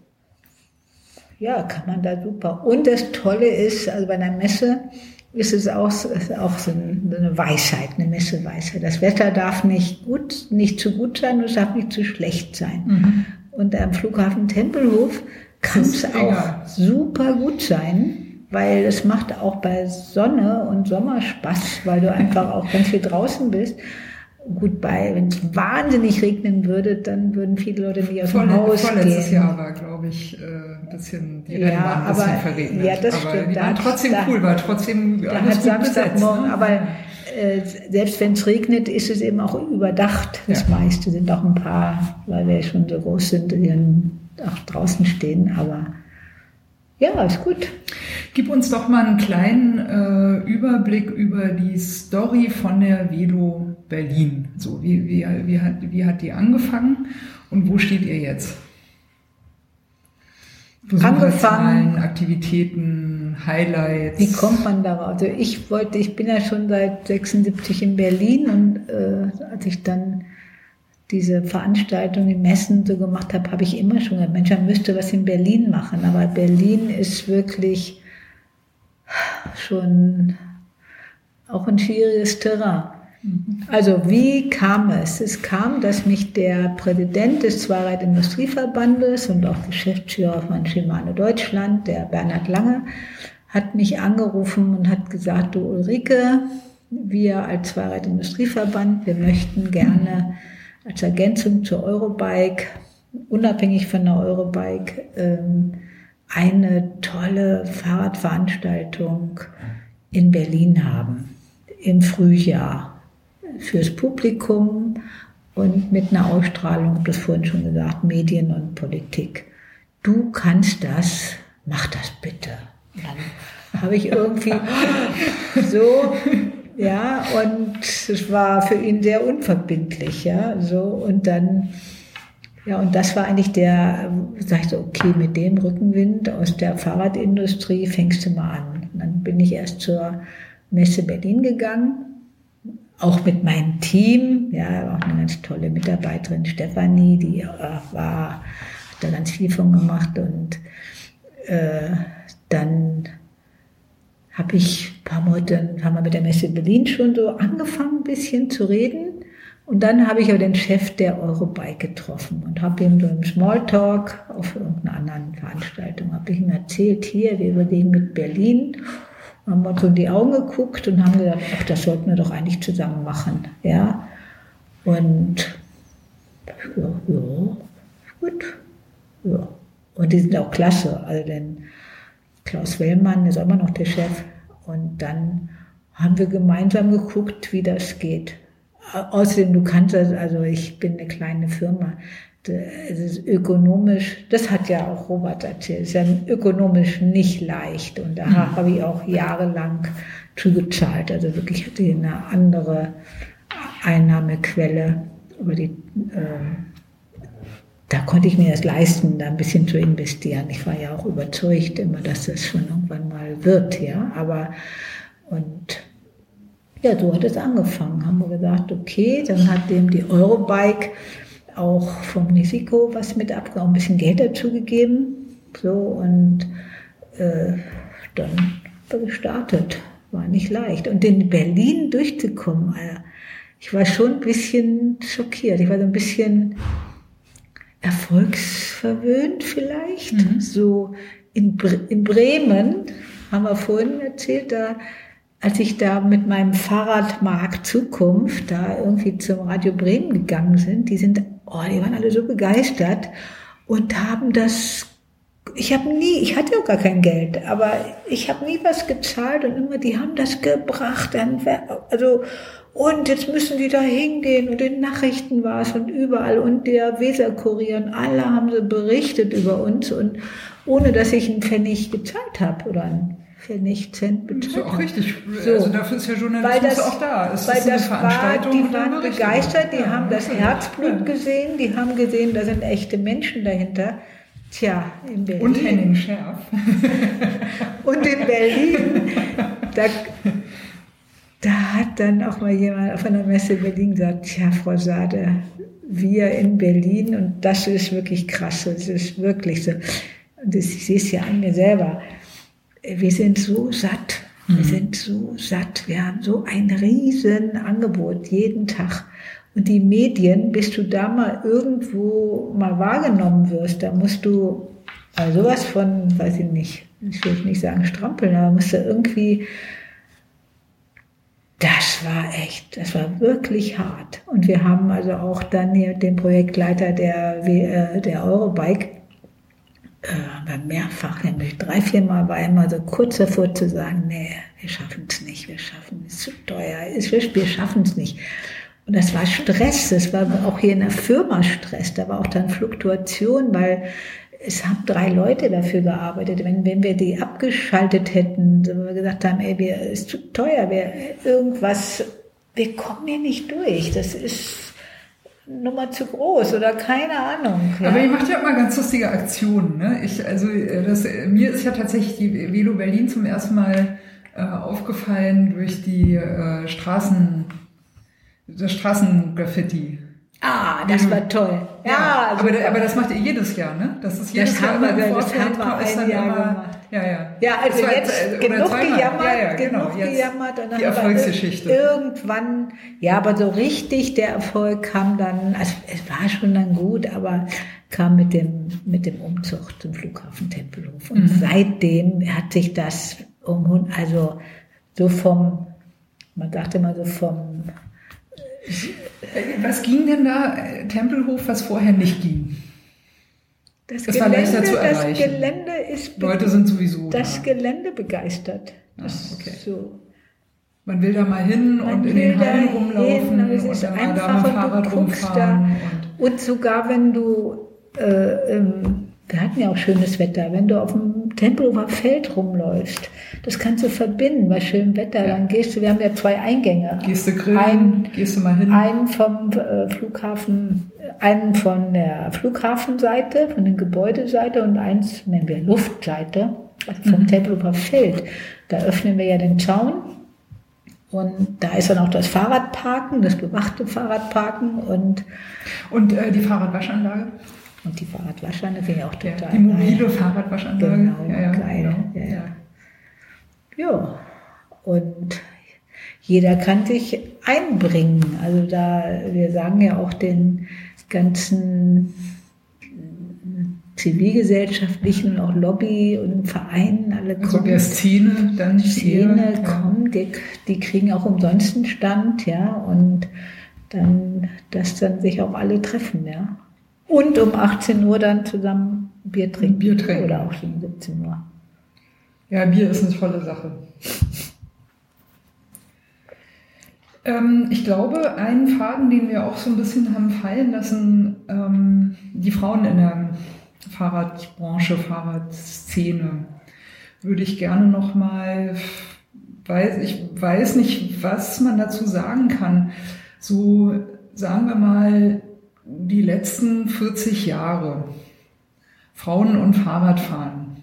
Ja, kann man da super. Und das Tolle ist, also bei einer Messe ist es auch, ist auch so ein- so eine Weisheit, eine Messeweisheit. Das Wetter darf nicht gut, nicht zu gut sein und es darf nicht zu schlecht sein. Und am Flughafen Tempelhof kann es auch super gut sein, weil es macht auch bei Sonne und Sommer Spaß, weil du einfach auch ganz viel draußen bist. Gut, bei, wenn es wahnsinnig regnen würde, dann würden viele Leute nicht aus dem Haus vorletztes gehen. Jahr war, glaube ich, äh, ein bisschen, die Ja, Rennen waren ein bisschen aber- verregnet. ja, das aber stimmt. die waren trotzdem da- cool, war trotzdem Da alles hat Samstagmorgen, ne? aber äh, selbst wenn es regnet, ist es eben auch überdacht. Das ja. meiste sind auch ein paar, weil wir schon so groß sind, die dann auch draußen stehen. Aber ja, ist gut. Gib uns doch mal einen kleinen äh, Überblick über die Story von der Vedo Berlin. So, wie, wie, wie, hat, wie hat die angefangen und wo steht ihr jetzt? Angefangen. Aktivitäten, Highlights. Wie kommt man darauf? Also ich wollte, ich bin ja schon seit 76 in Berlin und äh, als ich dann diese Veranstaltung in Messen so gemacht habe, habe ich immer schon gesagt, Mensch, man müsste was in Berlin machen. Aber Berlin ist wirklich schon auch ein schwieriges Terrain. Also wie kam es? Es kam, dass mich der Präsident des Zweiradindustrieverbandes und auch Geschäftsführer von Shimano Deutschland, der Bernhard Lange, hat mich angerufen und hat gesagt, du Ulrike, wir als Zweiradindustrieverband, wir möchten gerne als Ergänzung zur Eurobike, unabhängig von der Eurobike, ähm, eine tolle Fahrradveranstaltung in Berlin haben im Frühjahr fürs Publikum und mit einer Ausstrahlung, das vorhin schon gesagt, Medien und Politik. Du kannst das, mach das bitte. Dann habe ich irgendwie (laughs) so ja, und es war für ihn sehr unverbindlich, ja, so, und dann, ja, und das war eigentlich der, sag ich so, okay, mit dem Rückenwind aus der Fahrradindustrie fängst du mal an. Und dann bin ich erst zur Messe Berlin gegangen, auch mit meinem Team, ja, auch eine ganz tolle Mitarbeiterin, Stefanie, die äh, war, hat da ganz viel von gemacht und äh, dann habe ich ein paar Monate, haben wir mit der Messe Berlin schon so angefangen, ein bisschen zu reden. Und dann habe ich aber den Chef der Eurobike getroffen und habe ihm so im Smalltalk auf irgendeiner anderen Veranstaltung, habe ich ihm erzählt, hier, wir überlegen mit Berlin, haben uns so in die Augen geguckt und haben gesagt, ach, das sollten wir doch eigentlich zusammen machen. Ja? Und ja, ja, gut. Ja. Und die sind auch klasse. Also denn Klaus Wellmann ist immer noch der Chef. Und dann haben wir gemeinsam geguckt, wie das geht. Außerdem, du kannst das, also ich bin eine kleine Firma. Es ist ökonomisch, das hat ja auch Robert erzählt, es ist ja ökonomisch nicht leicht. Und da mhm. habe ich auch jahrelang zugezahlt. Also wirklich hatte ich eine andere Einnahmequelle über die, äh, da konnte ich mir das leisten, da ein bisschen zu investieren. Ich war ja auch überzeugt immer, dass das schon irgendwann mal wird, ja. Aber und ja, so hat es angefangen. Haben wir gesagt, okay, dann hat dem die Eurobike auch vom Risiko was mit ab, auch ein bisschen Geld dazu gegeben. So und äh, dann war gestartet. War nicht leicht. Und in Berlin durchzukommen, äh, ich war schon ein bisschen schockiert. Ich war so ein bisschen erfolgsverwöhnt vielleicht. Mhm. So in, Bre in Bremen, haben wir vorhin erzählt, da als ich da mit meinem Fahrradmarkt Zukunft da irgendwie zum Radio Bremen gegangen sind, die sind, oh, die waren alle so begeistert und haben das, ich habe nie, ich hatte auch gar kein Geld, aber ich habe nie was gezahlt und immer, die haben das gebracht, dann, also und jetzt müssen die da hingehen und in Nachrichten war es und überall und der Weserkurier und alle haben so berichtet über uns und ohne dass ich einen Pfennig gezahlt habe oder einen Pfennig Cent bezahlt. Ist auch richtig. So. Also dafür ist ja Journalismus das, auch da. Es weil das war, die waren begeistert, die ja. haben das Herzblut ja. gesehen, die haben gesehen, da sind echte Menschen dahinter. Tja, in Berlin. Und Henning Schärf. (laughs) und in Berlin, da da hat dann auch mal jemand auf einer Messe in Berlin gesagt, tja, Frau Sade, wir in Berlin und das ist wirklich krass, das ist wirklich so. Und das, ich sehe es ja an mir selber. Wir sind so satt, wir mhm. sind so satt, wir haben so ein riesen Angebot jeden Tag. Und die Medien, bis du da mal irgendwo mal wahrgenommen wirst, da musst du also sowas von, weiß ich nicht, ich will nicht sagen strampeln, aber musst du irgendwie das war echt, das war wirklich hart. Und wir haben also auch dann hier den Projektleiter der, äh, der Eurobike äh, mehrfach, nämlich drei, vier Mal war immer so kurz davor zu sagen, nee, wir schaffen es nicht, wir schaffen es zu teuer, wir schaffen es nicht. Und das war Stress, das war auch hier in der Firma Stress, da war auch dann Fluktuation, weil es haben drei Leute dafür gearbeitet. Wenn, wenn wir die abgeschaltet hätten, so wir gesagt haben, ey, wir, ist zu teuer, wir, irgendwas, wir kommen hier nicht durch. Das ist Nummer zu groß oder keine Ahnung. Ja. Aber ihr macht ja immer ganz lustige Aktionen. Ne? Ich, also das, mir ist ja tatsächlich die Velo Berlin zum ersten Mal äh, aufgefallen durch die äh, Straßen das Straßengraffiti. Ah, das war toll. Ja, also, aber, aber das macht ihr jedes Jahr, ne? Das ist jedes das Jahr haben wir, das haben wir ein Jahr immer, gemacht. Ja, ja. Ja, also war, jetzt äh, genug gejammert, ja, ja, genau, genug gejammert. Und dann die Erfolgsgeschichte. Irgendwann, ja, aber so richtig der Erfolg kam dann, also es war schon dann gut, aber kam mit dem, mit dem Umzug zum Flughafen Tempelhof. Und mhm. seitdem hat sich das um, also so vom, man sagte mal so vom was ging denn da, Tempelhof, was vorher nicht ging? Das, das Gelände, war leichter zu erreichen. Das Gelände ist Leute sind sowieso das da. Gelände begeistert. Ah, das ah, okay. so. Man will da mal hin Man und in den Hallen rumlaufen hin, und, und dann mal da mit dem Fahrrad rumfahren. Und, und, sogar wenn du äh, ähm, wir hatten ja auch schönes Wetter. Wenn du auf dem Tempelhofer Feld rumläufst, das kannst du verbinden bei schönem Wetter. Dann gehst du, wir haben ja zwei Eingänge. Gehst du grillen, ein, gehst du mal hin. Einen vom äh, Flughafen, einen von der Flughafenseite, von der Gebäudeseite und eins nennen wir Luftseite, also vom mhm. Tempelhofer Feld. Da öffnen wir ja den Zaun. Und da ist dann auch das Fahrradparken, das bewachte Fahrradparken und und äh, die Fahrradwaschanlage. Und die Fahrradwaschanlage finde ich auch total ja, Die mobile geil. Fahrradwaschanlage. Genau, ja, ja, geil. Genau. Ja, ja. und jeder kann sich einbringen. Also da, wir sagen ja auch den ganzen zivilgesellschaftlichen und auch Lobby und Vereinen, alle also kommen. Also Szene dann Szene hier, kommen, die, die kriegen auch umsonst einen Stand, ja, und dann, dass dann sich auch alle treffen, ja. Und um 18 Uhr dann zusammen Bier trinken. Bier trinken. Oder auch schon um 17 Uhr. Ja, Bier ist eine tolle Sache. Ähm, ich glaube, einen Faden, den wir auch so ein bisschen haben fallen lassen, ähm, die Frauen in der Fahrradbranche, Fahrradszene, würde ich gerne nochmal, weiß, ich weiß nicht, was man dazu sagen kann. So, sagen wir mal, die letzten 40 Jahre Frauen und Fahrradfahren.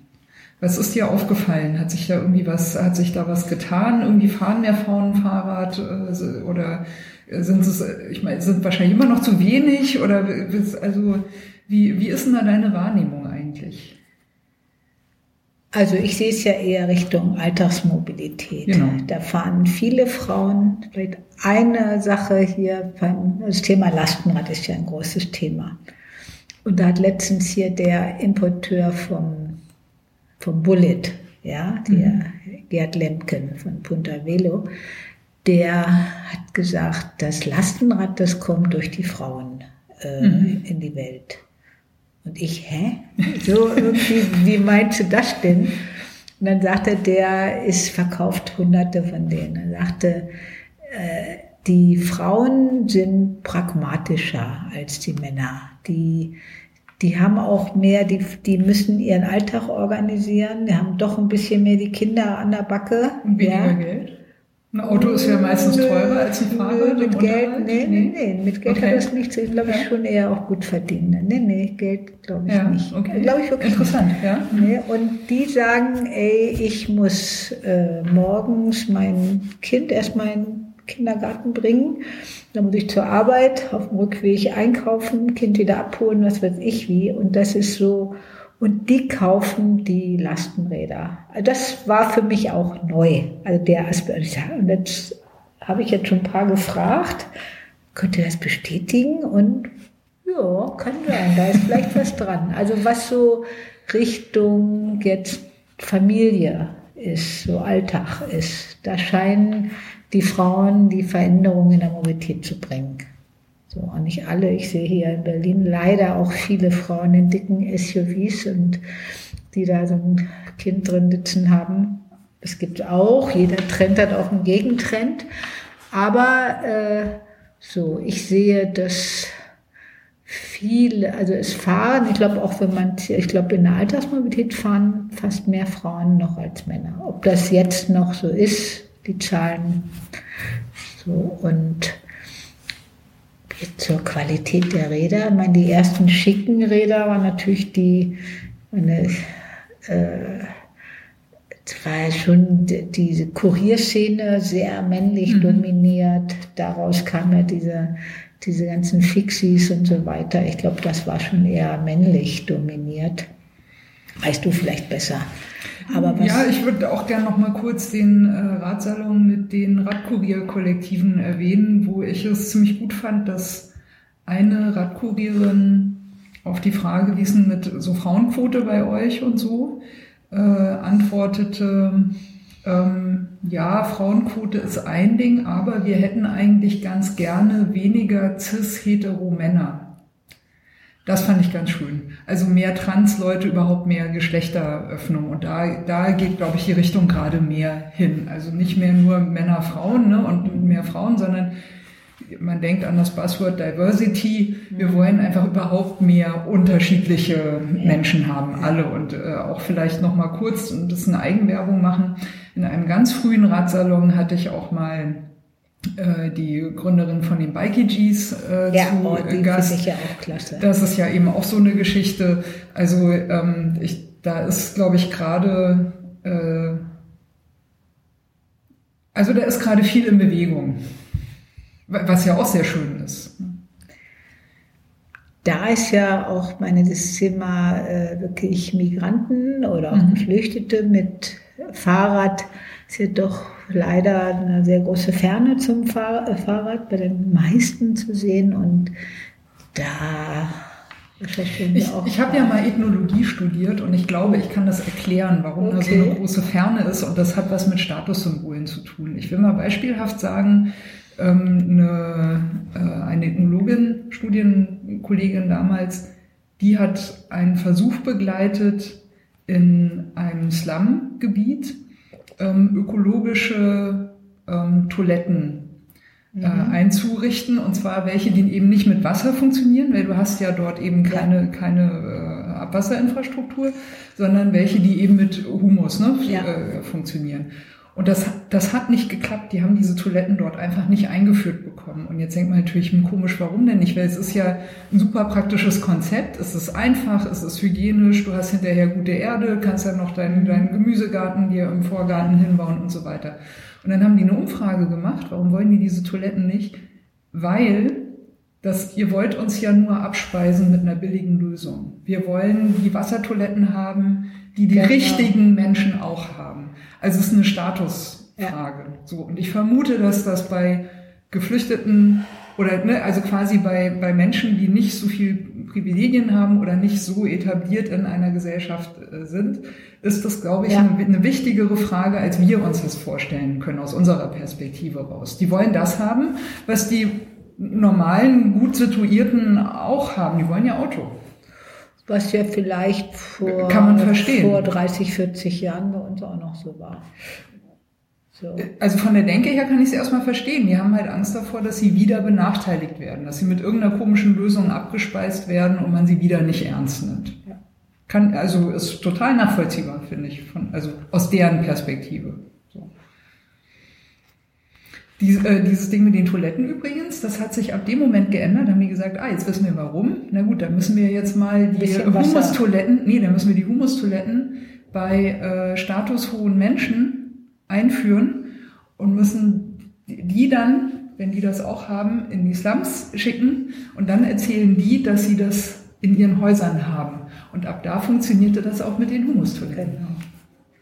Was ist dir aufgefallen? Hat sich da irgendwie was, hat sich da was getan? Irgendwie fahren mehr Frauen Fahrrad äh, oder sind es, ich meine, sind wahrscheinlich immer noch zu wenig oder also wie, wie ist denn da deine Wahrnehmung eigentlich? Also ich sehe es ja eher Richtung Alltagsmobilität. Genau. Da fahren viele Frauen. Vielleicht eine Sache hier, beim, das Thema Lastenrad ist ja ein großes Thema. Und da hat letztens hier der Importeur vom, vom Bullet, ja, der mhm. Gerd Lemken von Punta Velo, der hat gesagt, das Lastenrad, das kommt durch die Frauen äh, mhm. in die Welt. Und ich, hä? So irgendwie, wie meinst du das denn? Und dann sagte der ist verkauft hunderte von denen. Er sagte, äh, die Frauen sind pragmatischer als die Männer. Die, die haben auch mehr, die, die müssen ihren Alltag organisieren, die haben doch ein bisschen mehr die Kinder an der Backe. Und weniger ja. Geld? Ein Auto ist ja meistens teurer als ein Fahrrad. Mit Geld, nee, nee, nee, mit Geld okay. hat das nichts. Ich glaube, ich schon eher auch gut verdienen. Nee, nee, Geld glaube ich ja, nicht. Okay. Glaube ich wirklich Interessant, ja. Nee, und die sagen, ey, ich muss äh, morgens mein Kind erstmal in den Kindergarten bringen. Dann muss ich zur Arbeit, auf dem Rückweg einkaufen, Kind wieder abholen, was weiß ich wie. Und das ist so, und die kaufen die Lastenräder. Also das war für mich auch neu. Also der Aspekt. Und jetzt habe ich jetzt schon ein paar gefragt, könnt ihr das bestätigen? Und ja, kann sein, da ist vielleicht was dran. Also was so Richtung jetzt Familie ist, so Alltag ist, da scheinen die Frauen die Veränderungen in der Mobilität zu bringen. So, und nicht alle. Ich sehe hier in Berlin leider auch viele Frauen in dicken SUVs und die da so ein Kind drin sitzen haben. Es gibt auch, jeder Trend hat auch einen Gegentrend. Aber äh, so, ich sehe, dass viele, also es fahren, ich glaube auch wenn man, ich glaube in der Altersmobilität fahren fast mehr Frauen noch als Männer. Ob das jetzt noch so ist, die Zahlen so und zur Qualität der Räder. Ich meine, die ersten schicken Räder waren natürlich die, meine, äh, es war schon diese Kurierszene sehr männlich mhm. dominiert. Daraus kam ja diese, diese ganzen Fixies und so weiter. Ich glaube, das war schon eher männlich dominiert. Weißt du vielleicht besser. Aber ja, ich würde auch gerne noch mal kurz den äh, Radsalon mit den Radkurierkollektiven erwähnen, wo ich es ziemlich gut fand, dass eine Radkurierin auf die Frage, wie ist denn mit so Frauenquote bei euch und so, äh, antwortete, ähm, ja, Frauenquote ist ein Ding, aber wir hätten eigentlich ganz gerne weniger cis-hetero-Männer. Das fand ich ganz schön. Also mehr Trans-Leute, überhaupt mehr Geschlechteröffnung. Und da, da geht, glaube ich, die Richtung gerade mehr hin. Also nicht mehr nur Männer, Frauen ne, und mehr Frauen, sondern man denkt an das Buzzword Diversity. Wir mhm. wollen einfach überhaupt mehr unterschiedliche Menschen haben, alle. Und äh, auch vielleicht noch mal kurz und das eine Eigenwerbung machen. In einem ganz frühen Radsalon hatte ich auch mal die Gründerin von den Bikey Gs äh, ja, zu oh, die Gast. Ich ja auch klasse. Das ist ja eben auch so eine Geschichte. Also ähm, ich, da ist, glaube ich, gerade äh, also da ist gerade viel in Bewegung. Was ja auch sehr schön ist. Da ist ja auch meine das Thema äh, wirklich Migranten oder auch mhm. Geflüchtete mit Fahrrad ist ja doch leider eine sehr große Ferne zum äh, Fahrrad bei den meisten zu sehen und da ich, ich habe ja mal Ethnologie studiert und ich glaube, ich kann das erklären, warum okay. da so eine große Ferne ist und das hat was mit Statussymbolen zu tun. Ich will mal beispielhaft sagen, ähm, eine, äh, eine Ethnologin, Studienkollegin damals, die hat einen Versuch begleitet in einem Slumgebiet, ähm, ökologische ähm, Toiletten äh, mhm. einzurichten und zwar welche, die eben nicht mit Wasser funktionieren, weil du hast ja dort eben keine, ja. keine äh, Abwasserinfrastruktur, sondern welche, die eben mit Humus ne, ja. äh, funktionieren. Und das, das hat nicht geklappt. Die haben diese Toiletten dort einfach nicht eingeführt bekommen. Und jetzt denkt man natürlich, hm, komisch, warum denn nicht? Weil es ist ja ein super praktisches Konzept. Es ist einfach, es ist hygienisch, du hast hinterher gute Erde, kannst ja noch deinen, deinen Gemüsegarten dir im Vorgarten hinbauen und so weiter. Und dann haben die eine Umfrage gemacht. Warum wollen die diese Toiletten nicht? Weil das, ihr wollt uns ja nur abspeisen mit einer billigen Lösung. Wir wollen die Wassertoiletten haben, die die genau. richtigen Menschen auch haben. Also es ist eine Statusfrage. Ja. So. Und ich vermute, dass das bei Geflüchteten oder ne, also quasi bei, bei Menschen, die nicht so viel Privilegien haben oder nicht so etabliert in einer Gesellschaft äh, sind, ist das, glaube ich, ja. eine, eine, wichtigere Frage, als wir uns das vorstellen können aus unserer Perspektive raus. Die wollen das haben, was die normalen, gut situierten auch haben. Die wollen ja Auto. Was ja vielleicht vor, vor 30, 40 Jahren bei uns auch noch so war. So. Also von der Denke her kann ich es erstmal verstehen. Die haben halt Angst davor, dass sie wieder benachteiligt werden, dass sie mit irgendeiner komischen Lösung abgespeist werden und man sie wieder nicht ernst nimmt. Ja. Kann, also ist total nachvollziehbar, finde ich, von, also aus deren Perspektive. Dies, äh, dieses Ding mit den Toiletten übrigens, das hat sich ab dem Moment geändert. Da haben die gesagt, ah, jetzt wissen wir warum. Na gut, dann müssen wir jetzt mal die Humustoiletten, nee, dann müssen wir die Humustoiletten bei äh, statushohen Menschen einführen und müssen die dann, wenn die das auch haben, in die Slums schicken und dann erzählen die, dass sie das in ihren Häusern haben. Und ab da funktionierte das auch mit den Humustoiletten. Genau.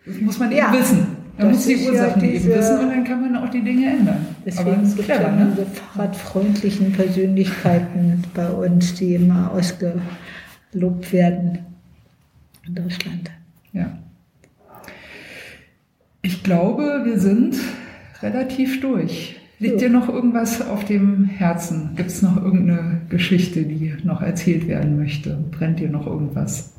Das muss man eben ja. wissen. Man muss die Ursachen ja eben wissen und dann kann man auch die Dinge ändern. Deswegen gibt es ja ne? diese fahrradfreundlichen Persönlichkeiten bei uns, die immer ausgelobt werden in Deutschland. Ja. Ich glaube, wir sind relativ durch. Liegt dir noch irgendwas auf dem Herzen? Gibt es noch irgendeine Geschichte, die noch erzählt werden möchte? Brennt dir noch irgendwas?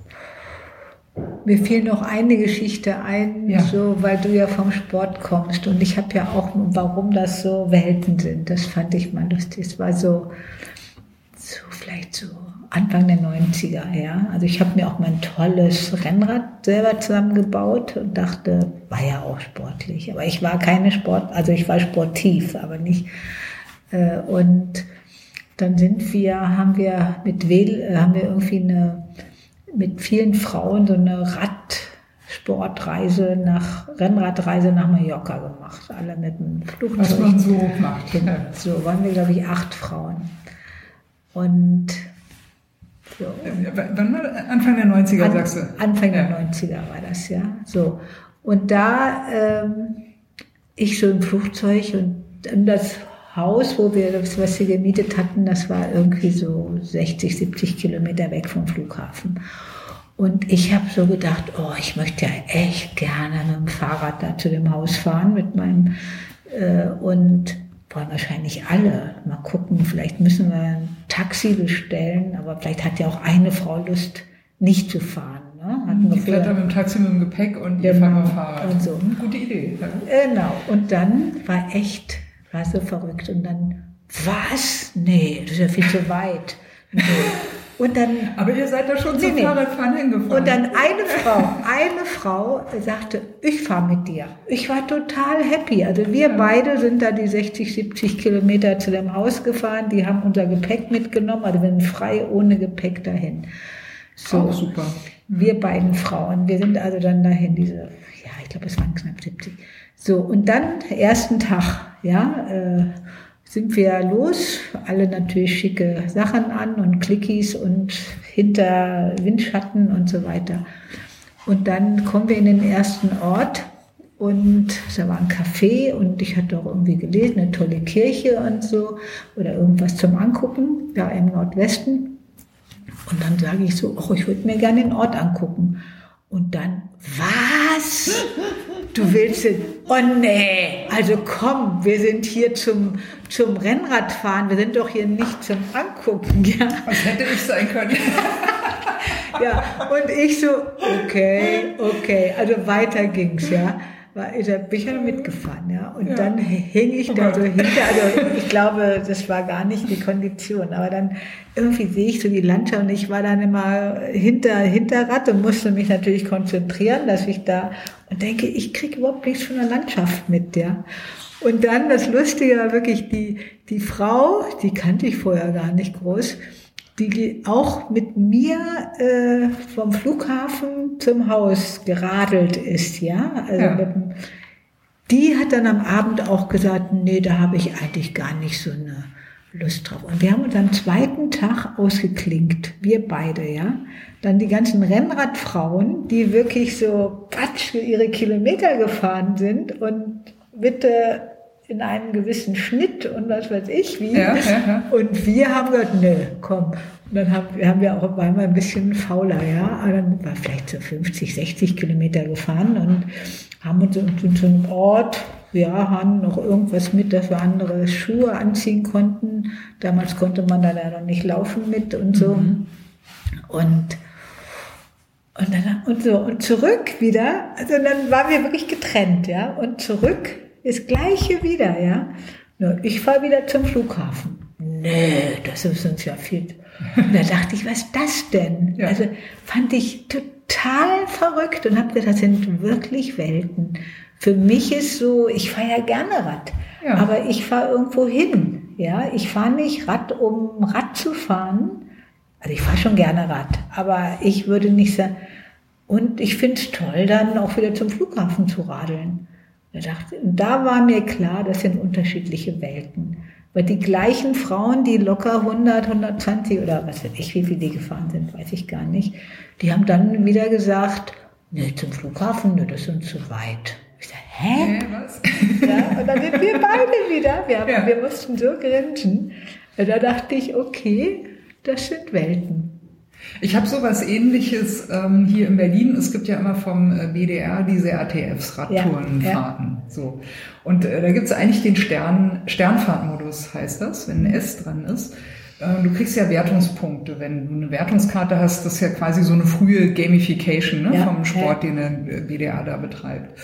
Mir fiel noch eine Geschichte ein, ja. so, weil du ja vom Sport kommst. Und ich habe ja auch, warum das so Welten sind. Das fand ich mal lustig. Es war so, so vielleicht so Anfang der 90er, ja. Also ich habe mir auch mein tolles Rennrad selber zusammengebaut und dachte, war ja auch sportlich. Aber ich war keine Sport, also ich war sportiv, aber nicht. Äh, und dann sind wir, haben wir mit Wähl, äh, haben wir irgendwie eine, mit vielen Frauen so eine Radsportreise nach, Rennradreise nach Mallorca gemacht. Alle mit dem Flugzeug. Was man so macht. Genau. (laughs) So waren wir, glaube ich, acht Frauen. Und so. Wann war Anfang der 90er, An, sagst du? Anfang der 90er war das, ja. So. Und da, ähm, ich so im Flugzeug und, und das Haus, wo wir das, was wir gemietet hatten, das war irgendwie so 60, 70 Kilometer weg vom Flughafen. Und ich habe so gedacht, oh, ich möchte ja echt gerne mit dem Fahrrad da zu dem Haus fahren mit meinem äh, und wollen wahrscheinlich alle. Mal gucken, vielleicht müssen wir ein Taxi bestellen, aber vielleicht hat ja auch eine Frau Lust, nicht zu fahren. Ne? Hatten die dann mit dem Taxi mit dem Gepäck und ihr genau. fahrt Fahrrad. Und so. Gute Idee. Ja. Genau. Und dann war echt, war so verrückt. Und dann, was? Nee, das ist ja viel zu weit. Nee. Und dann, (laughs) Aber ihr seid da schon nee, zum nee. Fahrradfahren hingefahren. Und dann eine Frau, eine Frau sagte, ich fahre mit dir. Ich war total happy. Also wir ja. beide sind da die 60, 70 Kilometer zu dem Haus gefahren. Die haben unser Gepäck mitgenommen. Also wir sind frei ohne Gepäck dahin. So. Auch super. Wir beiden Frauen. Wir sind also dann dahin, diese, ja, ich glaube, es waren knapp 70. So, und dann ersten Tag, ja, äh, sind wir los, alle natürlich schicke Sachen an und Clickies und hinter Windschatten und so weiter. Und dann kommen wir in den ersten Ort und da war ein Café und ich hatte auch irgendwie gelesen, eine tolle Kirche und so oder irgendwas zum Angucken, da im Nordwesten. Und dann sage ich so, oh, ich würde mir gerne den Ort angucken. Und dann, was? Du willst den, oh nee, also komm, wir sind hier zum, zum Rennradfahren, wir sind doch hier nicht zum Angucken, (laughs) ja. Was hätte ich sein können? ja, und ich so, okay, okay, also weiter ging's, ja war, da bin ich ja mitgefahren, ja. Und ja. dann hing ich da so hinter, also ich glaube, das war gar nicht die Kondition, aber dann irgendwie sehe ich so die Landschaft und ich war dann immer hinter, hinter Rad und musste mich natürlich konzentrieren, dass ich da und denke, ich kriege überhaupt nichts von der Landschaft mit, ja. Und dann das Lustige war wirklich die, die Frau, die kannte ich vorher gar nicht groß, die auch mit mir äh, vom Flughafen zum Haus geradelt ist, ja. Also ja. Dem, die hat dann am Abend auch gesagt, nee, da habe ich eigentlich gar nicht so eine Lust drauf. Und wir haben uns am zweiten Tag ausgeklinkt, wir beide, ja. Dann die ganzen Rennradfrauen, die wirklich so patsch für ihre Kilometer gefahren sind und bitte in einem gewissen Schnitt und was weiß ich wie. Ja, ja, ja. Und wir haben gesagt, nö, komm. Und dann haben, haben wir auch einmal ein bisschen fauler, ja. Aber dann war vielleicht so 50, 60 Kilometer gefahren und haben uns in so einem Ort, ja, haben noch irgendwas mit, dass wir andere Schuhe anziehen konnten. Damals konnte man da noch nicht laufen mit und so. Mhm. Und und dann und so und zurück wieder, also dann waren wir wirklich getrennt, ja. Und zurück das Gleiche wieder, ja. Nur ich fahre wieder zum Flughafen. Nee, das ist uns ja viel. Und da dachte ich, was ist das denn? Ja. Also fand ich total verrückt und habe gedacht, das sind wirklich Welten. Für mich ist so, ich fahre ja gerne Rad, ja. aber ich fahre irgendwo hin. Ja, ich fahre nicht Rad, um Rad zu fahren. Also ich fahre schon gerne Rad, aber ich würde nicht sagen, und ich finde es toll, dann auch wieder zum Flughafen zu radeln. Und da war mir klar, das sind unterschiedliche Welten. Weil die gleichen Frauen, die locker 100, 120 oder was weiß ich, wie viel die gefahren sind, weiß ich gar nicht, die haben dann wieder gesagt, nee, zum Flughafen, nee, das ist uns zu weit. Ich sage, hä? Nee, was? (laughs) Ja, und dann sind wir beide wieder. Wir, haben, ja. wir mussten so grinsen. Da dachte ich, okay, das sind Welten. Ich habe sowas ähnliches ähm, hier in Berlin. Es gibt ja immer vom äh, BDR diese RTFs, Radtourenfahrten. Ja, ja. So. Und äh, da gibt's eigentlich den Stern, Sternfahrtmodus, heißt das, wenn ein S dran ist. Äh, du kriegst ja Wertungspunkte. Wenn du eine Wertungskarte hast, das ist ja quasi so eine frühe Gamification ne, ja, vom Sport, den der BDR da betreibt.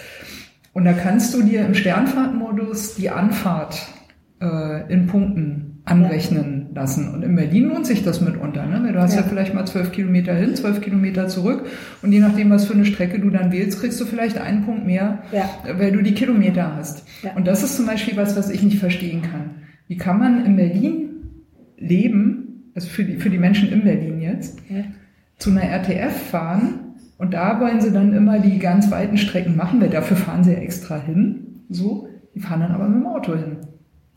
Und da kannst du dir im Sternfahrtmodus die Anfahrt äh, in Punkten anrechnen. Lassen. Und in Berlin lohnt sich das mitunter, ne? Weil du hast ja. ja vielleicht mal zwölf Kilometer hin, zwölf Kilometer zurück und je nachdem, was für eine Strecke du dann wählst, kriegst du vielleicht einen Punkt mehr, ja. weil du die Kilometer hast. Ja. Und das ist zum Beispiel was, was ich nicht verstehen kann. Wie kann man in Berlin leben, also für die, für die Menschen in Berlin jetzt, zu einer RTF fahren und da wollen sie dann immer die ganz weiten Strecken machen, weil dafür fahren sie ja extra hin, so. Die fahren dann aber mit dem Auto hin.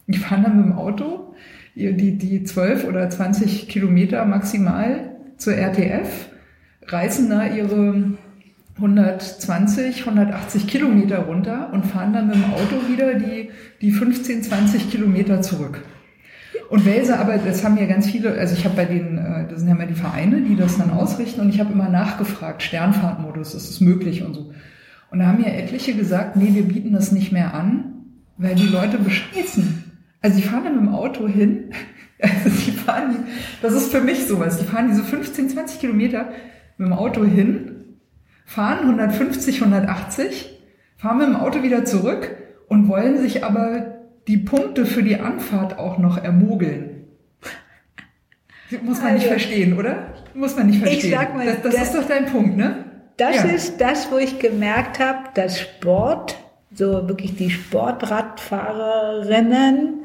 Die fahren dann mit dem Auto die, die 12 oder 20 Kilometer maximal zur RTF, reißen da ihre 120, 180 Kilometer runter und fahren dann mit dem Auto wieder die, die 15, 20 Kilometer zurück. Und Wälse, aber das haben ja ganz viele, also ich habe bei den, äh, das sind ja immer die Vereine, die das dann ausrichten und ich habe immer nachgefragt, Sternfahrtmodus, ist es möglich und so. Und da haben ja etliche gesagt, nee, wir bieten das nicht mehr an, weil die Leute bescheißen. Also die fahren dann mit dem Auto hin. (laughs) Also die fahren, das ist für mich sowas. Die fahren diese 15, 20 Kilometer mit dem Auto hin, fahren 150, 180, fahren mit dem Auto wieder zurück und wollen sich aber die Punkte für die Anfahrt auch noch ermogeln. Muss man also, nicht verstehen, oder? Muss man nicht verstehen. Ich sag mal, das, das, das ist doch dein Punkt, ne? Das ja. ist das, wo ich gemerkt habe, dass Sport so wirklich die Sportradfahrerinnen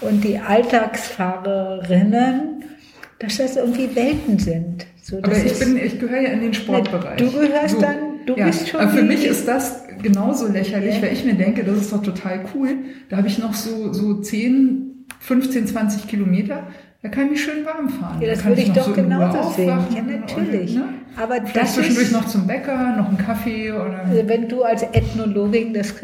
und die Alltagsfahrerinnen, dass das irgendwie Welten sind. So, aber ich, bin, ich gehöre ja in den Sportbereich. Du gehörst so, dann, du ja, bist schon. Aber für mich ist das genauso lächerlich, ja. weil ich mir denke, das ist doch total cool. Da habe ich noch so, so 10, 15, 20 Kilometer. Da kann ich mich schön warm fahren. Ja, das da würde ich, ich doch so genauso sehen. Ja, natürlich. Und, ne? Aber das zwischendurch ist, noch zum Bäcker, noch einen Kaffee oder. Also wenn du als Ethnologin das,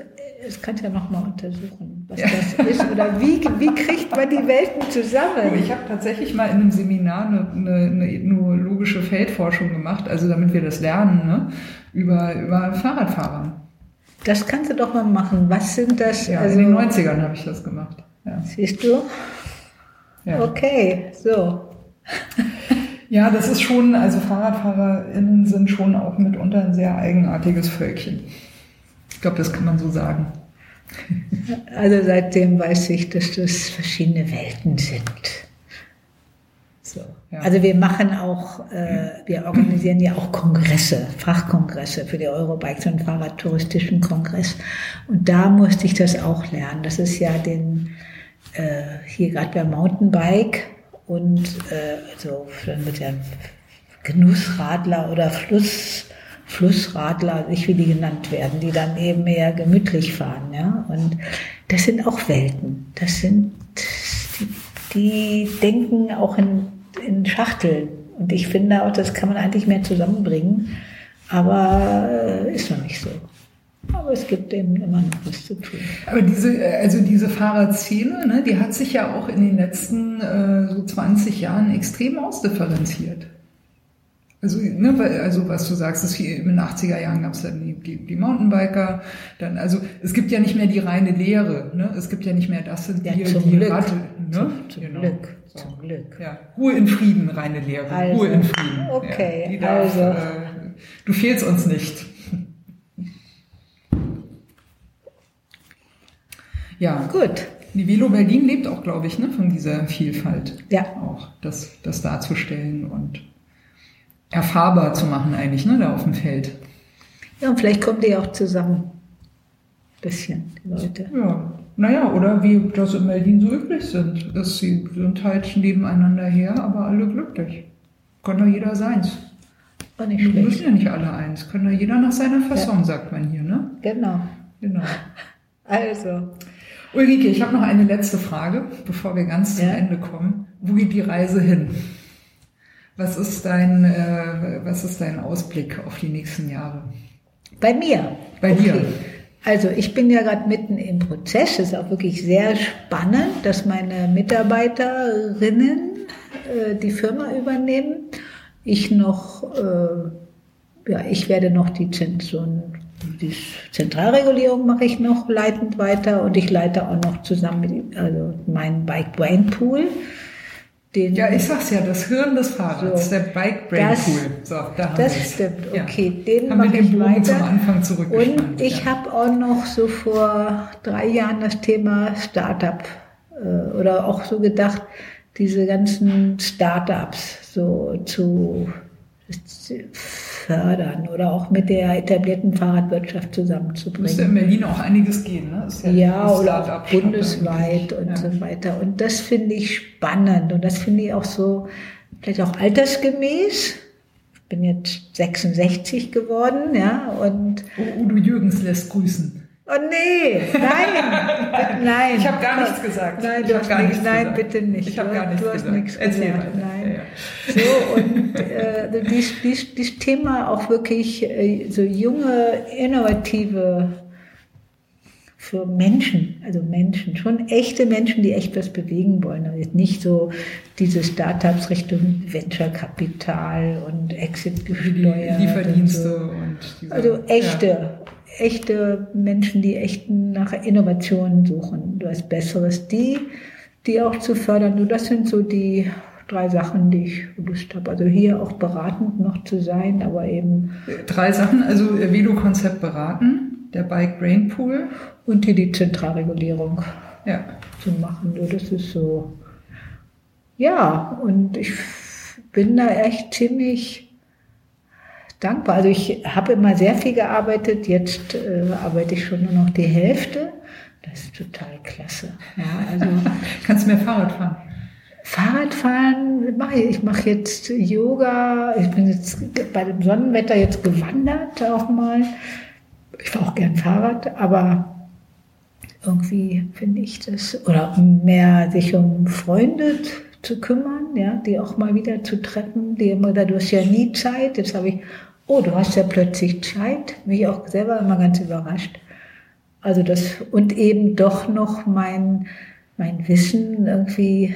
das kannst ja noch mal untersuchen, was ja. das ist oder wie, wie kriegt man die Welten zusammen? Ich habe tatsächlich mal in einem Seminar eine, eine, eine ethnologische Feldforschung gemacht, also damit wir das lernen, ne? über, über Fahrradfahrer. Das kannst du doch mal machen. Was sind das? Ja, also, in den 90ern habe ich das gemacht. Ja. Siehst du? Ja. Okay, so. (laughs) Ja, das ist schon, also FahrradfahrerInnen sind schon auch mitunter ein sehr eigenartiges Völkchen. Ich glaube, das kann man so sagen. (laughs) Also seitdem weiß ich, dass das verschiedene Welten sind. So. Ja. Also wir machen auch, äh, wir organisieren ja auch Kongresse, Fachkongresse für die Eurobike, so einen Fahrradtouristischen Kongress. Und da musste ich das auch lernen. Das ist ja den äh, hier gerade beim Mountainbike und äh, also mit der Genussradler oder Fluss, Flussradler, ich will die genannt werden, die dann eben mehr gemütlich fahren. Ja? Und das sind auch Welten. Das sind, die, die denken auch in, in Schachteln. Und ich finde auch, das kann man eigentlich mehr zusammenbringen. Aber äh, ist noch nicht so. Aber es gibt eben immer noch was zu tun. Aber diese, also diese Fahrradszene, ne, die hat sich ja auch in den letzten äh, so 20 Jahren extrem ausdifferenziert. Also, ne, also was du sagst, ist hier in den 80er Jahren gab es dann die, die, die Mountainbiker, dann, also es gibt ja nicht mehr die reine Lehre, ne? Es gibt ja nicht mehr das sind ja, die, zum die Glück. Rad, ne? Zum, zum genau. Glück. So. Zum Glück. Ja. Ruhe in Frieden, reine Lehre. Also, Ruhe in Frieden. Okay, ja, darf, also. Äh, du fehlst uns nicht. Ja. Gut. Die Velo Berlin lebt auch, glaube ich, ne, von dieser Vielfalt. Ja. Auch das, das darzustellen und erfahrbar zu machen eigentlich, ne, da auf dem Feld. Ja, und vielleicht kommen die auch zusammen. Bisschen, die Leute. Ja. Naja, oder wie das in Berlin so üblich sind. Dass sie sind halt nebeneinander her, aber alle glücklich. Kann doch jeder seins. War nicht schlecht. müssen ja nicht alle eins. Kann doch jeder nach seiner Fasson, ja. sagt man hier, ne? Genau. Genau. Also. Ulrike, ich habe noch eine letzte Frage, bevor wir ganz zum Ende kommen. Wo geht die Reise hin? Was ist dein, äh, was ist dein Ausblick auf die nächsten Jahre? Bei mir. Bei okay. dir. Also ich bin ja gerade mitten im Prozess. Es ist auch wirklich sehr spannend, dass meine Mitarbeiterinnen äh, die Firma übernehmen. ich noch, äh, ja, ich werde noch die, so die Zentralregulierung mache ich noch leitend weiter und ich leite auch noch zusammen mit also meinen Bike Brain Pool. Den, ja, ich sag's ja, das Hirn des Fahrrads, so, der Bike Brain das, Pool. So, da das stimmt, okay, ja. den mache ich Bogen weiter. Und ich ja. habe auch noch so vor drei Jahren das Thema Startup äh, oder auch so gedacht, diese ganzen Startups so zu fördern oder auch mit der etablierten Fahrradwirtschaft zusammenzubringen. Müsste in Berlin auch einiges gehen, ne? ja, ja oder auch bundesweit und ja. so weiter. Und das finde ich spannend und das finde ich auch so, vielleicht auch altersgemäß. Ich bin jetzt 66 geworden, ja, und. Oh, Udo Jürgens lässt grüßen. Oh nee, nein, (laughs) nein. Ich habe gar nichts gesagt. Nein, du hast gar nichts, nein, gesagt. bitte nicht. Ich habe gar nichts du hast gesagt. Nichts Erzähl gesagt. Weiter. Nein. So und äh, dies, dies, dies Thema auch wirklich äh, so junge, innovative für Menschen, also Menschen, schon echte Menschen, die echt was bewegen wollen. Also nicht so diese Startups Richtung Venture-Kapital und Exit gesteuert. Lieferdienste und, so. und diese, Also echte, ja echte Menschen, die echten nach Innovationen suchen, du hast Besseres, die, die auch zu fördern. Und das sind so die drei Sachen, die ich gewusst habe. Also hier auch beratend noch zu sein, aber eben. Drei Sachen, also Velo-Konzept beraten, der Bike Brain Pool. Und hier die Zentralregulierung ja. zu machen. Das ist so. Ja, und ich bin da echt ziemlich dankbar. Also ich habe immer sehr viel gearbeitet, jetzt äh, arbeite ich schon nur noch die Hälfte. Das ist total klasse. Ja, also (laughs) Kannst du mehr Fahrrad fahren? Fahrradfahren mache ich. Ich mache jetzt Yoga. Ich bin jetzt bei dem Sonnenwetter jetzt gewandert auch mal. Ich fahre auch gern Fahrrad, aber irgendwie finde ich das, oder mehr sich um Freunde zu kümmern, ja, die auch mal wieder zu treffen, die immer, da du hast ja nie Zeit, jetzt habe ich oh, du hast ja plötzlich Zeit. Mich auch selber immer ganz überrascht. Also das, und eben doch noch mein, mein Wissen irgendwie,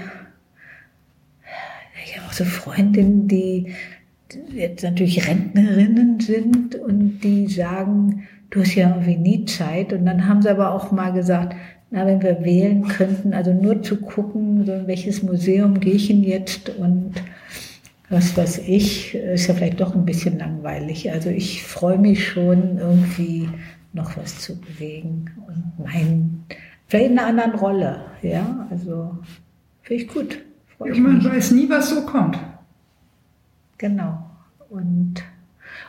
ich habe auch so Freundinnen, die jetzt natürlich Rentnerinnen sind und die sagen, du hast ja irgendwie nie Zeit. Und dann haben sie aber auch mal gesagt, na, wenn wir wählen könnten, also nur zu gucken, so in welches Museum gehe ich denn jetzt und was weiß ich, ist ja vielleicht doch ein bisschen langweilig. Also ich freue mich schon, irgendwie noch was zu bewegen und mein, vielleicht in einer anderen Rolle. Ja, also finde ich gut. Ja, man mich. weiß nie, was so kommt. Genau. Und,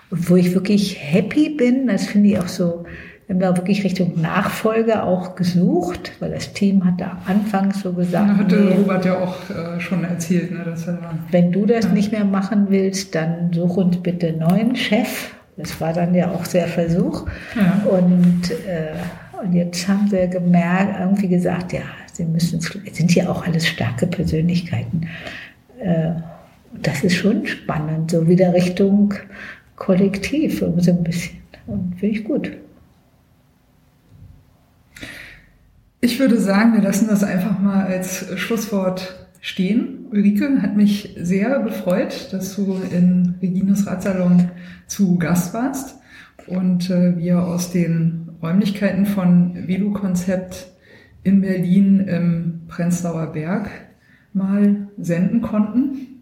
und wo ich wirklich happy bin, das finde ich auch so, wir haben da wirklich Richtung Nachfolge auch gesucht, weil das Team hat da anfangs so gesagt. Ja, hatte nee, Robert ja auch äh, schon erzählt, ne, dass er Wenn du das ja. nicht mehr machen willst, dann such uns bitte einen neuen Chef. Das war dann ja auch sehr Versuch. Ja. Und, äh, und jetzt haben wir gemerkt, irgendwie gesagt, ja, sie müssen, sind ja auch alles starke Persönlichkeiten. Äh, das ist schon spannend, so wieder Richtung Kollektiv, so ein bisschen. Und finde ich gut. Ich würde sagen, wir lassen das einfach mal als Schlusswort stehen. Ulrike hat mich sehr gefreut, dass du in Reginas Radsalon zu Gast warst und äh, wir aus den Räumlichkeiten von Velo-Konzept in Berlin im Prenzlauer Berg mal senden konnten.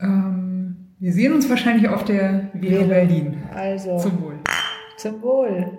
Ähm, wir sehen uns wahrscheinlich auf der Velo Berlin. Also. Zum Wohl. Zum Wohl.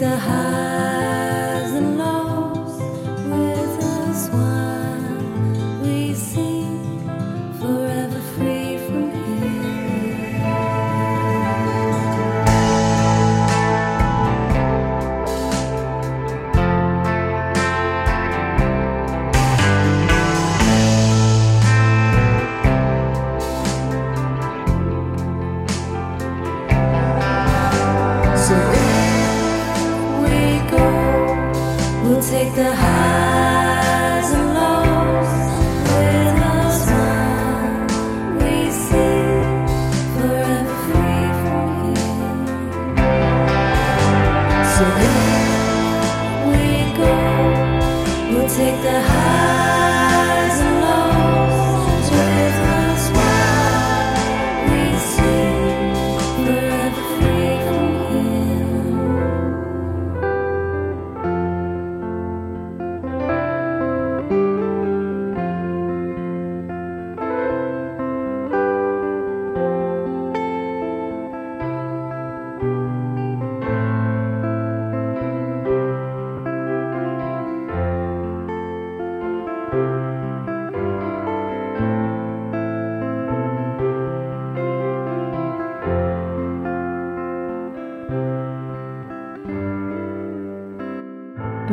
the highs